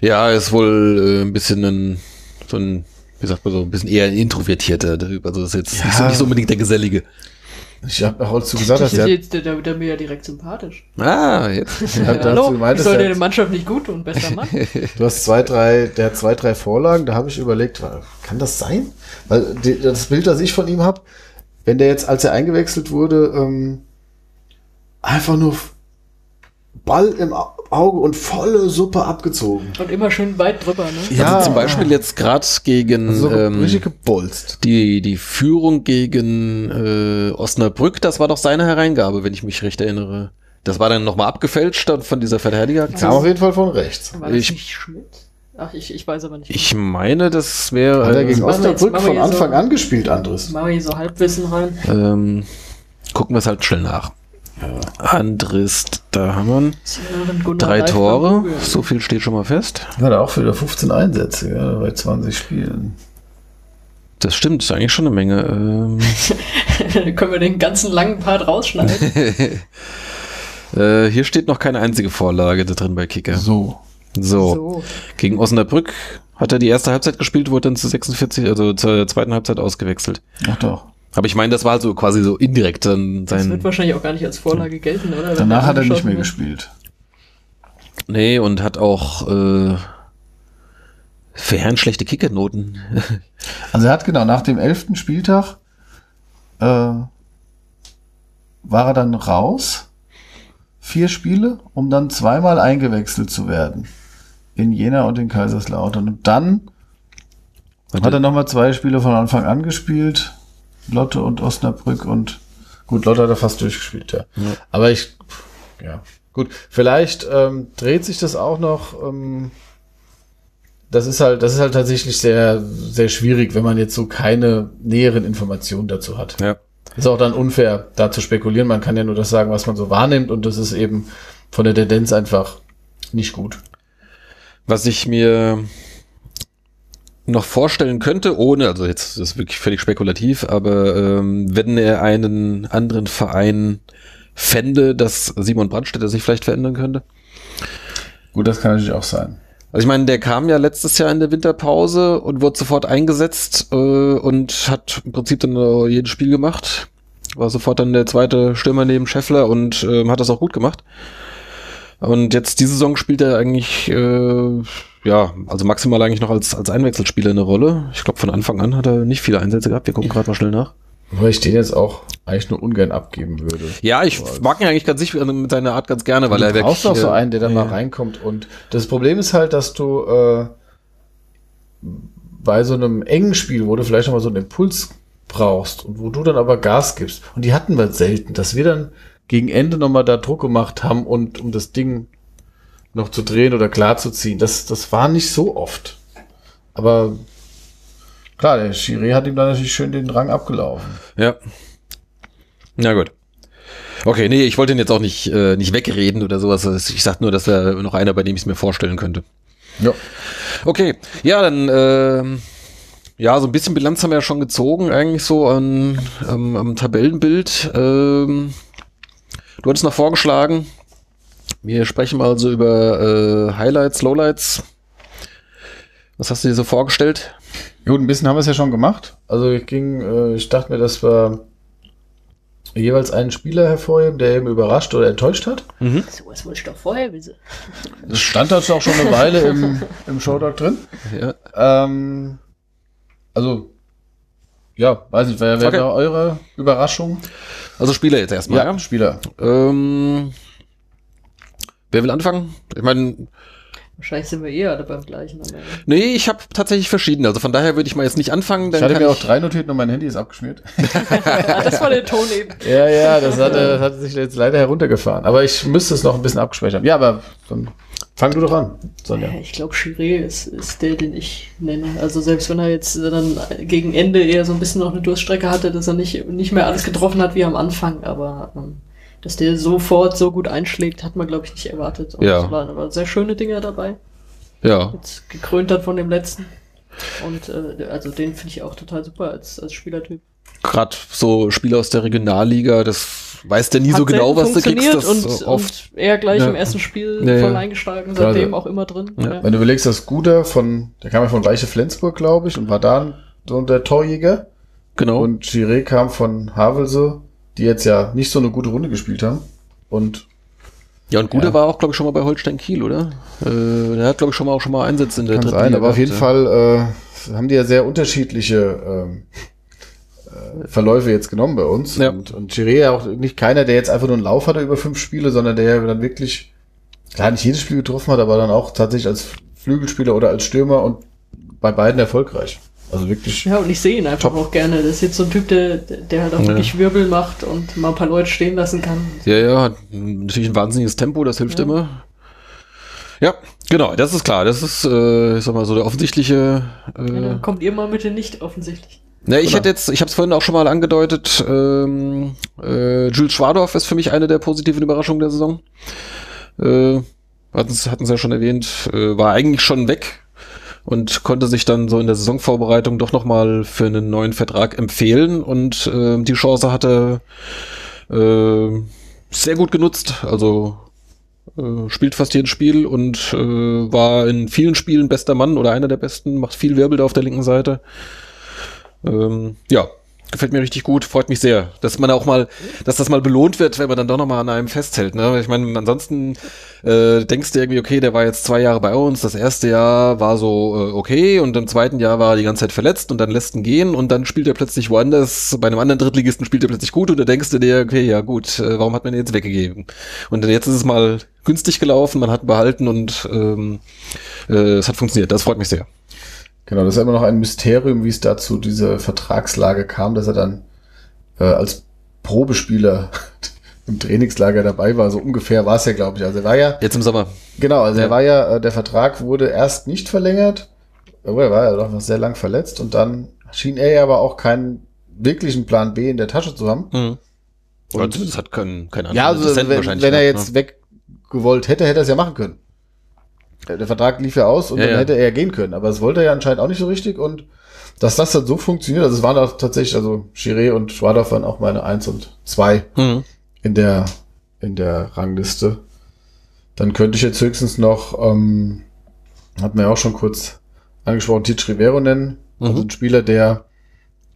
Ja, ist wohl äh, ein bisschen ein, so ein, wie sagt man so, ein bisschen eher ein Introvertierter. Also das ist jetzt Ja. nicht, so, nicht so unbedingt der Gesellige. Ich habe auch zu gesagt, Das dass der, jetzt der, der, der mir ja direkt sympathisch. Ah, jetzt. (laughs) Ja, da hast Hallo, gemeint, ich soll der- der Mannschaft nicht gut tun, bester Mann. (laughs) du hast zwei, drei, der hat zwei, drei Vorlagen, da habe ich überlegt, kann das sein? Weil die, das Bild, das ich von ihm habe, wenn der jetzt, als er eingewechselt wurde, ähm, einfach nur Ball im Au- Auge und volle Suppe abgezogen. Und immer schön weit drüber, ne? Ja. also zum Beispiel jetzt gerade gegen Also so ähm, richtig gebolzt. die, die Führung gegen äh, Osnabrück, das war doch seine Hereingabe, wenn ich mich recht erinnere. Das war dann nochmal abgefälscht von dieser Verteidigeraktion. Kam auf jeden Fall von rechts. War das Ich- nicht Schmidt? Ach, ich, ich weiß aber nicht. Ich meine, das wäre. Hat er gegen jetzt- Osnabrück von Anfang so- an gespielt, Andres. Machen wir hier so Halbwissen rein. ähm, gucken wir es halt schnell nach. Andrist, da haben wir ihn. Drei Tore. So viel steht schon mal fest. Hat er auch wieder 15 Einsätze, ja, bei 20 Spielen. Das stimmt, ist eigentlich schon eine Menge. Ähm, (laughs) können wir den ganzen langen Part rausschneiden. (laughs) äh, hier steht noch keine einzige Vorlage da drin bei Kicker. So. So. so. Gegen Osnabrück hat er die erste Halbzeit gespielt, wurde dann zu 46, also zur zweiten Halbzeit ausgewechselt. Ach doch. Aber ich meine, das war halt so quasi so indirekt dann Das sein. wird wahrscheinlich auch gar nicht als Vorlage gelten, oder? Wenn Danach hat er nicht mehr wird. gespielt. Nee, und hat auch äh, für Herren schlechte Kickernoten. (laughs) Also er hat genau nach dem elften Spieltag äh, war er dann raus, vier Spiele, um dann zweimal eingewechselt zu werden. In Jena und in Kaiserslautern. Und dann hat er nochmal zwei Spiele von Anfang an gespielt. Lotte und Osnabrück und gut, Lotte hat er fast durchgespielt, ja. Aber ich, ja, gut, vielleicht ähm, dreht sich das auch noch. Ähm, das ist halt, das ist halt tatsächlich sehr, sehr schwierig, wenn man jetzt so keine näheren Informationen dazu hat. ja. Ist auch dann unfair, da zu spekulieren. Man kann ja nur das sagen, was man so wahrnimmt und das ist eben von der Tendenz einfach nicht gut. Was ich mir noch vorstellen könnte, ohne, also jetzt das ist wirklich völlig spekulativ, aber ähm, wenn er einen anderen Verein fände, dass Simon Brandstätter sich vielleicht verändern könnte. Gut, das kann natürlich auch sein. Also ich meine, der kam ja letztes Jahr in der Winterpause und wurde sofort eingesetzt äh, und hat im Prinzip dann äh, jedes Spiel gemacht. War sofort dann der zweite Stürmer neben Scheffler und ähm, hat das auch gut gemacht. Und jetzt diese Saison spielt er eigentlich, äh, ja, also maximal eigentlich noch als, als Einwechselspieler eine Rolle. Ich glaube, von Anfang an hat er nicht viele Einsätze gehabt. Wir gucken gerade mal schnell nach. Wobei ich den jetzt auch eigentlich nur ungern abgeben würde. Ja, ich mag ihn eigentlich ganz sich mit seiner Art ganz gerne, weil du er brauchst auch so äh, einen, der da ja. mal reinkommt. Und das Problem ist halt, dass du äh, bei so einem engen Spiel, wo du vielleicht noch mal so einen Impuls brauchst und wo du dann aber Gas gibst. Und die hatten wir selten, dass wir dann gegen Ende noch mal da Druck gemacht haben und um das Ding noch zu drehen oder klar zu ziehen. Das, das war nicht so oft. Aber klar, der Schiri hat ihm dann natürlich schön den Rang abgelaufen. Ja. Na gut. Okay, nee, ich wollte ihn jetzt auch nicht, äh, nicht wegreden oder sowas. Ich sag nur, dass er noch einer, bei dem ich es mir vorstellen könnte. Ja. Okay, ja, dann, ähm, ja, so ein bisschen Bilanz haben wir ja schon gezogen, eigentlich so an, am, am Tabellenbild. Ähm, du hattest noch vorgeschlagen, wir sprechen mal so über äh, Highlights, Lowlights. Was hast du dir so vorgestellt? Gut, ein bisschen haben wir es ja schon gemacht. Also ich ging, äh, ich dachte mir, dass wir jeweils einen Spieler hervorheben, der eben überrascht oder enttäuscht hat. So, was wollte ich doch vorher wissen. Das stand da auch schon eine Weile im, im Showdog drin. Ja. Ähm, also, ja, weiß nicht, wer wäre Okay. da eure Überraschung? Also Spieler jetzt erstmal. Ja, Spieler. Ähm, wer will anfangen? Ich meine, Wahrscheinlich sind wir eh alle beim gleichen. Ende. nee, ich habe tatsächlich verschiedene. Also von daher würde ich mal jetzt nicht anfangen. Dann Ich hatte mir auch drei notiert, nur mein Handy ist abgeschmiert. (laughs) (laughs) ah, das war der Ton eben. ja, ja, das hatte, das hatte sich jetzt leider heruntergefahren. Aber ich müsste es noch ein bisschen abgespeichert haben. Ja, aber dann fang du doch an, Sonja. Ja, ich glaube, Chiré ist, ist der, den ich nenne. Also selbst wenn er jetzt dann gegen Ende eher so ein bisschen noch eine Durststrecke hatte, dass er nicht, nicht mehr alles getroffen hat wie am Anfang, aber ähm, dass der sofort so gut einschlägt, hat man, glaube ich, nicht erwartet. Und Ja. es waren aber sehr schöne Dinger dabei. Ja, Jetzt gekrönt hat von dem letzten. Und äh, also den finde ich auch total super als, als Spielertyp. Gerade so Spiele aus der Regionalliga, das weiß der nie Hat so genau, was du kriegst. funktioniert Das und, oft. und er gleich Ja. im ersten Spiel Ja, ja. voll eingeschlagen, seitdem Gerade- auch immer drin. Ja. Ja. Wenn du überlegst, dass Guder von, der kam ja von Weiche Flensburg, glaube ich, und war da so der Torjäger. Genau. Und Chiré kam von Havelse, die jetzt ja nicht so eine gute Runde gespielt haben. Und ja, und Gude Ja. war auch, glaube ich, schon mal bei Holstein Kiel, oder? Äh, der hat, glaube ich, schon mal auch schon mal Einsätze in der kann dritten sein, Liga aber auf jeden Fall äh, haben die ja sehr unterschiedliche ähm, äh, Verläufe jetzt genommen bei uns. Ja. Und, und Chiré ja auch nicht keiner, der jetzt einfach nur einen Lauf hatte über fünf Spiele, sondern der dann wirklich, klar, nicht jedes Spiel getroffen hat, aber dann auch tatsächlich als Flügelspieler oder als Stürmer und bei beiden erfolgreich. Also wirklich. Ja, und ich sehe ihn einfach Top. auch gerne. Das ist jetzt so ein Typ, der, der halt auch Ja. wirklich Wirbel macht und mal ein paar Leute stehen lassen kann. Ja, ja, hat natürlich ein wahnsinniges Tempo, das hilft Ja. immer. Ja, genau, das ist klar. Das ist, äh, ich sag mal, so der offensichtliche. Ja, Äh, dann kommt ihr mal bitte nicht offensichtlich. Na, ich Oder? hätte jetzt, ich habe es vorhin auch schon mal angedeutet, ähm, äh, Jules Schwadorf ist für mich eine der positiven Überraschungen der Saison. Äh, hatten es ja schon erwähnt, äh, war eigentlich schon weg und konnte sich dann so in der Saisonvorbereitung doch noch mal für einen neuen Vertrag empfehlen und äh, die Chance hatte äh, sehr gut genutzt. Also äh, spielt fast jedes Spiel und äh, war in vielen Spielen bester Mann oder einer der besten, macht viel Wirbel da auf der linken Seite. Ähm, ja, gefällt mir richtig gut, freut mich sehr, dass man auch mal, dass das mal belohnt wird, wenn man dann doch noch mal an einem festhält. Ne? Ich meine, ansonsten äh, denkst du irgendwie, okay, der war jetzt zwei Jahre bei uns, das erste Jahr war so äh, okay und im zweiten Jahr war er die ganze Zeit verletzt und dann lässt ihn gehen und dann spielt er plötzlich woanders, bei einem anderen Drittligisten spielt er plötzlich gut und da denkst du dir, okay, ja gut, äh, warum hat man ihn jetzt weggegeben? Und jetzt ist es mal günstig gelaufen, man hat behalten und ähm, äh, es hat funktioniert, das freut mich sehr. Genau, das ist immer noch ein Mysterium, wie es dazu diese Vertragslage kam, dass er dann äh, als Probespieler (laughs) im Trainingslager dabei war. So ungefähr war es ja, glaube ich. Also er war ja, Jetzt im Sommer. genau, also Ja. er war ja, äh, der Vertrag wurde erst nicht verlängert, aber er war ja doch noch sehr lang verletzt und dann schien er ja aber auch keinen wirklichen Plan B in der Tasche zu haben. Mhm. Und- Und das hat kein, kein Ja, also wenn, wenn er jetzt weggewollt hätte, hätte er es ja machen können. Der Vertrag lief ja aus und Ja, dann ja. hätte er ja gehen können. Aber das wollte er ja anscheinend auch nicht so richtig und dass das dann so funktioniert, also es waren auch tatsächlich, also Chiré und Schwadorf waren auch meine Eins und zwei? Mhm. in der, in der Rangliste. Dann könnte ich jetzt höchstens noch, ähm, hat man ja auch schon kurz angesprochen, Titch Rivero nennen. Mhm. Also ein Spieler, der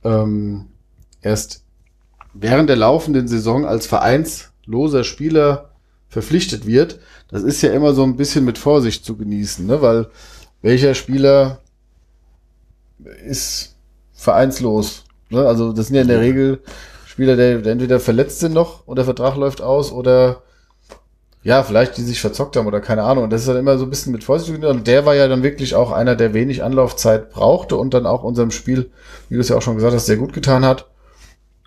ähm, erst während der laufenden Saison als vereinsloser Spieler verpflichtet wird. Das ist ja immer so ein bisschen mit Vorsicht zu genießen, ne? weil welcher Spieler ist vereinslos? Ne? Also das sind ja in der Regel Spieler, der, der entweder verletzt sind noch und der Vertrag läuft aus oder ja, vielleicht die sich verzockt haben oder keine Ahnung. Und das ist dann immer so ein bisschen mit Vorsicht. zu genießen. Und der war ja dann wirklich auch einer, der wenig Anlaufzeit brauchte und dann auch unserem Spiel, wie du es ja auch schon gesagt hast, sehr gut getan hat.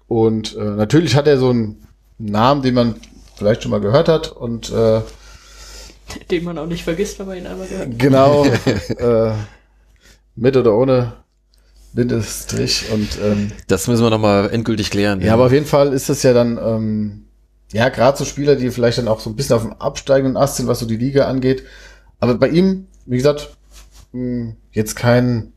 Und äh, natürlich hat er so einen Namen, den man vielleicht schon mal gehört hat und äh, (laughs) Den man auch nicht vergisst, wenn man ihn einmal gehört. genau (laughs) äh, mit oder ohne Bindestrich und ähm, Das müssen wir nochmal endgültig klären. Ja, aber auf jeden Fall ist das ja dann, ähm, ja, gerade so Spieler, die vielleicht dann auch so ein bisschen auf dem absteigenden Ast sind, was so die Liga angeht. Aber bei ihm, wie gesagt, mh, jetzt kein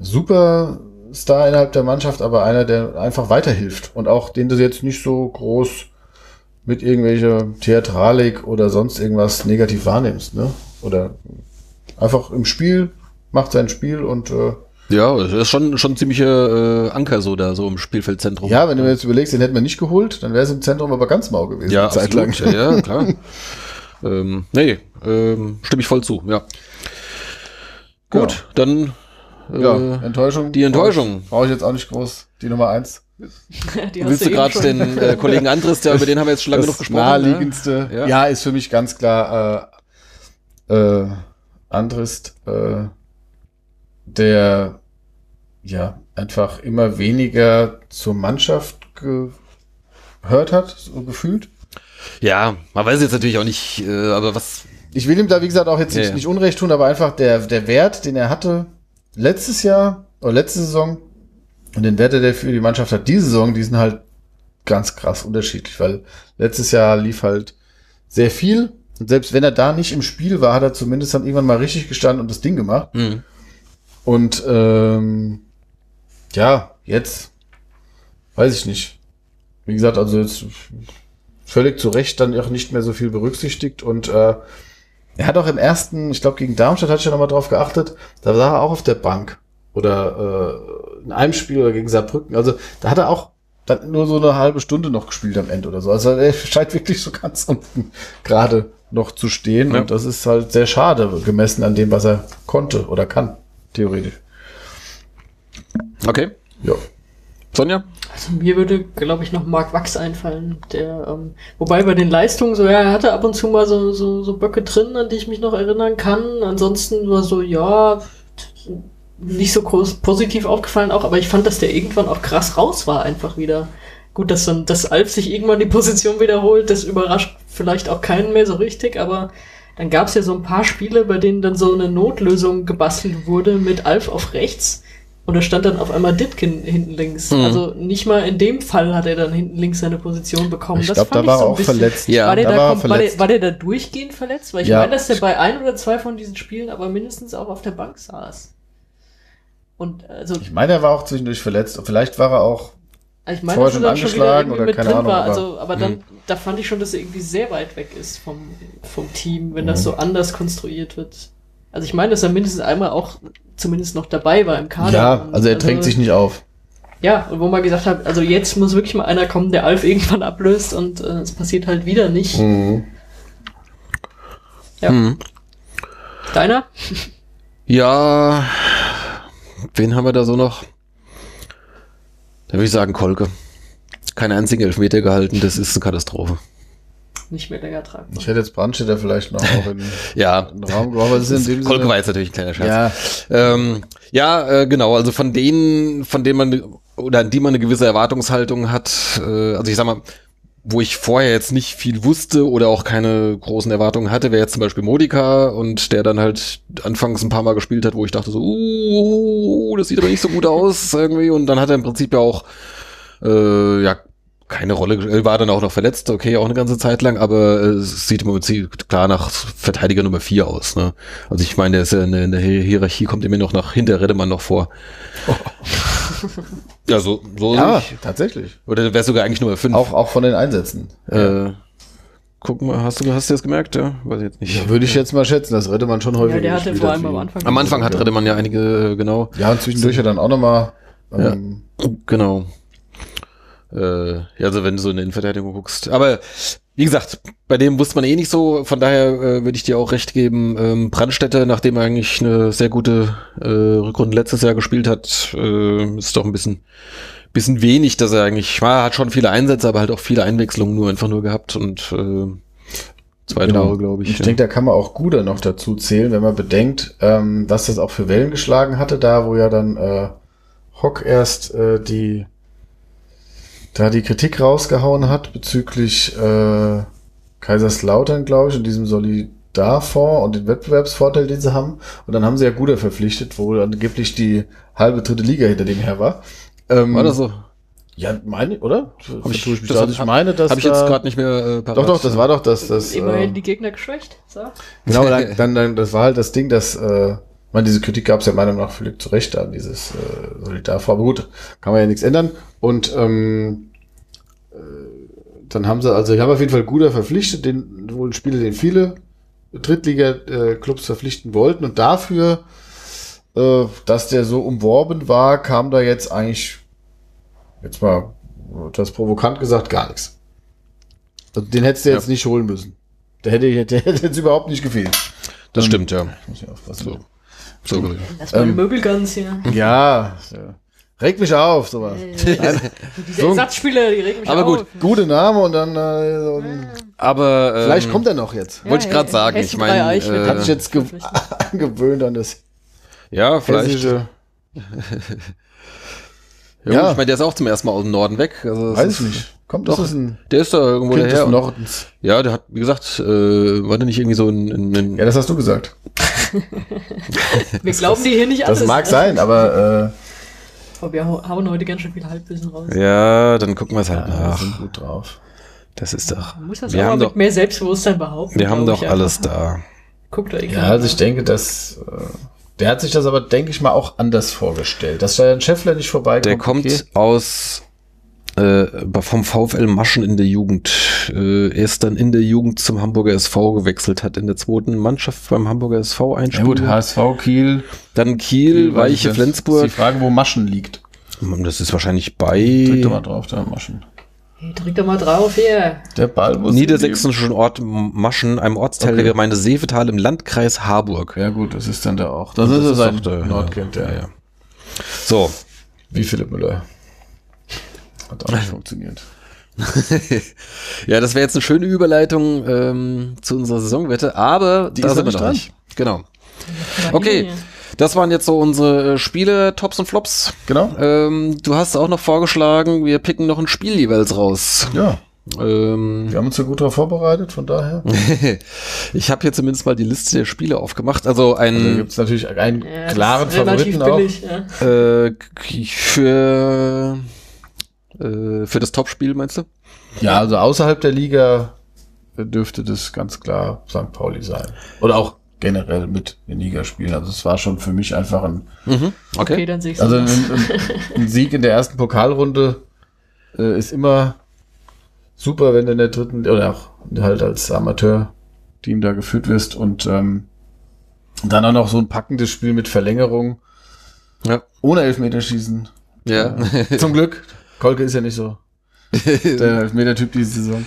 Superstar innerhalb der Mannschaft, aber einer, der einfach weiterhilft und auch den du jetzt nicht so groß mit irgendwelcher Theatralik oder sonst irgendwas negativ wahrnimmst, ne? Oder einfach im Spiel, macht sein Spiel und äh, Ja, das ist schon, schon ein ziemlicher äh, Anker so da, so im Spielfeldzentrum. Ja, wenn du mir jetzt überlegst, den hätten wir nicht geholt, dann wäre es im Zentrum aber ganz mau gewesen. ja, eine Zeit lang. absolut. Ja, ja, klar. (laughs) ähm, nee, ähm, stimme ich voll zu, ja. Gut, dann äh, Ja, Enttäuschung. die Enttäuschung. Brauche ich jetzt auch nicht groß. Die Nummer eins. (laughs) Willst du gerade den äh, Kollegen Andres, der, über den haben wir jetzt schon lange das genug gesprochen. naheliegendste. Ja. Ja. ist für mich ganz klar äh, äh, Andrist, äh, der ja einfach immer weniger zur Mannschaft gehört hat, so gefühlt. Ja, man weiß jetzt natürlich auch nicht, äh, aber was. Ich will ihm da, wie gesagt, auch jetzt Ja, nicht, ja. nicht Unrecht tun, aber einfach der, der Wert, den er hatte letztes Jahr oder letzte Saison und den Wert, den er für die Mannschaft hat diese Saison, die sind halt ganz krass unterschiedlich, weil letztes Jahr lief halt sehr viel und selbst wenn er da nicht im Spiel war, hat er zumindest dann irgendwann mal richtig gestanden und das Ding gemacht. Hm. Und ähm, ja, jetzt weiß ich nicht. Wie gesagt, also jetzt völlig zu Recht dann auch nicht mehr so viel berücksichtigt und äh, er hat auch im ersten, ich glaube gegen Darmstadt hatte ich ja nochmal drauf geachtet, da war er auch auf der Bank oder äh, in einem Spiel oder gegen Saarbrücken, also da hat er auch dann nur so eine halbe Stunde noch gespielt am Ende oder so. Also er scheint wirklich so ganz unten gerade noch zu stehen Ja. und das ist halt sehr schade gemessen an dem, was er konnte oder kann, theoretisch. Okay. Ja. Sonja? Also mir würde, glaube ich, noch Mark Wachs einfallen, der, ähm, wobei bei den Leistungen so, ja, er hatte ab und zu mal so, so, so Böcke drin, an die ich mich noch erinnern kann. Ansonsten war so, ja, nicht so groß positiv aufgefallen auch, aber ich fand, dass der irgendwann auch krass raus war, einfach wieder. Gut, dass dann, dass Alf sich irgendwann die Position wiederholt, das überrascht vielleicht auch keinen mehr so richtig, aber dann gab es ja so ein paar Spiele, bei denen dann so eine Notlösung gebastelt wurde mit Alf auf rechts und da stand dann auf einmal Ditkin hinten links. Mhm. Also nicht mal in dem Fall hat er dann hinten links seine Position bekommen. Ich das glaube, da fand war so er ein auch bisschen- verletzt. Ja, war, der da da war er kom- war, der, verletzt. war der da durchgehend verletzt? Weil ich Ja. meine, dass der bei ein oder zwei von diesen Spielen aber mindestens auch auf der Bank saß. Und also, Ich meine, er war auch zwischendurch verletzt. Und vielleicht war er auch. ich meine, vorher dass er schon dann schon wieder angeschlagen irgendwie oder mit keine drin Ahnung, war. aber- Also, aber dann, Hm. da fand ich schon, dass er irgendwie sehr weit weg ist vom, vom Team, wenn das Mhm. so anders konstruiert wird. Also ich meine, dass er mindestens einmal auch zumindest noch dabei war im Kader. Ja, also er drängt sich nicht auf. Ja, und wo man gesagt hat, also jetzt muss wirklich mal einer kommen, der Alf irgendwann ablöst und äh, es passiert halt wieder nicht. Mhm. Ja. Mhm. Deiner? Ja, wen haben wir da so noch? Da würde ich sagen Kolke. Keine einzigen Elfmeter gehalten, das ist eine Katastrophe. Nicht mehr länger tragen. Ich hätte jetzt Brandstätter vielleicht noch auch in (laughs) Ja, in den Raum geworfen. aber das ist in dem Kolke Sinne- war jetzt natürlich ein kleiner Scherz. Ja, Ähm, ja, äh, genau. Also von denen, von denen man oder an die man eine gewisse Erwartungshaltung hat. Äh, also ich sag mal, wo ich vorher jetzt nicht viel wusste oder auch keine großen Erwartungen hatte, wäre jetzt zum Beispiel Modika und der dann halt anfangs ein paar Mal gespielt hat, wo ich dachte so, uh, das sieht aber nicht so gut aus irgendwie. Und dann hat er im Prinzip ja auch äh, ja keine Rolle, er war dann auch noch verletzt, okay, auch eine ganze Zeit lang, aber äh, es sieht im Prinzip klar nach Verteidiger Nummer vier aus. Ne? Also ich meine, der ist ja in der, in der Hi- Hierarchie, kommt immer noch nach hinter Redemann noch vor. (laughs) Ja, so, so ja ich, tatsächlich. oder wäre sogar eigentlich Nummer fünf. Auch, auch von den Einsätzen. Äh, guck mal, hast du, hast du das gemerkt? Ja, weiß ich jetzt nicht. Ja, würde ich jetzt mal schätzen, das hätte man schon häufiger Ja, der hatte vor allem am Anfang. Am Anfang hat Redemann ja einige, äh, genau. Ja, und zwischendurch ja dann auch nochmal. Ähm, Genau. Äh, ja, also wenn du so in der Innenverteidigung guckst. Aber wie gesagt, bei dem wusste man eh nicht so, von daher äh, würde ich dir auch recht geben. Ähm, Brandstätter, nachdem er eigentlich eine sehr gute äh, Rückrunde letztes Jahr gespielt hat, äh, ist doch ein bisschen, bisschen wenig, dass er eigentlich, war, hat schon viele Einsätze, aber halt auch viele Einwechslungen nur einfach nur gehabt und äh, zwei Genau. Tore, glaube ich. Ich denke, da kann man auch Guder noch dazu zählen, wenn man bedenkt, ähm, dass das auch für Wellen geschlagen hatte, da wo ja dann äh, Hock erst äh, die da die Kritik rausgehauen hat bezüglich äh, Kaiserslautern, glaube ich, und diesem Solidarfonds und den Wettbewerbsvorteil, den sie haben. Und dann haben sie ja Guder verpflichtet, wo angeblich die halbe dritte Liga hinter dem her war. Ähm, War das so? Ja, meine, oder? Hab ich, ich mich das Also ich meine, dass hab ich jetzt gerade nicht mehr äh, parat. Doch, doch, das war doch das, das. Immerhin äh, die Gegner geschwächt. So. Genau, dann, (laughs) dann, dann, das war halt das Ding, dass, äh, man, diese Kritik gab es ja meiner Meinung nach völlig zu Recht an, dieses äh, Solidarfonds. Aber gut, kann man ja nichts ändern. Und ähm, äh, dann haben sie, also ich habe auf jeden Fall Guder verpflichtet, den wohl ein Spieler, den viele Drittliga-Clubs verpflichten wollten. Und dafür, äh, dass der so umworben war, kam da jetzt eigentlich, jetzt mal das provokant gesagt, gar nichts. Also den hättest du Ja. jetzt nicht holen müssen. Der hätte, der hätte jetzt überhaupt nicht gefehlt. Das Ähm, stimmt, ja. Muss ich aufpassen. So. So. Das war eine Ähm, Möbelgans hier. Ja, ja. regt mich auf, sowas. Nein, Diese so- Ersatzspieler, die regen mich Aber auf. gut, gute Name und dann äh, so ein, Aber ähm, vielleicht kommt er noch jetzt. wollte ich grad sagen, ich mein, drei Eich wird äh, Hat sich jetzt ge (laughs) angewöhnt an das ja, vielleicht. Ja, (laughs) Ja. gut, ich meine, der ist auch zum ersten Mal aus dem Norden weg. Also Weiß ist, ich nicht. Kommt, Doch, das ist ein Der ist da irgendwo Kind des daher. Nordens. Ja, der hat, wie gesagt, äh, war der nicht irgendwie so ein, ein, ein Ja, das hast du gesagt. Wir glauben dir hier nicht alles. Das mag sein, aber Aber wir hau- hauen heute ganz schön viel Halbwissen raus. Ja, dann gucken wir es äh, halt ja, wir nach. sind gut drauf. Das ist doch. Man muss das wir auch haben mit doch, mehr Selbstbewusstsein behaupten. wir haben doch ich alles einfach. da. Guckt euch Ja, also ich denke, dass äh, der hat sich das aber, denke ich mal, auch anders vorgestellt. Dass da ein Scheffler nicht vorbeikommt. Der kommt okay. aus äh, vom VfL Maschen in der Jugend. Äh, er ist dann in der Jugend zum Hamburger SV gewechselt, hat in der zweiten Mannschaft beim Hamburger SV ein Ja gut, HSV, Kiel. Dann Kiel, Weiche, Das Flensburg. Ist die Frage, wo Maschen liegt. Das ist wahrscheinlich bei Drück doch mal drauf, da Maschen. Hey, drück doch mal drauf hier. Der Ball muss. niedersächsischen Ort Maschen, einem Ortsteil Okay. der Gemeinde Seevetal im Landkreis Harburg. Ja gut, das ist dann da auch. Das, Das ist, ist doch der- Nordkind, ja. ja, ja. So, Wie Philipp Müller. Hat auch nicht funktioniert. (laughs) ja, das wäre jetzt eine schöne Überleitung ähm, zu unserer Saisonwette, aber Die da ist sind noch wir noch nicht. Genau. Okay, das waren jetzt so unsere äh, Spiele, Tops und Flops. Genau. Ähm, du hast auch noch vorgeschlagen, wir picken noch ein Spiel jeweils raus. Ja, Ähm, wir haben uns ja gut darauf vorbereitet, von daher. (laughs) ich habe hier zumindest mal die Liste der Spiele aufgemacht. Also Da ein gibt es natürlich einen Ja, klaren Favoriten auch. billig, ja. äh, für äh, für das Topspiel meinst du? Ja, also außerhalb der Liga dürfte das ganz klar St. Pauli sein. Oder auch generell mit in Liga spielen. Also es war schon für mich einfach ein, Mhm. Okay, Okay. dann sehe ich also ein, ein, ein Sieg in der ersten Pokalrunde äh, ist immer super, wenn du in der dritten oder auch halt als Amateur-Team da geführt wirst und ähm, dann auch noch so ein packendes Spiel mit Verlängerung Ja. ohne Elfmeterschießen. Ja. Zum Glück. Kolke ist ja nicht so (laughs) der Elfmeter-Typ diese Saison.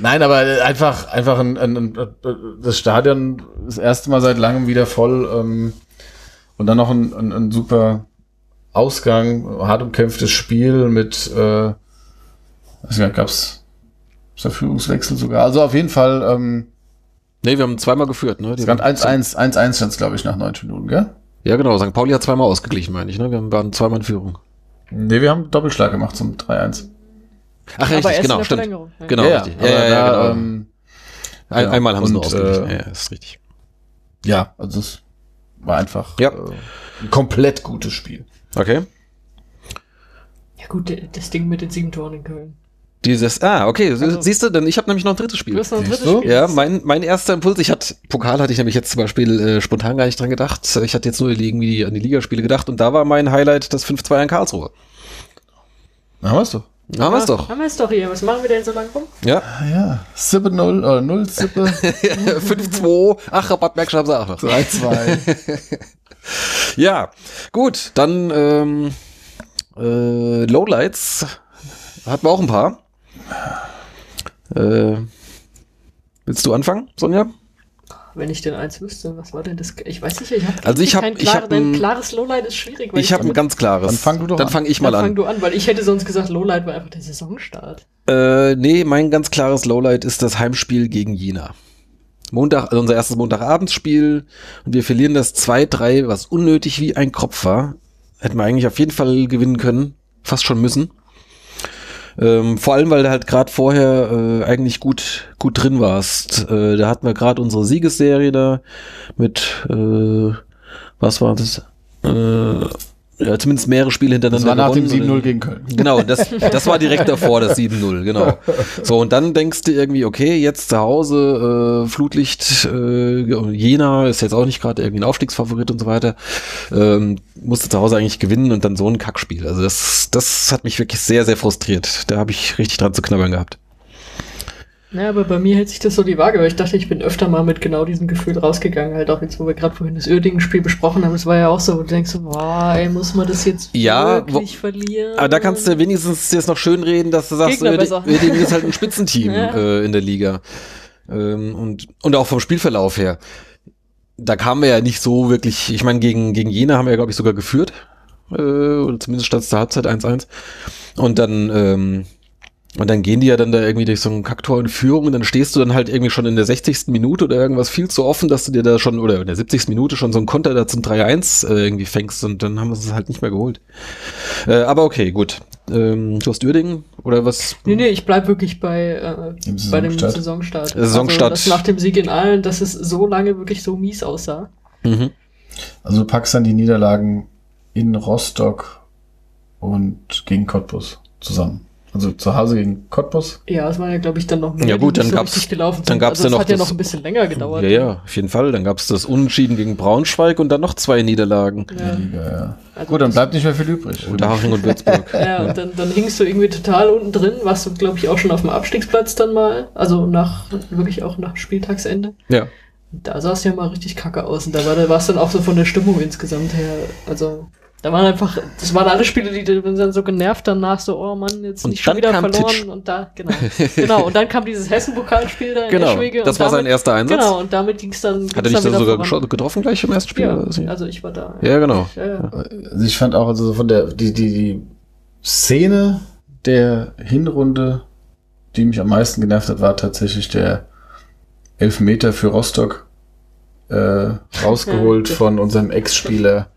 Nein, aber einfach, einfach ein, ein, ein, das Stadion das erste Mal seit langem wieder voll ähm, und dann noch ein, ein, ein super Ausgang, hart umkämpftes Spiel mit, äh, gab's gab's Führungswechsel sogar. Also auf jeden Fall, ähm, nee, wir haben zweimal geführt, ne? Die es stand 1-1, 1-1 stand glaube ich, nach 90 Minuten, gell? Ja, genau. St. Pauli hat zweimal ausgeglichen, meine ich, ne? Wir waren zweimal in Führung. Nee, wir haben Doppelschlag gemacht zum 3-1. Ach, Aber richtig, in genau, stimmt. Verlängerung, ja. Genau, richtig. Ja, aber ja, ja, genau. ähm, Ein, ja, einmal haben sie nur ausgeglichen. äh, ja, ist richtig. Ja, also es war einfach Ja. äh, ein komplett gutes Spiel. Okay. Ja gut, das Ding mit den sieben Toren in Köln. Dieses, ah, okay, Also- siehst du, denn ich habe nämlich noch ein drittes Du Spiel. hast noch ein Siehst drittes du? Spiel. Ja, mein, mein erster Impuls, ich hatte, Pokal hatte ich nämlich jetzt zum Beispiel äh, spontan gar nicht dran gedacht. Ich hatte jetzt nur irgendwie an die Ligaspiele gedacht und da war mein Highlight das 5-2 in Karlsruhe. Na, haben wir's doch. Da haben wir es doch. Haben wir es doch hier. Was machen wir denn so lange rum? Ja. Ah ja, Sippe 0 oder 0 Sippe 5-2. Ach, Rabattmerkschab haben sie auch noch. 3-2. (laughs) Ja, gut, dann ähm, äh, Lowlights hatten wir auch ein paar. Äh, willst du anfangen, Sonja? Wenn ich denn eins wüsste, was war denn das? Ich weiß nicht, ich habe Also ich hab- kein ich klar, hab ein- klares Lowlight ist schwierig. weil Ich habe ein ganz klares. Dann fang du doch Dann an. fange ich mal Dann fang an. du an, weil ich hätte sonst gesagt, Lowlight war einfach der Saisonstart. Äh, nee, mein ganz klares Lowlight ist das Heimspiel gegen Jena. Montag, also unser erstes Montagabendsspiel und wir verlieren das 2-3, was unnötig wie ein Kropf war. Hätten wir eigentlich auf jeden Fall gewinnen können, fast schon müssen. Ähm, vor allem, weil du halt gerade vorher äh, eigentlich gut gut drin warst. Äh, da hatten wir gerade unsere Siegesserie da mit äh, was war das? Äh, ja, zumindest mehrere Spiele hintereinander. Das war nach dem gewonnen. 7-0 gegen Köln. Genau, das, das war direkt davor, das 7-0, genau. So, und dann denkst du irgendwie, okay, jetzt zu Hause, äh, Flutlicht, äh, Jena ist jetzt auch nicht gerade irgendwie ein Aufstiegsfavorit und so weiter. Ähm, musste zu Hause eigentlich gewinnen und dann so ein Kackspiel. Also das, das hat mich wirklich sehr, sehr frustriert. Da habe ich richtig dran zu knabbern gehabt. Ja, aber bei mir hält sich das so die Waage, weil ich dachte, ich bin öfter mal mit genau diesem Gefühl rausgegangen, halt auch jetzt, wo wir gerade vorhin das Uerdingen-Spiel besprochen haben, es war ja auch so, wo du denkst so, boah, ey, muss man das jetzt Ja, wirklich verlieren? Aber da kannst du wenigstens jetzt noch schön reden, dass du sagst. Uerdingen ist halt ein Spitzenteam (laughs) Ja. äh, in der Liga. Ähm, und, und auch vom Spielverlauf her. Da kamen wir ja nicht so wirklich, ich meine, gegen, gegen Jena haben wir ja, glaube ich, sogar geführt. Äh, oder zumindest stand es zur Halbzeit 1-1. Und dann, ähm, und dann gehen die ja dann da irgendwie durch so ein Kacktor in Führung und dann stehst du dann halt irgendwie schon in der 60. Minute oder irgendwas viel zu offen, dass du dir da schon, oder in der 70. Minute schon so einen Konter da zum 3-1 äh, irgendwie fängst und dann haben wir es halt nicht mehr geholt. Äh, aber okay, gut. Ähm, du hast Uerdingen oder was? Nee, nee, ich bleib wirklich bei, äh, bei dem Saisonstart. Saisonstart. Also, nach dem Sieg in Aalen, dass es so lange wirklich so mies aussah. Mhm. Also du packst dann die Niederlagen in Rostock und gegen Cottbus zusammen. Also zu Hause gegen Cottbus. Ja, es waren ja, glaube ich, dann noch mehr, Ja, gut, dann so gab's- richtig gelaufen dann sind. gab's also ja es noch hat ja das- noch ein bisschen länger gedauert. Ja, ja, auf jeden Fall. Dann gab es das Unentschieden gegen Braunschweig und dann noch zwei Niederlagen. Ja. Liga, ja. Also Gut, dann bleibt nicht mehr viel übrig. Unterhaching und Würzburg. (laughs) Ja, und dann, dann hingst du irgendwie total unten drin, warst du, glaube ich, auch schon auf dem Abstiegsplatz dann mal. Also nach, wirklich auch nach Spieltagsende. ja. Da sah es ja mal richtig kacke aus. Und da war da war es dann auch so von der Stimmung insgesamt her. Also, da waren einfach, das waren alle Spiele, die die sind dann so genervt danach, so, oh Mann, jetzt Und nicht schon wieder verloren. Titsch. Und da, genau. Genau. Und dann kam dieses Hessen-Pokalspiel da in Genau, Eschwege. das und war sein damit- erster Einsatz. Genau, und damit ging es dann. Hat er nicht dann sogar voran. getroffen gleich im ersten Spiel? Ja, oder also ich war da. ja, genau. Ja, ja. Also ich fand auch, also so von der, die, die, die Szene der Hinrunde, die mich am meisten genervt hat, war tatsächlich der Elfmeter für Rostock, äh, rausgeholt von unserem Ex-Spieler,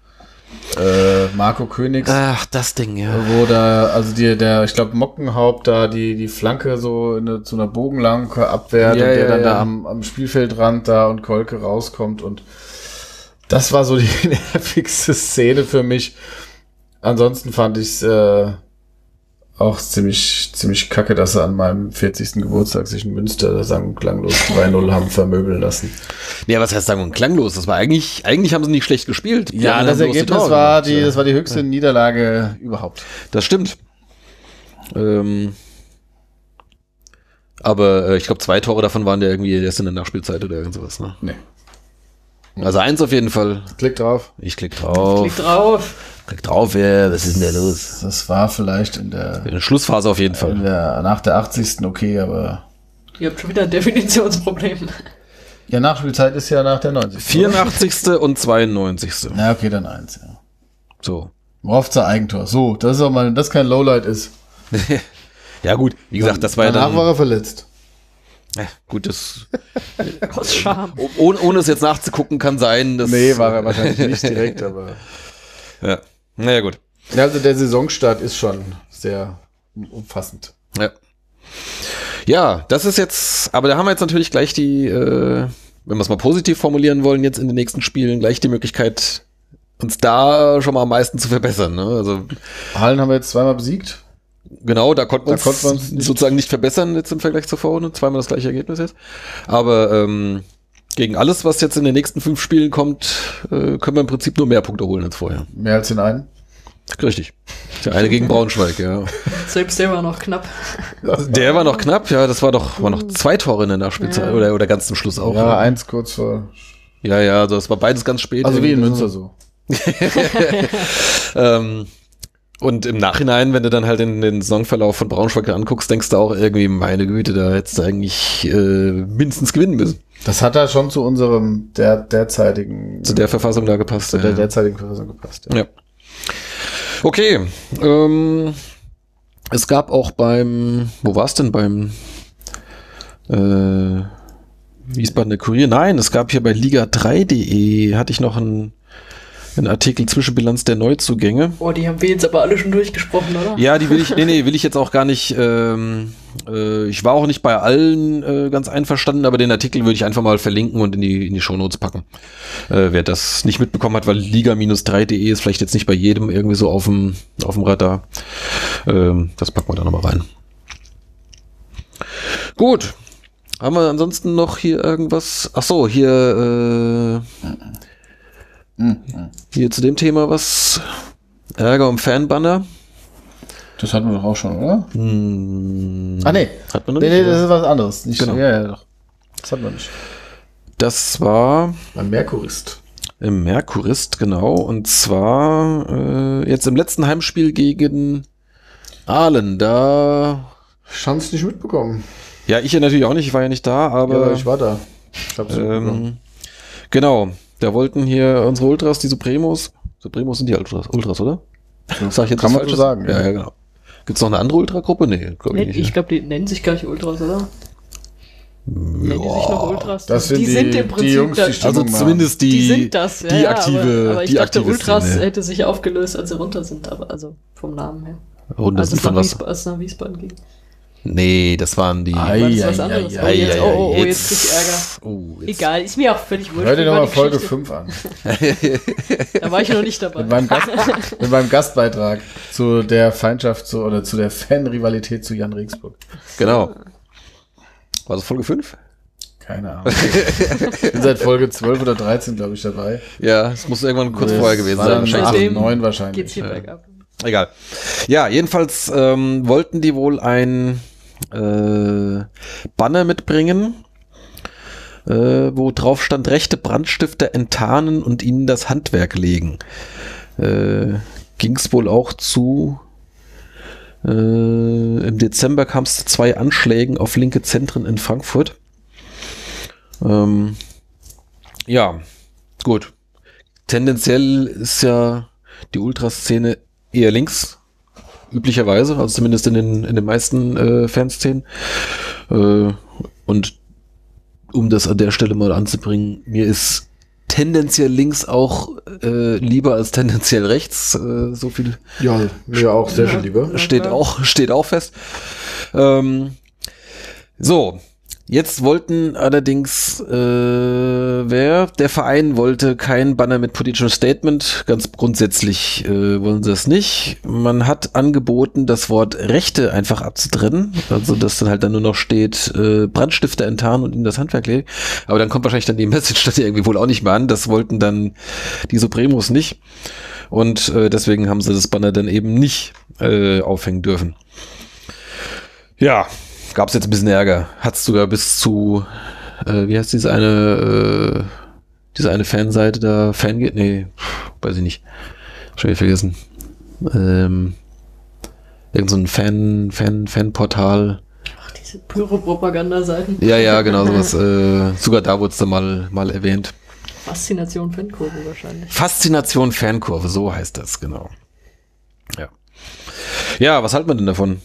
äh, Marco Königs. Ach, das Ding, ja. Wo da, also die, der, ich glaube, Mockenhaupt da die, die Flanke so in eine, zu einer Bogenlanke abwehrt Ja, und der ja, dann ja. da am, am Spielfeldrand da und Kolke rauskommt und das war so die (laughs) nervigste Szene für mich. Ansonsten fand ich es äh, auch ziemlich, ziemlich kacke, dass sie an meinem 40. Geburtstag sich in Münster da sang- und klanglos 2-0 haben vermöbeln lassen. Ja, was heißt sagen und klanglos? Das war eigentlich, eigentlich haben sie nicht schlecht gespielt. Die Ja, das Ergebnis Tore war gemacht, die, ja. das war die höchste Niederlage überhaupt. Das stimmt. Ähm, aber äh, ich glaube, zwei Tore davon waren ja irgendwie erst in der Nachspielzeit oder irgend sowas. Ne? Nee. Also eins auf jeden Fall. Klick drauf. Ich klick drauf. Klick drauf. Klick drauf, ja, was ist denn da los? Das war vielleicht in der In der Schlussphase auf jeden Fall. der, nach der 80. okay, aber Ihr habt schon wieder ein Definitionsproblem. ja, Nachspielzeit ist ja nach der 90. 84. und 92. Ja, okay, dann eins, ja. So. Worauf zur Eigentor. So, das ist auch mal, das kein Lowlight ist. (laughs) Ja gut, wie gesagt, das war ja Danach dann... war er verletzt. Ja, gut, das... (laughs) Aus Scham. Ohne, ohne es jetzt nachzugucken, kann sein, dass... Nee, war er wahrscheinlich nicht direkt, aber. (laughs) Ja. Naja, gut. Also der Saisonstart ist schon sehr umfassend. Ja. Ja, das ist jetzt, aber da haben wir jetzt natürlich gleich die, äh, wenn wir es mal positiv formulieren wollen, jetzt in den nächsten Spielen gleich die Möglichkeit, uns da schon mal am meisten zu verbessern. Ne? Also Hallen haben wir jetzt zweimal besiegt. genau, da konnten wir uns uns nicht- sozusagen nicht verbessern jetzt im Vergleich zur Vorrunde. Zweimal das gleiche Ergebnis jetzt. Aber ähm, gegen alles, was jetzt in den nächsten fünf Spielen kommt, äh, können wir im Prinzip nur mehr Punkte holen als vorher. Mehr als den einen. Richtig. Der eine gegen Braunschweig, ja. Selbst der war noch knapp. Der war noch knapp, ja, das war doch, war noch zwei Tore in der Nachspielzeit Ja. oder, oder ganz zum Schluss auch. Ja, ne? eins kurz vor. Ja, ja, das war beides ganz spät. Also wie in Münster so. (laughs) Ähm, und im Nachhinein, wenn du dann halt den, den Saisonverlauf von Braunschweig anguckst, denkst du auch irgendwie, meine Güte, da hättest du eigentlich äh, mindestens gewinnen müssen. Das hat da schon zu unserem der, derzeitigen, Zu der Verfassung da gepasst. zu der ja. derzeitigen Verfassung gepasst. Ja. Ja. Okay. Ähm, es gab auch beim, wo war es denn beim äh, Wiesbadener Kurier? Nein, es gab hier bei Liga3.de, hatte ich noch einen, einen Artikel Zwischenbilanz der Neuzugänge. Boah, die haben wir jetzt aber alle schon durchgesprochen, oder? Ja, die will ich, nee, nee, will ich jetzt auch gar nicht, ähm, äh, ich war auch nicht bei allen äh, ganz einverstanden, aber den Artikel würde ich einfach mal verlinken und in die, in die Shownotes packen. Äh, wer das nicht mitbekommen hat, weil liga-3.de ist vielleicht jetzt nicht bei jedem irgendwie so auf dem, auf dem Radar. Ähm, das packen wir da nochmal rein. Gut. Haben wir ansonsten noch hier irgendwas? Ach so, hier, äh, hier zu dem Thema was? Ärger um Fanbanner. Das hatten wir doch auch schon, oder? Hm, Ah, nee. Hat man noch Nee, nicht, nee, das ist was anderes. Nicht, Genau. Ja, ja, doch. Das hatten wir nicht. Das war Beim Merkurist. im Merkurist, genau. Und zwar äh, jetzt im letzten Heimspiel gegen Aalen. Da. Ich hab's nicht mitbekommen. Ja, ich ja natürlich auch nicht, ich war ja nicht da, aber. ja, ich war da. Ich hab's ähm, genau. Da wollten hier unsere Ultras, die Supremos. Supremos sind die Ultras, Ultras oder? Sag ich jetzt Kann man so sagen, Ja, ja. ja, genau. Gibt's noch eine andere Ultragruppe? Nee, glaube Nee, ich nicht. ich glaube, die nennen sich gar nicht Ultras, oder? Nennen die sich noch Ultras? Das sind die- sind im die Prinzip Jungs, die da- Stimmung also zumindest die, die sind das, ja, die ja, aktive, aber, aber ich die dachte, aktive Ultras Szene. hätte sich aufgelöst, als sie runter sind, aber also vom Namen her. Das als sind es von nach, was? Wiesba als es nach Wiesbaden ging. Nee, das waren die. Ei, War das was ei, anderes? ei, oh, ei, jetzt, ei, oh, oh, oh, jetzt krieg ich Ärger. Oh, jetzt- Egal, ist mir auch völlig wurscht. Hör dir nochmal Folge Geschichte? 5 an. (laughs) Da war ich noch nicht dabei. Mit meinem, Gast, mit meinem Gastbeitrag zu der Feindschaft zu, oder zu der Fanrivalität zu Jan Regensburg. Genau. War das Folge 5? Keine Ahnung. Ich bin seit Folge 12 oder 13, glaube ich, dabei. Ja, es muss irgendwann kurz Das vorher gewesen sein. Wahrscheinlich. acht, Seitdem neun wahrscheinlich. Geht's hier bergab. Egal. Ja, jedenfalls ähm, wollten die wohl ein äh, Banner mitbringen, äh, wo drauf stand, rechte Brandstifter enttarnen und ihnen das Handwerk legen. Äh, Ging es wohl auch zu. Äh, Im Dezember kam es zu zwei Anschlägen auf linke Zentren in Frankfurt. Ähm, ja, gut. Tendenziell ist ja die Ultraszene eher links, üblicherweise, also zumindest in den, in den meisten äh, Fanszenen. Äh, und um das an der Stelle mal anzubringen, mir ist tendenziell links auch äh, lieber als tendenziell rechts. Äh, so viel Ja, mir auch sehr viel lieber. Steht auch, steht auch fest. Ähm, so, jetzt wollten allerdings, äh, wer? Der Verein wollte kein Banner mit politischem Statement. Ganz grundsätzlich äh, wollen sie es nicht. Man hat angeboten, das Wort Rechte einfach abzutrennen. Also, dass dann halt dann nur noch steht, äh, Brandstifter enttarnen und ihnen das Handwerk legen. Aber dann kommt wahrscheinlich dann die (laughs) Message dann irgendwie wohl auch nicht mehr an. Das wollten dann die Supremos nicht. Und äh, deswegen haben sie das Banner dann eben nicht äh, aufhängen dürfen. Ja, gab es jetzt ein bisschen Ärger. Hat es sogar bis zu, äh, wie heißt diese eine, äh, diese eine Fanseite da, Fange, nee, weiß ich nicht. Schon wieder vergessen. Ähm, irgend so ein Fan, Fan, Fanportal. Ach, diese Pyro-Propaganda-Seiten. Ja, ja, genau sowas. äh, sogar da wurde es dann mal, mal erwähnt. Faszination Fankurve wahrscheinlich. Faszination Fankurve, so heißt das, genau. Ja. Ja, was halten wir denn davon?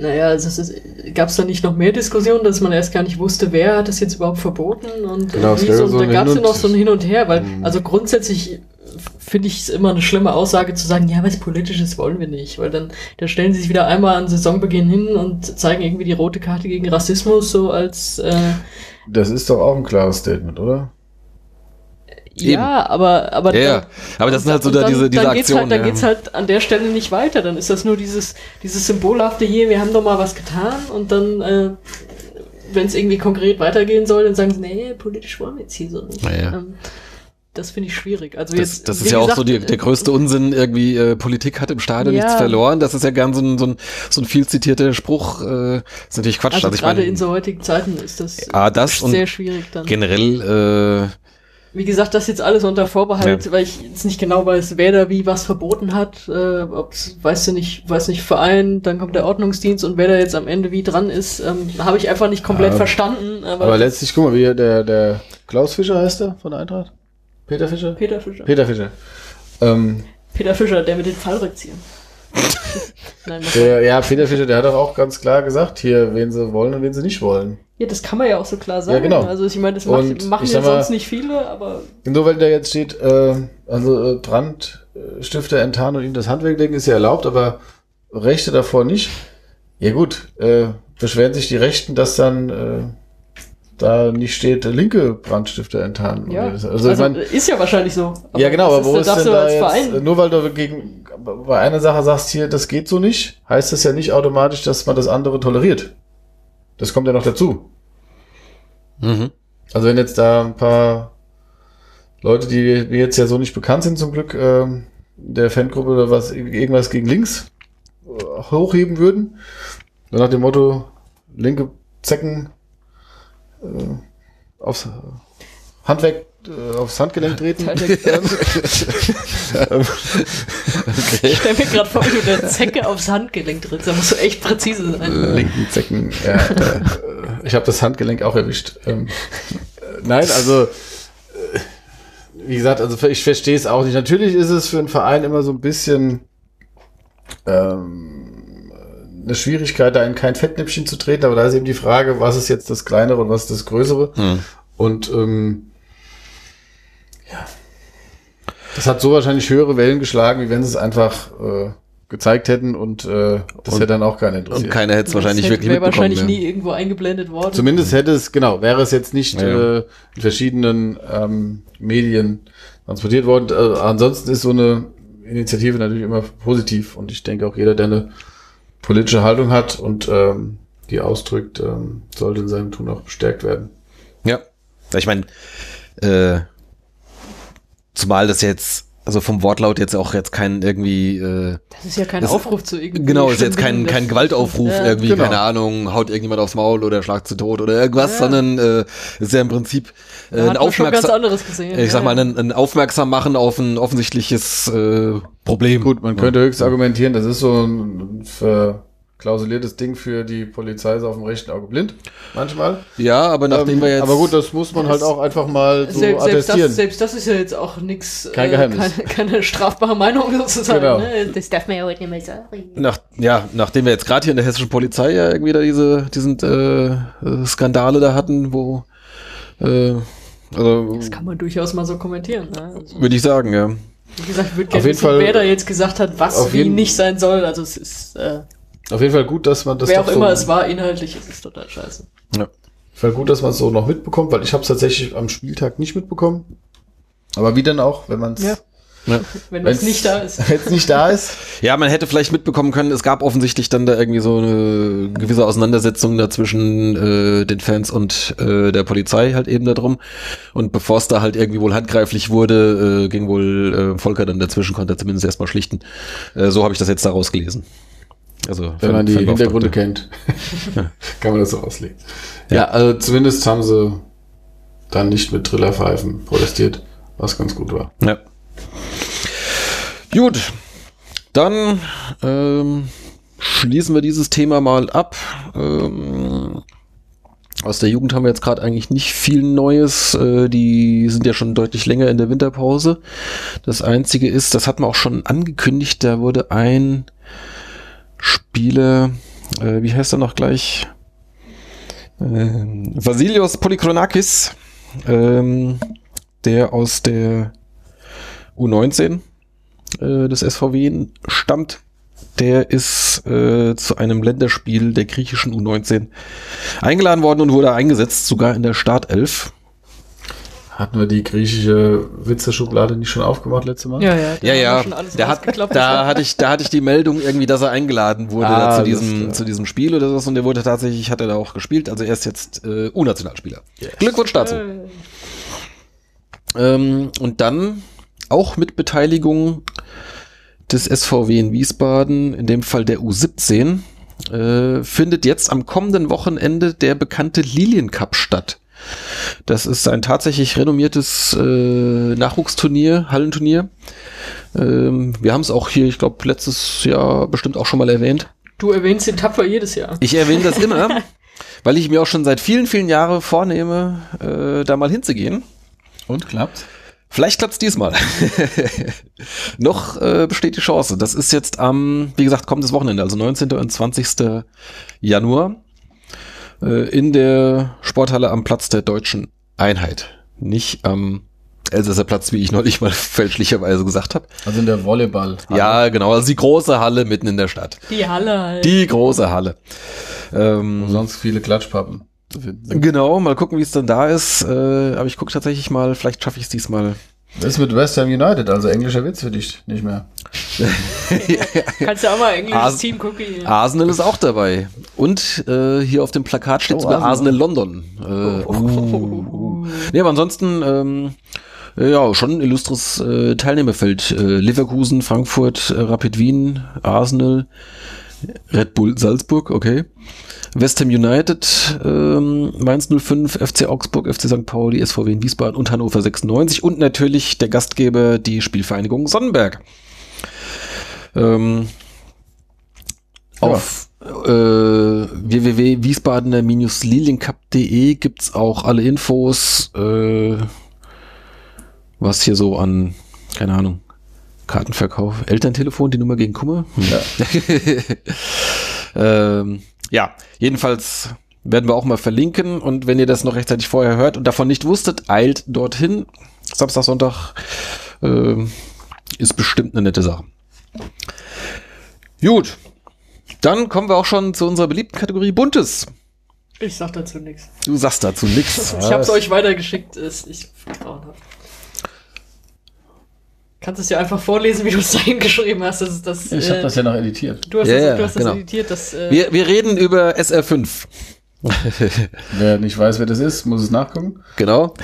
Naja, also gab es da nicht noch mehr Diskussionen, dass man erst gar nicht wusste, wer hat das jetzt überhaupt verboten und Genau, wie so, so da gab es ja noch so ein Hin und Her, weil Mhm. also grundsätzlich finde ich es immer eine schlimme Aussage zu sagen, ja, was Politisches wollen wir nicht, weil dann, dann stellen sie sich wieder einmal an Saisonbeginn hin und zeigen irgendwie die rote Karte gegen Rassismus so als äh, Das ist doch auch ein klares Statement, oder? Ja, aber aber Ja, ja. Aber das sind halt so da diese, diese dann geht's Aktionen. halt, dann ja. geht's halt an der Stelle nicht weiter. Dann ist das nur dieses, dieses symbolhafte hier, wir haben doch mal was getan und dann, äh, wenn es irgendwie konkret weitergehen soll, dann sagen sie, nee, politisch wollen wir jetzt hier so nicht. Ja, ja. Ähm, das finde ich schwierig. Also Das, jetzt, das ist ja auch gesagt, so die, der größte Unsinn, irgendwie äh, Politik hat im Stadion Ja. nichts verloren. Das ist ja gern so ein, so ein, so ein viel zitierter Spruch. Äh, ist natürlich Quatsch. Also, Also, ich gerade meine, in so heutigen Zeiten ist das Ah, das sehr schwierig dann. generell, äh, Wie gesagt, das jetzt alles unter Vorbehalt, weil ich jetzt nicht genau weiß, wer da wie was verboten hat. Äh, ob's, weißt du nicht, weiß nicht, Verein, dann kommt der Ordnungsdienst und wer da jetzt am Ende wie dran ist, ähm, habe ich einfach nicht komplett Ja. verstanden. Aber, Aber letztlich, guck mal, wie der, der Klaus Fischer heißt der von der Eintracht? Peter Fischer? Peter Fischer. Peter Fischer. Ähm, Peter Fischer, der mit den Fallrückziehern. Nein, (laughs) der, ja, Peter Fischer, der hat doch auch ganz klar gesagt, hier, wen sie wollen und wen sie nicht wollen. Ja, das kann man ja auch so klar sagen. Ja, genau. Also ich meine, das Und macht, machen ich ja sonst nicht viele, aber Und nur weil da jetzt steht, äh, also äh, Brandstifter enttarnen und ihnen das Handwerk legen, ist ja erlaubt, aber Rechte davor nicht. Ja gut, äh, beschweren sich die Rechten, dass dann äh, da nicht steht, äh, linke Brandstifter enttarnen. ja. Also, Also, ich mein, ist ja wahrscheinlich so. Ja genau, aber wo ist darfst denn da jetzt, Verein äh, nur weil du gegen, bei einer Sache sagst hier, das geht so nicht, heißt das ja nicht automatisch, dass man das andere toleriert. Das kommt ja noch dazu. mhm. Also wenn jetzt da ein paar Leute, die mir jetzt ja so nicht bekannt sind zum Glück, ähm, der Fangruppe oder was, irgendwas gegen links äh, hochheben würden, so nach dem Motto, linke Zecken äh, aufs Handwerk, aufs Handgelenk treten. (laughs) Ich stelle mir gerade vor, wie du der Zecke aufs Handgelenk trittst. Da musst du echt präzise sein. linken Zecken. Ja, äh, ich habe das Handgelenk auch erwischt. Ähm, äh, nein, also äh, wie gesagt, also ich verstehe es auch nicht. Natürlich ist es für einen Verein immer so ein bisschen ähm, eine Schwierigkeit, da in kein Fettnäpfchen zu treten, aber da ist eben die Frage, was ist jetzt das Kleinere und was ist das Größere? Hm. Und ähm, ja, das hat so wahrscheinlich höhere Wellen geschlagen, wie wenn sie es einfach äh, gezeigt hätten und äh, das Und- hätte dann auch keiner interessiert. Und keiner hätte es wahrscheinlich Das wirklich wäre mitbekommen. wahrscheinlich ja. nie irgendwo eingeblendet worden. Zumindest hätte es, genau, wäre es jetzt nicht ja. Äh, in verschiedenen ähm, Medien transportiert worden. Äh, ansonsten ist so eine Initiative natürlich immer positiv und ich denke auch jeder, der eine politische Haltung hat und ähm, die ausdrückt, ähm, sollte in seinem Tun auch bestärkt werden. Ja. Ich meine, äh, zumal das jetzt, also vom Wortlaut jetzt auch jetzt kein irgendwie, äh, das ist ja kein Das- Aufruf zu irgendwie. genau, ist jetzt kein, kein Gewaltaufruf, Ja, irgendwie, genau. keine Ahnung, haut irgendjemand aufs Maul oder schlagt sie tot oder irgendwas, Ja. sondern äh, ist ja im Prinzip äh, ein aufmerksam, anderes gesehen. ich sag mal, ein, ein aufmerksam machen auf ein offensichtliches äh, Problem. Gut, man könnte höchst argumentieren, das ist so ein verklausuliertes Ding für die Polizei ist auf dem rechten Auge blind, manchmal. Ja, aber nachdem Ähm, wir jetzt. aber gut, das muss man halt auch einfach mal so selbst, selbst, attestieren. das, selbst das ist ja jetzt auch nichts, Kein Geheimnis. keine, keine strafbare Meinung sozusagen. Genau. Ne? Das darf man ja heute nicht mehr sagen. Nach, ja, nachdem wir jetzt gerade hier in der hessischen Polizei ja irgendwie da diese diesen äh, äh, Skandale da hatten, wo äh, also Das kann man durchaus mal so kommentieren. Ne? Also, würde ich sagen, ja. wie gesagt, ich würde Auf gerne jeden wissen, Fall- wer da jetzt gesagt hat, was auf wie jeden- nicht sein soll. Also es ist, äh, Auf jeden Fall gut, dass man das wer doch auch so, immer es war, inhaltlich ist es total scheiße. ja. Auf jeden Fall gut, dass man es so noch mitbekommt, weil ich habe es tatsächlich am Spieltag nicht mitbekommen. Aber wie denn auch, wenn man es Ja. Ja. Wenn das nicht da ist. (laughs) Wenn es nicht da ist. ja, man hätte vielleicht mitbekommen können, es gab offensichtlich dann da irgendwie so eine gewisse Auseinandersetzung da zwischen äh, den Fans und äh, der Polizei halt eben darum. Und bevor es da halt irgendwie wohl handgreiflich wurde, äh, ging wohl äh, Volker dann dazwischen, konnte er zumindest erstmal schlichten. Äh, so habe ich das jetzt daraus gelesen. Also Wenn man die. Hintergründe kennt, (laughs) (laughs) kann man das so auslegen. Ja, also zumindest haben sie dann nicht mit Trillerpfeifen protestiert, was ganz gut war. Ja. Gut, dann ähm, schließen wir dieses Thema mal ab. Ähm, aus der Jugend haben wir jetzt gerade eigentlich nicht viel Neues. Äh, die sind ja schon deutlich länger in der Winterpause. Das Einzige ist, das hat man auch schon angekündigt, da wurde ein Spieler, äh, wie heißt er noch gleich? Ähm, Vasilios Polychronakis, ähm, der aus der U19 äh, des SVW stammt. Der ist äh, zu einem Länderspiel der griechischen U19 eingeladen worden und wurde eingesetzt, sogar in der Startelf. Hatten wir die griechische Witzerschublade nicht schon aufgemacht letzte Mal? Ja, ja. da Ja, ja, schon alles der hat, da hatte ich, da hatte ich die Meldung irgendwie, dass er eingeladen wurde Ah, zu diesem, zu diesem Spiel oder so und der wurde tatsächlich, hat er da auch gespielt, also er ist jetzt äh, U-Nationalspieler. Glückwunsch dazu. Äh, Ähm, und dann auch mit Beteiligung des SVW in Wiesbaden, in dem Fall der U17, äh, findet jetzt am kommenden Wochenende der bekannte Lilien Cup statt. Das ist ein tatsächlich renommiertes äh, Nachwuchsturnier, Hallenturnier. Ähm, wir haben es auch hier, ich glaube, letztes Jahr bestimmt auch schon mal erwähnt. Du erwähnst den tapfer jedes Jahr. Ich erwähne das immer, (laughs) weil ich mir auch schon seit vielen, vielen Jahren vornehme, äh, da mal hinzugehen. Und klappt? Vielleicht klappt's diesmal. (laughs) Noch äh, besteht die Chance. Das ist jetzt am, wie gesagt, kommendes Wochenende, also 19. und 20. Januar äh, in der Sporthalle am Platz der Deutschen Einheit. Nicht am Elsässer Platz, wie ich neulich mal (laughs) fälschlicherweise gesagt habe. Also in der Volleyball. Ja, genau, also die große Halle mitten in der Stadt. Die Halle halt. Die große Halle. Ähm, Wo sonst viele Klatschpappen zu finden sind. genau, mal gucken, wie es dann da ist. Äh, aber ich gucke tatsächlich mal, vielleicht schaffe ich es diesmal. Das ist mit West Ham United, also englischer Witz für dich nicht mehr. (laughs) Kannst du auch mal englisches As- Team gucken. Arsenal ist auch dabei. Und äh, hier auf dem Plakat steht Oh, sogar Arsenal, Arsenal. London. Äh, uh, uh. Nee, aber ansonsten, ähm, äh, ja, schon ein illustres äh, Teilnehmerfeld. Äh, Leverkusen, Frankfurt, äh, Rapid Wien, Arsenal, Red Bull Salzburg, okay. West Ham United, ähm, Mainz 05, FC Augsburg, FC St. Pauli, SVW in Wiesbaden und Hannover 96 und natürlich der Gastgeber, die Spielvereinigung Sonnenberg. Ähm, Ja. auf äh, www.wiesbadener-liliencup.de gibt's auch alle Infos, äh, was hier so an, keine Ahnung, Kartenverkauf, Elterntelefon, die Nummer gegen Kummer. Hm. (laughs) ähm, ja, jedenfalls werden wir auch mal verlinken und wenn ihr das noch rechtzeitig vorher hört und davon nicht wusstet, eilt dorthin. Samstag, Sonntag ähm, ist bestimmt eine nette Sache. Gut. Dann kommen wir auch schon zu unserer beliebten Kategorie Buntes. Ich sag dazu nichts. Du sagst dazu nichts. Ich hab's euch weitergeschickt. Ist ich grauenhaft. Kannst es ja einfach vorlesen, wie du es (laughs) dahin geschrieben hast. Das das, Ich äh, habe das ja noch editiert. Du hast, Ja, das, ja, du hast genau. das editiert, das. Äh, Wir, wir reden über SR5. (laughs) Wer nicht weiß, wer das ist, muss es nachgucken. Genau.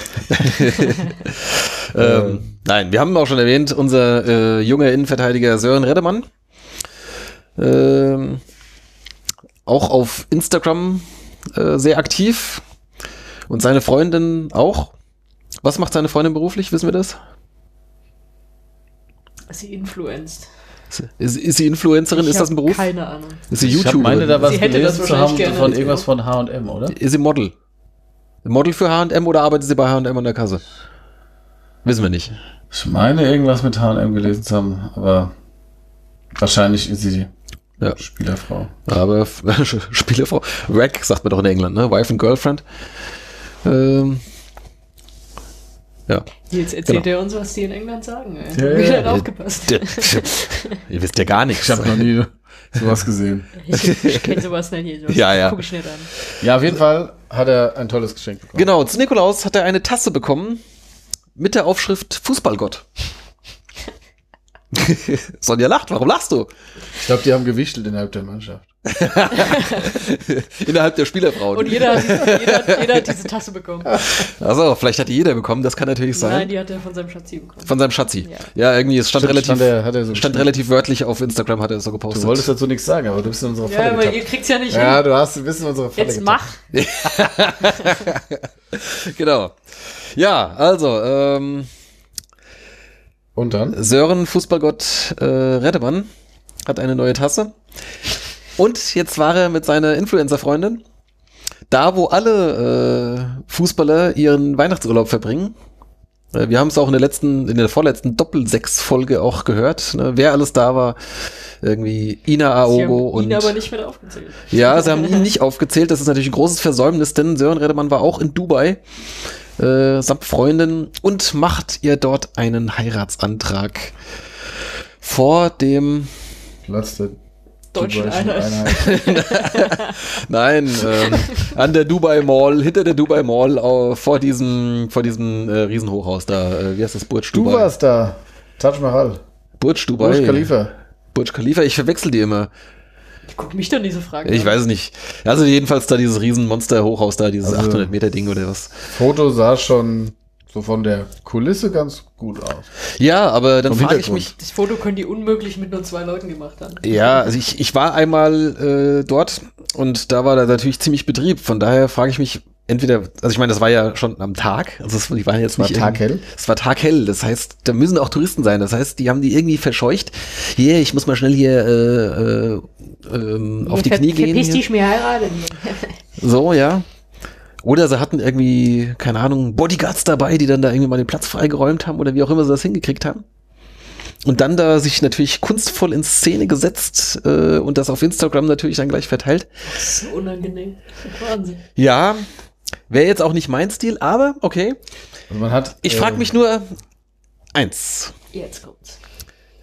(laughs) ähm, nein, wir haben auch schon erwähnt, unser äh, junger Innenverteidiger Sören Reddemann. Ähm, auch auf Instagram äh, sehr aktiv. Und seine Freundin auch. Was macht seine Freundin beruflich? Wissen wir das? Sie influenzt. Ist, ist sie Influencerin? Ich ist das ein Beruf? Keine Ahnung. Ist sie Ich YouTuberin? meine da was Sie hätte das gelesen zu wahrscheinlich haben von irgendwas von H&M, oder? Ist sie Model? Model für H&M oder arbeitet sie bei H&M an der Kasse? Wissen wir nicht. Ich meine irgendwas mit H&M gelesen zu haben, aber wahrscheinlich ist sie Ja. Spielerfrau. Aber (laughs) Spielerfrau. Rack sagt man doch in England, ne? Wife and Girlfriend. Ähm, ja. Jetzt erzählt Genau. er uns, was die in England sagen. Ey. Ja, Wieder ja. aufgepasst. Der, ihr wisst ja gar nichts. Ich habe noch nie sowas gesehen. Ich, ich kenne sowas nicht. hier, Sowas Ja, ja. Guck ich nicht an. Ja, auf jeden Fall hat er ein tolles Geschenk bekommen. Genau, zu Nikolaus hat er eine Tasse bekommen mit der Aufschrift Fußballgott. (laughs) Sonja lacht, warum lachst du? Ich glaube, die haben gewichtelt innerhalb der Mannschaft. (laughs) Innerhalb der Spielerfrauen. Und jeder hat, jeder, jeder hat diese Tasse bekommen. Also, vielleicht hat die jeder bekommen, das kann natürlich sein. Nein, die hat er von seinem Schatzi bekommen. Von seinem Schatzi. Ja. Ja, irgendwie, es stand Stimmt, relativ, stand er- hat er so stand relativ wörtlich auf Instagram, hat er es so gepostet. Du wolltest dazu nichts sagen, aber du bist in unserer Ja, Falle aber ihr getappt. kriegt's ja nicht Ja, hin. du hast ein bisschen in unsere Falle Jetzt getappt. mach. (laughs) Genau. Ja, also, ähm, Und dann? Sören Fußballgott äh, Reddemann hat eine neue Tasse. Und jetzt war er mit seiner Influencer-Freundin da, wo alle äh, Fußballer ihren Weihnachtsurlaub verbringen. Äh, wir haben es auch in der letzten, in der vorletzten Doppel-Sechs-Folge auch gehört, ne, wer alles da war. Irgendwie Ina Sie Aogo haben und ihn aber nicht mit aufgezählt. ja, sie haben ihn nicht aufgezählt. Das ist natürlich ein großes Versäumnis, denn Sören Redemann war auch in Dubai äh, samt Freundin und macht ihr dort einen Heiratsantrag vor dem, Platz der Deutschen Dubaischen Einheit. (laughs) nein, ähm, an der Dubai Mall, hinter der Dubai Mall, äh, vor diesem, vor diesem äh, Riesenhochhaus da. Äh, wie heißt das? Burj Du Dubai. warst da. Taj Mahal. Burj Dubai. Burj Khalifa. Burj Khalifa. Ich verwechsel die immer. Guck mich dann diese Frage Ich an. weiß es nicht. Also jedenfalls da dieses Riesenmonster-Hochhaus da, dieses Also- 800 Meter Ding oder was. Foto sah schon so von der Kulisse ganz gut aus. Ja, aber dann frage ich mich, Das Foto können die unmöglich mit nur zwei Leuten gemacht haben. Ja, also ich, ich war einmal äh, dort und da war da natürlich ziemlich Betrieb. Von daher frage ich mich entweder, also ich meine, das war ja schon am Tag, also es, die waren jetzt War nicht taghell? Es war taghell, das heißt, da müssen auch Touristen sein. Das heißt, die haben die irgendwie verscheucht. Hier, ich muss mal schnell hier äh, äh, ähm, auf die Knie gehen. Verpiss dich mir heiraten. So, ja. Oder sie hatten irgendwie, keine Ahnung, Bodyguards dabei, die dann da irgendwie mal den Platz freigeräumt haben oder wie auch immer sie das hingekriegt haben. Und dann da sich natürlich kunstvoll in Szene gesetzt äh, und das auf Instagram natürlich dann gleich verteilt. Das ist so unangenehm. Wahnsinn. Ja, wäre jetzt auch nicht mein Stil, aber okay. Also man hat. Ich frage mich nur eins. Jetzt kommt's.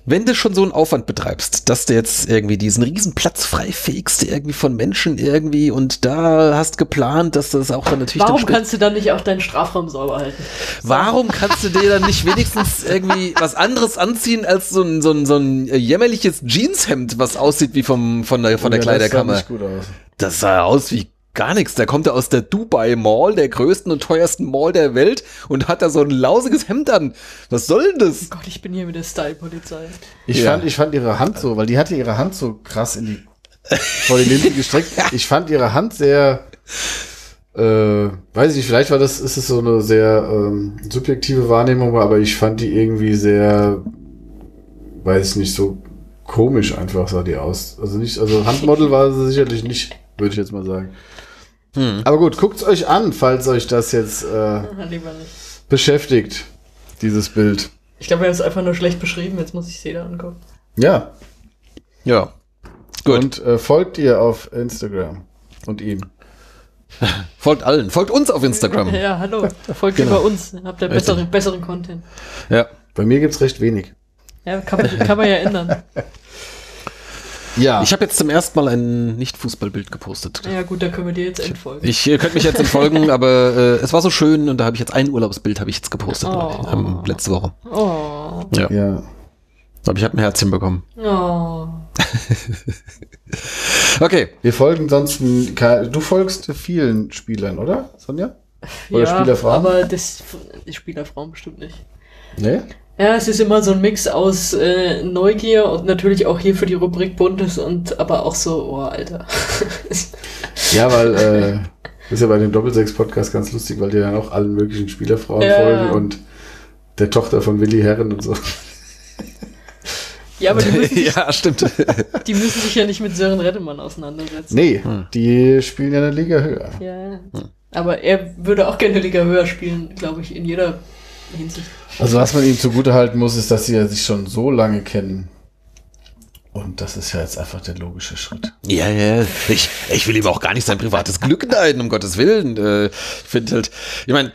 Wenn du schon so einen Aufwand betreibst, dass du jetzt irgendwie diesen riesen Platz freifegst, irgendwie von Menschen irgendwie und da hast geplant, dass das auch dann natürlich Warum dann kannst du dann nicht auch deinen Strafraum sauber halten? Warum kannst du dir dann nicht wenigstens irgendwie was anderes anziehen als so ein, so ein, so ein jämmerliches Jeanshemd, was aussieht wie vom, von der, von der ja, das sah Kleiderkammer? nicht gut aus. Das sah aus wie gar nichts. Der kommt ja aus der Dubai Mall, der größten und teuersten Mall der Welt und hat da so ein lausiges Hemd an. Was soll denn das? Gott, ich bin hier mit der Style-Polizei. Ich, Ja. fand, ich fand ihre Hand so, weil die hatte ihre Hand so krass in die vor die Linse gestreckt. (laughs) Ich fand ihre Hand sehr, äh, weiß ich nicht, vielleicht war das, ist es so eine sehr ähm, subjektive Wahrnehmung, aber ich fand die irgendwie sehr, weiß ich nicht, so komisch einfach sah die aus. Also nicht, also Handmodel war sie sicherlich nicht, würde ich jetzt mal sagen. Hm. Aber gut, guckt's euch an, falls euch das jetzt äh, beschäftigt, dieses Bild. Ich glaube, wir haben es einfach nur schlecht beschrieben. Jetzt muss ich Seda angucken. Ja, Ja. Gut. Und äh, folgt ihr auf Instagram und ihm. (laughs) Folgt allen. Folgt uns auf Instagram. (laughs) Ja, hallo. Folgt Genau. über uns. Habt ihr besseren, besseren Content. Ja. Bei mir gibt's recht wenig. Ja, kann man, kann man ja ändern. (laughs) Ja. Ich habe jetzt zum ersten Mal ein Nicht-Fußballbild gepostet. Ja gut, da können wir dir jetzt entfolgen. Ich äh, könnte mich jetzt entfolgen, (laughs) aber äh, es war so schön und da habe ich jetzt ein Urlaubsbild habe ich jetzt gepostet Oh. ähm, letzte Woche. Oh. Ja. Ja. Aber ich habe ein Herzchen bekommen. Oh. (laughs) Okay. Wir folgen sonst, du folgst vielen Spielern, oder, Sonja? Oder ja, Spielerfrauen? aber das die Spielerfrauen bestimmt nicht. Nee? Ja, es ist immer so ein Mix aus äh, Neugier und natürlich auch hier für die Rubrik Buntes und aber auch so, oh Alter. (laughs) Ja, weil, äh, das ist ja bei dem Doppelsechs-Podcast ganz lustig, weil die dann auch allen möglichen Spielerfrauen Ja. folgen und der Tochter von Willi Herren und so. ja, aber die (laughs) müssen, sich, ja, stimmt. (laughs) die müssen sich ja nicht mit Sören Rettemann auseinandersetzen. Nee, die spielen ja eine Liga höher. Ja. Aber er würde auch gerne Liga höher spielen, glaube ich, in jeder Hinsicht. Also was man ihm zugutehalten muss, ist, dass sie ja sich schon so lange kennen. Und das ist ja jetzt einfach der logische Schritt. Ja, ja. Ich, ich will ihm auch gar nicht sein privates Glück neiden, um Gottes Willen. Äh, Ich finde halt, ich meine,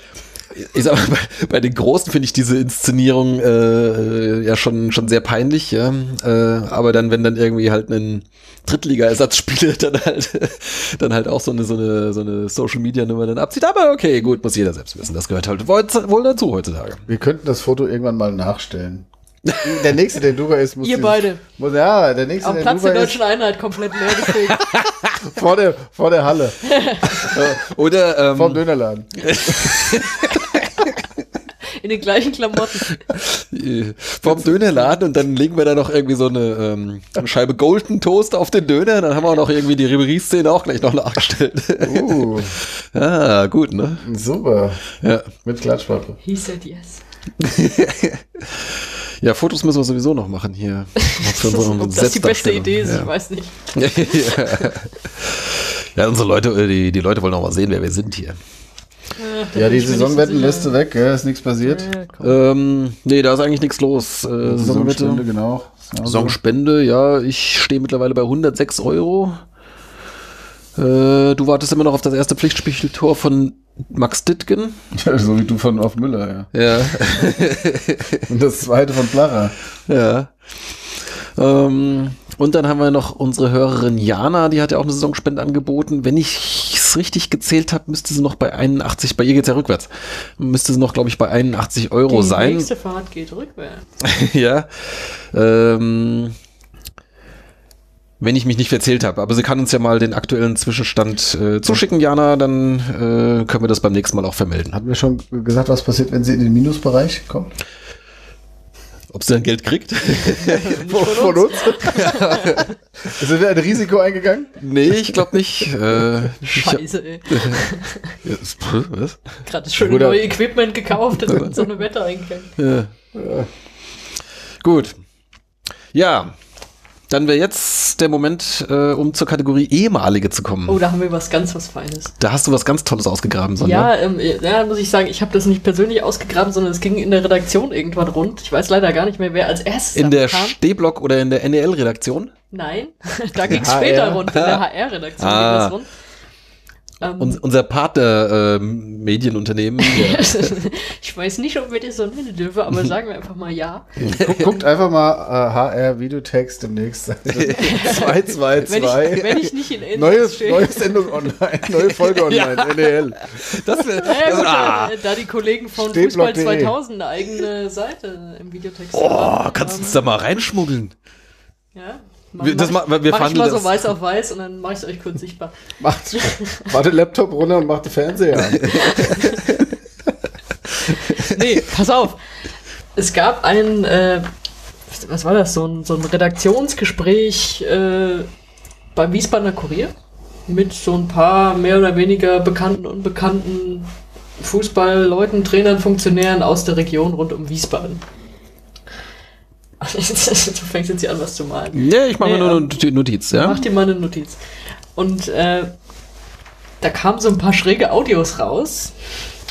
ich sag mal, bei, bei den Großen finde ich diese Inszenierung äh, ja schon, schon sehr peinlich, ja. Äh, aber dann, wenn dann irgendwie halt ein Drittliga-Ersatzspieler (laughs) dann halt, dann halt auch so eine, so eine, so eine Social-Media-Nummer dann abzieht. Aber okay, gut, muss jeder selbst wissen. Das gehört halt wohl dazu heutzutage. Wir könnten das Foto irgendwann mal nachstellen. Der nächste, der Dubai ist, muss Ihr beide. Muss, ja, der nächste, Am der Platz der Dubai ist, deutschen Einheit komplett leer (laughs) deswegen. vor der, vor der Halle, (laughs) Oder, ähm, vom Dönerladen. (laughs) In den gleichen Klamotten. vom Dönerladen und dann legen wir da noch irgendwie so eine, ähm, eine Scheibe Golden Toast auf den Döner. Dann haben wir auch noch irgendwie die Ribery-Szene auch gleich noch nachgestellt. Uh, ah, gut, ne? super. Ja. Mit Klatschpappe. He said yes. Ja, Fotos müssen wir sowieso noch machen hier. (laughs) Ob das die beste. Idee ist, ja. ich weiß nicht. (laughs) ja. ja, unsere Leute, äh, die, die Leute wollen auch mal sehen, wer wir sind hier. Ach, da Ja, die so Saisonwettenliste sicher. weg, gell? ist nichts passiert. Ja. Ähm, nee, da ist eigentlich nichts los. Äh, Saisonwette, Saisonwette. genau. Saisonspende, ja, ich stehe mittlerweile bei 106 Euro. Äh, du wartest immer noch auf das erste Pflichtspieltor von Max Dittgen. Ja, so wie du von auf Müller, ja. Ja, (laughs) Und das zweite von Placher. ja. Ähm, und dann haben wir noch unsere Hörerin Jana, die hat ja auch eine Saisonspende angeboten. Wenn ich es richtig gezählt habe, müsste sie noch bei 81, bei ihr geht's ja rückwärts, müsste sie noch, glaube ich, bei 81 Euro Die sein. nächste Fahrt geht rückwärts. (laughs) ja. Ähm, wenn ich mich nicht verzählt habe. Aber sie kann uns ja mal den aktuellen Zwischenstand äh, zuschicken, Jana, dann äh, können wir das beim nächsten Mal auch vermelden. Hatten wir schon gesagt, was passiert, wenn sie in den Minusbereich kommt? Ob sie dann Geld kriegt? (laughs) Nicht Von uns? (laughs) Sind wir ein Risiko eingegangen? nee, ich glaube nicht. Äh, ich hab- Scheiße, ey. Ja, was? Gerade das schöne neue Equipment gekauft und in so eine Wette eingegangen. Ja. Gut. Ja. Dann wäre jetzt der Moment, äh, um zur Kategorie ehemalige zu kommen. Oh, da haben wir was ganz was Feines. Da hast du was ganz Tolles ausgegraben, Sonja. Ja, ähm, ja, muss ich sagen, ich habe das nicht persönlich ausgegraben, sondern es ging in der Redaktion irgendwann rund. Ich weiß leider gar nicht mehr, wer als erstes In der. Stehblock oder in der NEL-Redaktion. Nein, (laughs) da ging es später rund. In der HR-Redaktion Ah. ging das rund. Ähm, Un unser Partner äh, Medienunternehmen. (laughs) ich weiß nicht, ob wir das so nennen dürfen, aber (laughs) sagen wir einfach mal ja. Guckt, guckt einfach mal äh, HR Videotext demnächst. (laughs) 222. Wenn ich, wenn ich nicht in Index Neue, stehe. neue Sendung online, neue Folge online, NEL. das wär, Ja, gut, ah, äh, da die Kollegen von Fußball Stehblock.de. 2000 eine eigene Seite im Videotext oh, haben, kannst du uns da mal reinschmuggeln? Ja. Wir- das ma- wir mach ich mal so das. weiß auf weiß und dann mache ich es euch kurz sichtbar. (laughs) Macht, macht den Laptop runter und macht den Fernseher an. (laughs) Nee, pass auf. Es gab ein, äh, was war das, so ein, so ein Redaktionsgespräch äh, beim Wiesbadener Kurier mit so ein paar mehr oder weniger bekannten und unbekannten Fußballleuten, Trainern, Funktionären aus der Region rund um Wiesbaden. (laughs) du fängst jetzt hier an, was zu malen. Ja, ich mache Nee, mir nur ähm, eine Notiz, ja. Mach dir mal eine Notiz. Und äh, da kamen so ein paar schräge Audios raus.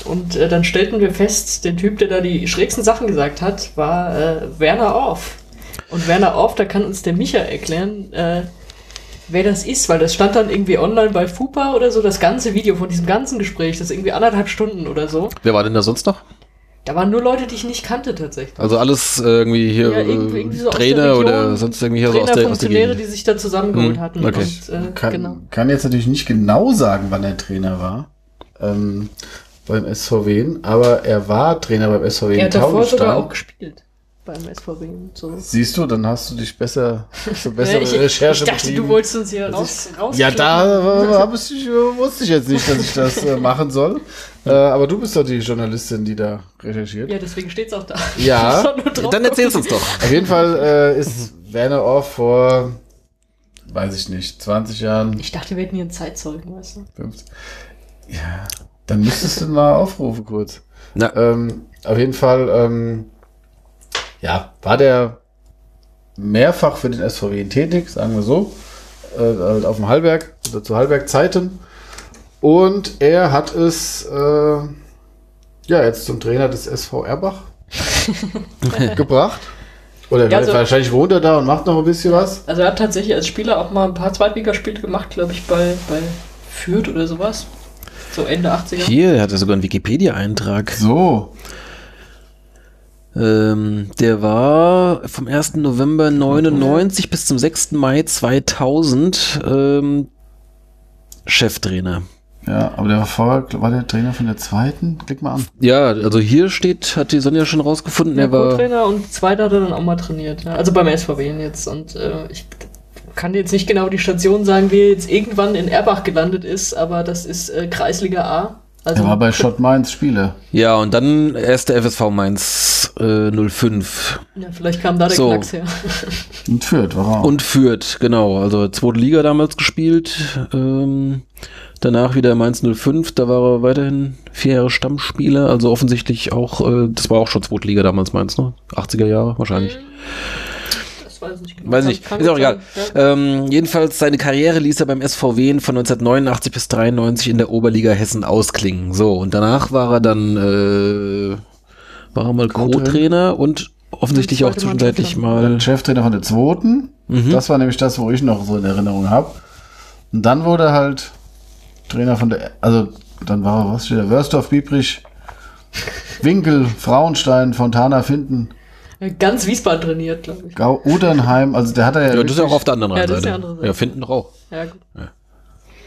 Und äh, dann stellten wir fest, der Typ, der da die schrägsten Sachen gesagt hat, war äh, Werner Orff. Und Werner Orff, da kann uns der Micha erklären, äh, wer das ist, weil das stand dann irgendwie online bei FUPA oder so, das ganze Video von diesem ganzen Gespräch, das ist irgendwie anderthalb Stunden oder so. Wer war denn da sonst noch? Da waren nur Leute, die ich nicht kannte tatsächlich. Also alles äh, irgendwie hier Ja, irgendwie- äh, irgendwie so Trainer Region, oder sonst irgendwie hier so aus Trainer, der, aus der Funktionäre, die sich da zusammengeholt Hm, hatten. okay. Und, äh, Kann, genau. kann jetzt natürlich nicht genau sagen, wann er Trainer war ähm, beim SVW, aber er war Trainer beim SVW Er in hat davor sogar auch gespielt beim SVW so. Siehst du, dann hast du dich besser, (laughs) Ja, bessere ich, Recherche ich dachte, betrieben. du wolltest uns hier raus, raus Ja, da äh, ich, wusste ich jetzt nicht, dass ich das äh, machen soll. Äh, aber du bist doch die Journalistin, die da recherchiert. Ja, deswegen steht's auch da. Ja. (laughs) Dann erzähl's uns doch. Auf jeden Fall äh, ist Werner Orff vor, weiß ich nicht, 20 Jahren, Ich dachte, wir hätten hier einen Zeitzeugen, weißt du? 50. Ja, dann müsstest du mal aufrufen kurz. Na, Ähm, auf jeden Fall, ähm, ja, war der mehrfach für den SVW tätig, sagen wir so, äh, halt auf dem Hallberg, oder zu Hallberg-Zeiten. Und er hat es, äh, ja, jetzt zum Trainer des SV Erbach (laughs) gebracht. Oder Ja, also- wahrscheinlich wohnt er da und macht noch ein bisschen was. Also er hat tatsächlich als Spieler auch mal ein paar Zweitligaspiele gemacht, glaube ich, bei, bei Fürth oder sowas. So Ende 80er. hier hat er sogar einen Wikipedia-Eintrag. So, Ähm, der war vom 1. November 99 bis zum 6. Mai 2000 ähm, Cheftrainer. Ja, aber der war vorher, war der Trainer von der zweiten? Klick mal an. Ja, also hier steht, hat die Sonja schon rausgefunden, Der er war. Co-Trainer und zweiter hat er dann auch mal trainiert. Ja. Also beim SVW jetzt. Und äh, ich kann jetzt nicht genau die Station sagen, wie er jetzt irgendwann in Erbach gelandet ist, aber das ist äh, Kreisliga A. Also Er war bei Schott Mainz Spieler. Ja, und dann erst der FSV Mainz äh, 05 ja, vielleicht kam da der So. Knacks her. (laughs) Und Fürth war auch. und Fürth, genau. Also zweite Liga damals gespielt. Ähm, danach wieder Mainz 05, da war er weiterhin vier Jahre Stammspieler. Also offensichtlich auch, äh, das war auch schon zweite Liga damals Mainz, ne? 80er Jahre wahrscheinlich. Das weiß ich nicht genau. Weiß nicht, ist auch egal. ja. Ähm, jedenfalls seine Karriere ließ er beim SVW von 1989 bis 93 in der Oberliga Hessen ausklingen. So, und danach war er dann, äh, war er mal Co-Trainer. Und offensichtlich auch zwischenzeitlich mal. Cheftrainer von der zweiten. Mhm. Das war nämlich das, wo ich noch so in Erinnerung habe. Und dann wurde er halt Trainer von der, also dann war er, was steht da, Wörsdorf, Biebrich, (laughs) Winkel, Frauenstein, Fontana, Finden, Ganz Wiesbaden trainiert, glaube ich. Gau, Udernheim, also der hat er ja. Ja, das ist ja auch auf der anderen Ja, das ist Seite. die andere Seite. Ja, finden doch auch. Ja, gut.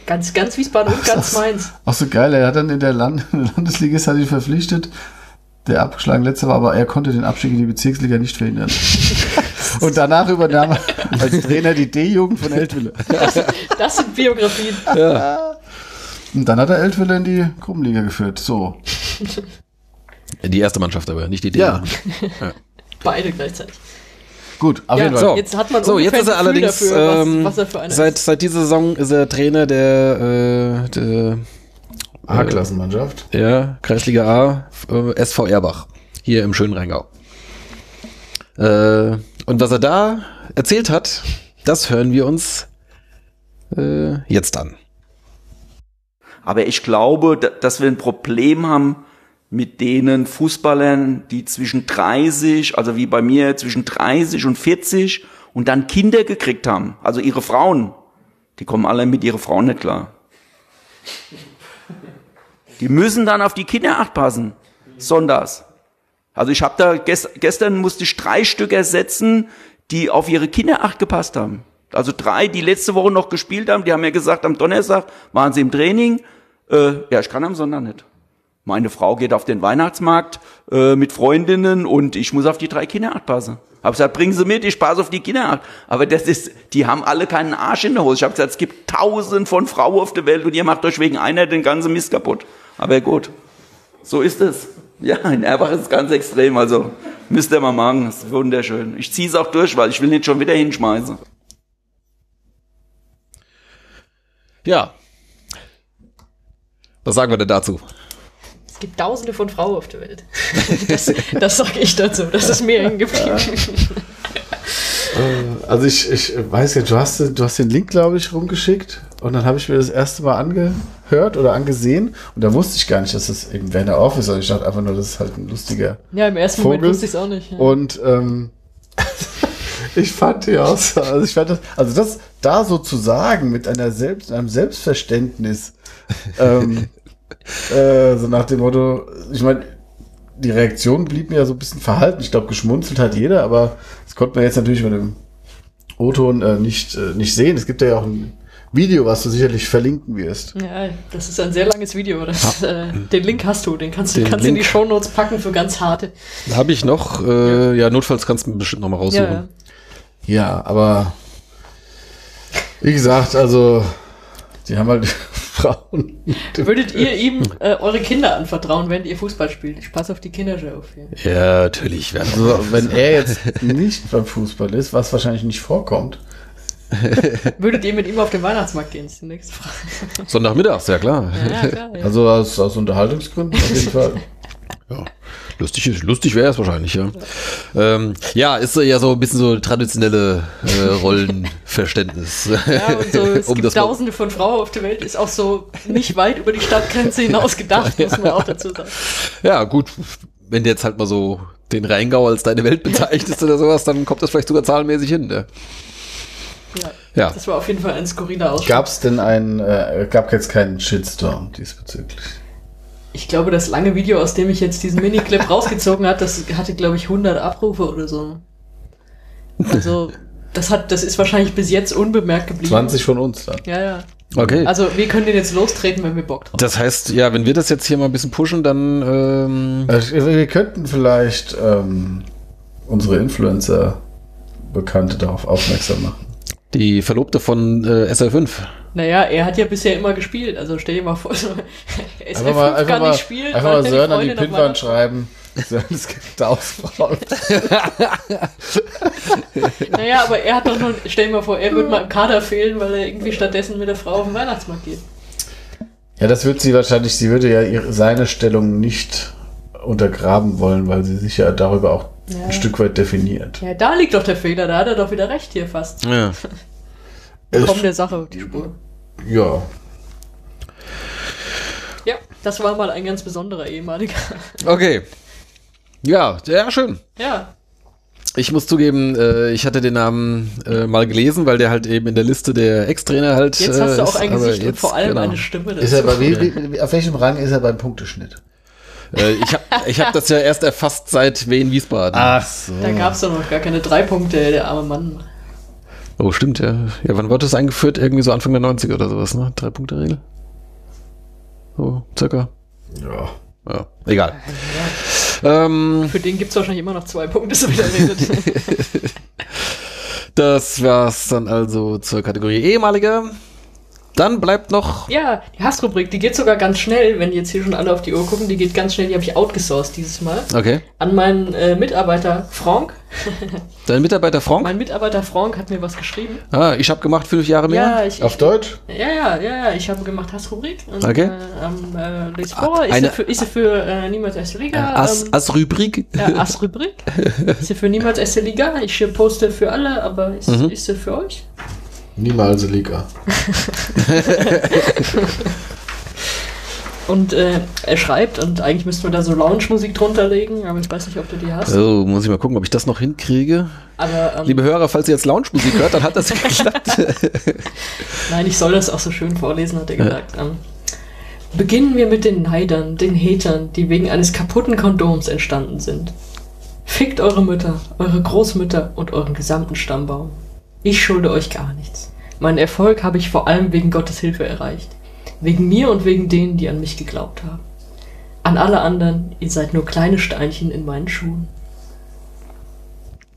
Ganz, ganz Wiesbaden und ganz Mainz. Auch so geil, er hat dann in der Land (laughs) Landesliga ist er sich verpflichtet, der abgeschlagen letzte war, aber er konnte den Abstieg in die Bezirksliga nicht verhindern. (laughs) Und danach übernahm er als Trainer die D-Jugend von Eltville. Das sind Biografien. Und dann hat er Eltville in die Gruppenliga geführt. So. (laughs) Die erste Mannschaft aber, nicht die Ja. D. (laughs) Beide gleichzeitig. Gut, auf Ja, jeden Fall. So. Jetzt hat man So, jetzt ist er allerdings, dafür, was, ähm, was er für einer seit, ist. seit dieser Saison ist er Trainer der, äh, der A-Klassenmannschaft. Ja, Kreisliga A, äh, SV Erbach, hier im schönen Rheingau. Äh, und was er da erzählt hat, das hören wir uns äh, jetzt an. Aber ich glaube, da- dass wir ein Problem haben mit denen Fußballern, die zwischen 30, also wie bei mir, zwischen 30 und 40 und dann Kinder gekriegt haben. Also ihre Frauen. Die kommen alle mit ihren Frauen nicht klar. Die müssen dann auf die Kinder acht passen. Sonntags. Also ich habe da ges gestern musste ich drei Stück ersetzen, die auf ihre Kinder acht gepasst haben. Also drei, die letzte Woche noch gespielt haben, die haben mir gesagt, am Donnerstag waren sie im Training. Äh, ja, ich kann am Sonntag nicht. Meine Frau geht auf den Weihnachtsmarkt äh, mit Freundinnen und ich muss auf die drei Kinder acht passen. Hab gesagt, bringen Sie mit, ich passe auf die Kinder acht. Aber das ist, die haben alle keinen Arsch in der Hose. Ich habe gesagt, es gibt tausend von Frauen auf der Welt und ihr macht euch wegen einer den ganzen Mist kaputt. Aber gut, so ist es. Ja, in Erbach ist es ganz extrem. Also müsst ihr mal machen, das ist wunderschön. Ich ziehe es auch durch, weil ich will nicht schon wieder hinschmeißen. Ja. Was sagen wir denn dazu? Es gibt tausende von Frauen auf der Welt. (laughs) Das, das sage ich dazu. Das ist mir hängen geblieben. Also ich, ich weiß ja, du hast, du hast den Link, glaube ich, rumgeschickt und dann habe ich mir das erste Mal angehört oder angesehen und da wusste ich gar nicht, dass das eben Werner Off ist. Also ich dachte einfach nur, das ist halt ein lustiger Ja, im ersten Vogel. Moment wusste ich es auch nicht. Ja. Und ähm, (laughs) ich fand die aus, also ich fand das, also das da so zu sagen mit einer Selbst, einem Selbstverständnis, ähm, (laughs) äh, so nach dem Motto, ich meine, die Reaktion blieb mir ja so ein bisschen verhalten. Ich glaube, geschmunzelt hat jeder, aber das konnte man jetzt natürlich mit dem O-Ton äh, nicht, äh, nicht sehen. Es gibt ja auch ein Video, was du sicherlich verlinken wirst. Ja, das ist ein sehr langes Video. Das, äh, den Link hast du, den kannst du Den kannst in die Link. Shownotes packen für ganz harte. Habe ich noch. Äh, ja. notfalls kannst du bestimmt noch mal raussuchen. Ja, ja. Ja, aber wie gesagt, also die haben halt (laughs) Frauen. Würdet ihr ihm äh, eure Kinder anvertrauen, während ihr Fußball spielt? Ich passe auf die Kinder schon auf. Ja. Ja, natürlich. Also, wenn er jetzt nicht beim Fußball ist, was wahrscheinlich nicht vorkommt, (laughs) Würdet ihr mit ihm auf den Weihnachtsmarkt gehen? ist die nächste Frage. Sonntagmittags, ja klar. Ja, ja, klar. Ja. also aus, aus Unterhaltungsgründen auf jeden Fall. Ja, lustig, ist- lustig wäre es wahrscheinlich, ja. Ähm, ja, ist ja so ein bisschen so traditionelle äh, (laughs) Rollenverständnis. Ja, und so, (laughs) es Um gibt tausende von Frauen auf der Welt, ist auch so nicht weit über die Stadtgrenze (laughs) hinaus gedacht, muss man auch dazu sagen. Ja, gut, wenn du jetzt halt mal so den Rheingau als deine Welt bezeichnest oder sowas, dann kommt das vielleicht sogar zahlenmäßig hin. Ne? Ja. Ja. Das war auf jeden Fall ein skurriler Ausschnitt. Gab es denn einen, äh, gab jetzt keinen Shitstorm diesbezüglich? Ich glaube, das lange Video, aus dem ich jetzt diesen Miniclip (laughs) rausgezogen hat, das hatte, glaube ich, 100 Abrufe oder so. Also, das hat, das ist wahrscheinlich bis jetzt unbemerkt geblieben. 20 von uns dann. Ja, ja. Okay. Also, wir können den jetzt lostreten, wenn wir Bock drauf haben. das heißt, ja, wenn wir das jetzt hier mal ein bisschen pushen, dann ähm, Also, wir könnten vielleicht ähm, unsere Influencer-Bekannte darauf aufmerksam machen. die Verlobte von äh, SL5. Naja, er hat ja bisher immer gespielt, also stell dir mal vor, so, (laughs) SF Einfach mal, einfach kann mal, nicht spielen, einfach weil mal Sören an die Weihnachten- schreiben. (laughs) Sören, es gibt tausend Frauen. (laughs) Naja, aber er hat doch noch, stell dir mal vor, er würde mal im Kader fehlen, weil er irgendwie stattdessen mit der Frau auf den Weihnachtsmarkt geht. Ja, das wird sie wahrscheinlich, sie würde ja ihre, seine Stellung nicht untergraben wollen, weil sie sich ja darüber auch Ja. ein Stück weit definiert. Ja, da liegt doch der Fehler, da hat er doch wieder recht hier fast. Ja. Komm der Sache auf die Spur. Ja. Ja, das war mal ein ganz besonderer ehemaliger. Okay. Ja, ja, schön. Ja, Ich muss zugeben, äh, ich hatte den Namen äh, mal gelesen, weil der halt eben in der Liste der Ex-Trainer halt jetzt hast du äh, auch ist, ein Gesicht und jetzt, vor allem genau. eine Stimme. Ist er bei, wie, wie, auf welchem Rang ist er beim Punkteschnitt? Äh, ich habe ich hab das ja erst erfasst seit Wien Wiesbaden. so. Da gab es doch noch gar keine drei Punkte, der arme Mann. Oh, stimmt, ja. Ja, wann wurde das eingeführt? Irgendwie so Anfang der 90er oder sowas, ne? Drei-Punkte-Regel? So, circa. Ja. Ja, egal. Ähm, Für den gibt es wahrscheinlich immer noch zwei Punkte, so wie der redet. (laughs) das war's dann also zur Kategorie ehemaliger. Dann bleibt noch. ja, die Hassrubrik, die geht sogar ganz schnell, wenn jetzt hier schon alle auf die Uhr gucken, die geht ganz schnell, die habe ich outgesourced dieses Mal. Okay. An meinen äh, Mitarbeiter Frank. (laughs) Dein Mitarbeiter Frank? Mein Mitarbeiter Frank hat mir was geschrieben. Ah, ich habe gemacht fünf Jahre mehr. Ja, ich, Auf Deutsch? Ja, ja, ja, ja, ich habe gemacht Hassrubrik. Und, Okay. Äh, am äh, vor, ist eine- sie für, ist für äh, Niemals Erste Liga. As, ähm, als Rubrik. ja, Ass-Rubrik. (laughs) ist sie für Niemals Erste Liga. Ich poste für alle, aber ist, Mhm. ist sie für euch? Niemals Liga. (laughs) Und äh, er schreibt, und eigentlich müssten wir da so Lounge-Musik drunter legen, aber ich weiß nicht, ob du die hast. Oh, muss ich mal gucken, ob ich das noch hinkriege. Aber ähm, Liebe Hörer, falls ihr jetzt Lounge-Musik hört, dann hat das (laughs) geklappt. (laughs) nein, ich soll das auch so schön vorlesen, hat er gesagt. Ähm, beginnen wir mit den Neidern, den Hatern, die wegen eines kaputten Kondoms entstanden sind. Fickt eure Mütter, eure Großmütter und euren gesamten Stammbaum. Ich schulde euch gar nichts. Meinen Erfolg habe ich vor allem wegen Gottes Hilfe erreicht. Wegen mir und wegen denen, die an mich geglaubt haben. An alle anderen, ihr seid nur kleine Steinchen in meinen Schuhen.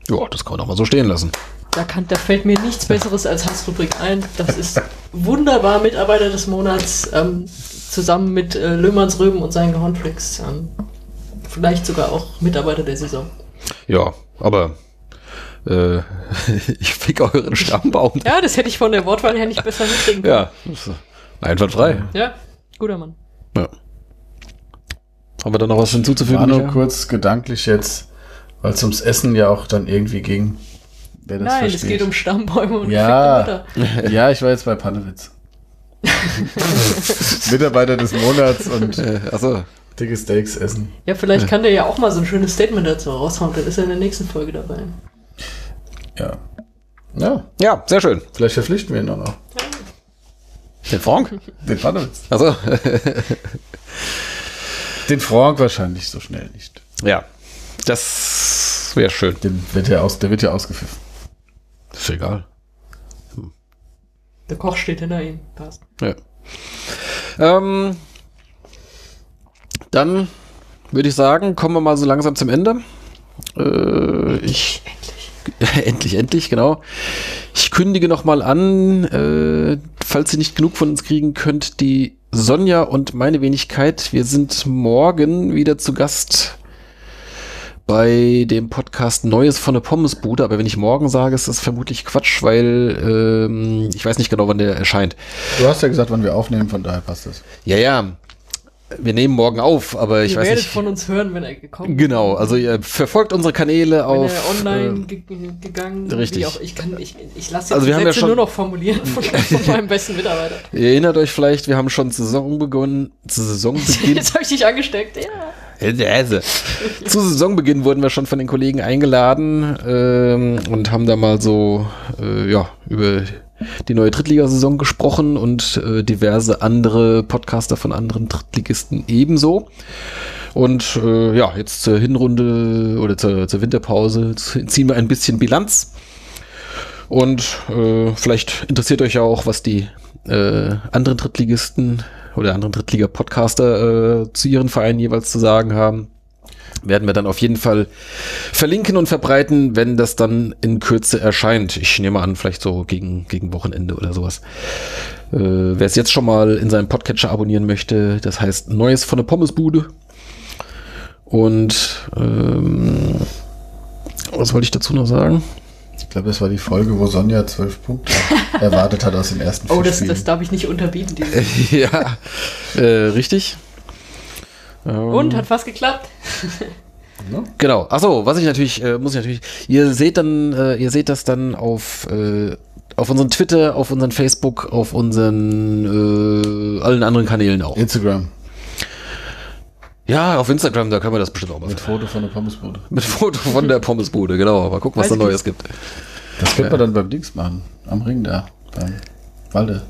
ja, das kann man doch mal so stehen lassen. Da, kann, da fällt mir nichts Besseres als Hassrubrik ein. Das ist wunderbar Mitarbeiter des Monats, ähm, zusammen mit äh, Löhmanns Röben und seinen Hornflakes. Ähm, vielleicht sogar auch Mitarbeiter der Saison. Ja, aber äh, (laughs) ich fick euren Stammbaum. Ja, das hätte ich von der Wortwahl her nicht besser hinkriegen können. Ja, einwandfrei. Ja, guter Mann. Ja. Haben wir da noch was War hinzuzufügen? nur Micha? kurz gedanklich jetzt, weil es ums Essen ja auch dann irgendwie ging. Wer das Nein, es versteht. geht um Stammbäume und Ja, (laughs) ja, ich war jetzt bei Panewitz. (laughs) Mitarbeiter des Monats und Äh, achso. dicke Steaks essen. Ja, vielleicht kann der ja auch mal so ein schönes Statement dazu raushauen. Dann ist er in der nächsten Folge dabei. Ja. Ja, Ja, sehr schön. vielleicht verpflichten wir ihn auch noch. Den Frank? Den Panewitz. Achso. (laughs) Den Frank wahrscheinlich so schnell nicht. Ja, das wäre schön. Den wird ja aus, der wird ja ausgepfiffen. Ist egal. Der Koch steht hinter ihm. Passt. Ja. Ähm, dann würde ich sagen, kommen wir mal so langsam zum Ende. Äh, ich endlich, (laughs) endlich, genau. Ich kündige noch mal an, äh, falls ihr nicht genug von uns kriegen könnt, die Sonja und meine Wenigkeit. Wir sind morgen wieder zu Gast bei dem Podcast Neues von der Pommesbude. Aber wenn ich morgen sage, ist das vermutlich Quatsch, weil ähm, ich weiß nicht genau, wann der erscheint. Du hast ja gesagt, wann wir aufnehmen, von daher passt das. Ja, ja. Wir nehmen morgen auf, aber ich Ihr weiß werdet nicht. von uns hören, wenn er gekommen Genau, also ihr verfolgt unsere Kanäle Wenn auf. er online äh, ge gegangen richtig. Auch, ich kann, ich, ich lasse Also jetzt wir die haben ja Sätze schon- nur noch formulieren von, (laughs) von meinem besten Mitarbeiter. ihr erinnert euch vielleicht, wir haben schon Saison begonnen. Zu (laughs) Saisonbeginn. Jetzt habe ich dich angesteckt, ja. Zu Saisonbeginn wurden wir schon von den Kollegen eingeladen ähm, und haben da mal so äh, ja, über die neue Drittligasaison gesprochen und äh, diverse andere Podcaster von anderen Drittligisten ebenso. Und äh, ja, jetzt zur Hinrunde oder zur, zur Winterpause ziehen wir ein bisschen Bilanz. Und äh, vielleicht interessiert euch ja auch, was die äh, anderen Drittligisten oder anderen Drittliga-Podcaster äh, zu ihren Vereinen jeweils zu sagen haben. Werden wir dann auf jeden Fall verlinken und verbreiten, wenn das dann in Kürze erscheint. Ich nehme an, vielleicht so gegen, gegen Wochenende oder sowas. Äh, Wer es jetzt schon mal in seinem Podcatcher abonnieren möchte, das heißt Neues von der Pommesbude. Und ähm, was wollte ich dazu noch sagen? Ich glaube, das war die Folge, wo Sonja zwölf Punkte (laughs) erwartet hat aus den ersten vier Oh, das, das darf ich nicht unterbieten. (laughs) Ja, äh, richtig. Ähm, Und hat fast geklappt. Genau. Achso, was ich natürlich, äh, muss ich natürlich, ihr seht dann, äh, ihr seht das dann auf, äh, auf unseren Twitter, auf unseren Facebook, auf unseren äh, allen anderen Kanälen auch. Instagram. Ja, auf Instagram, da können wir das bestimmt auch mal Mit Foto von der Pommesbude. Mit Foto von der Pommesbude, genau. Mal gucken, was Weiß da Neues gibt. Das könnte man dann beim Dings machen. Am Ring da. Beim Walde.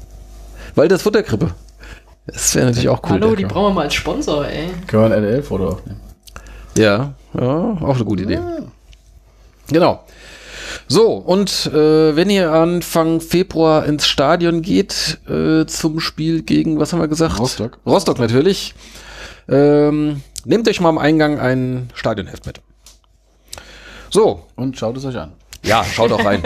Weil das Futterkrippe. Das wäre natürlich auch cool. Hallo, die brauchen wir mal als Sponsor, ey. Können wir ein RDL-Foto aufnehmen. Ja, ja, auch eine gute Idee. Genau. So, und äh, wenn ihr Anfang Februar ins Stadion geht, äh, zum Spiel gegen, was haben wir gesagt? Rostock. Rostock natürlich. Ähm, nehmt euch mal am Eingang ein Stadionheft mit. So, Und schaut es euch an. ja, schaut auch rein.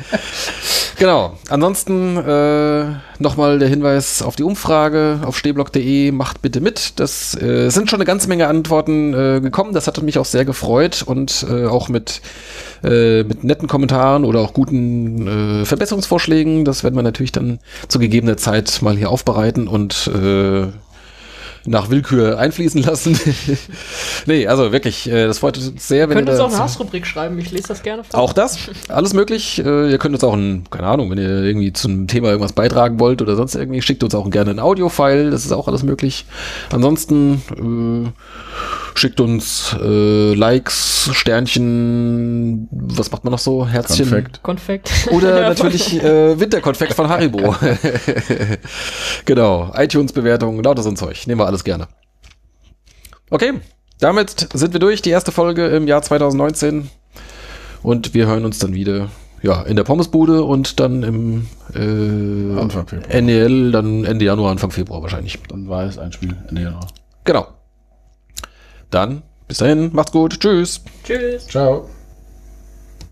(laughs) genau. Ansonsten äh, nochmal der Hinweis auf die Umfrage auf stehblock.de. Macht bitte mit. Das äh, es sind schon eine ganze Menge Antworten äh, gekommen. Das hat mich auch sehr gefreut und äh, auch mit äh, mit netten Kommentaren oder auch guten äh, Verbesserungsvorschlägen. Das werden wir natürlich dann zu gegebener Zeit mal hier aufbereiten und äh, nach Willkür einfließen lassen. (laughs) nee, also wirklich, äh, das freut uns sehr, wenn Könnt ihr uns da auch eine Hassrubrik schreiben, ich lese das gerne vor. auch das, alles möglich. Äh, ihr könnt uns auch ein, keine Ahnung, wenn ihr irgendwie zum Thema irgendwas beitragen wollt oder sonst irgendwie, schickt uns auch gerne ein Audio-File, das ist auch alles möglich. Ansonsten äh, schickt uns äh, Likes, Sternchen, was macht man noch so? Herzchen. Konfekt. Konfekt. Oder (laughs) Ja, natürlich äh, Winterkonfekt von Haribo. (laughs) genau, iTunes-Bewertungen, lauter so ein Zeug. Nehmen wir alles gerne. Okay, damit sind wir durch. Die erste Folge im Jahr 2019. Und wir hören uns dann wieder ja, in der Pommesbude und dann im äh, Anfang Februar. NEL, dann Ende Januar, Anfang Februar wahrscheinlich. Dann war es ein Spiel Ende Januar. Genau. Dann, bis dahin, macht's gut. Tschüss. Tschüss. Ciao.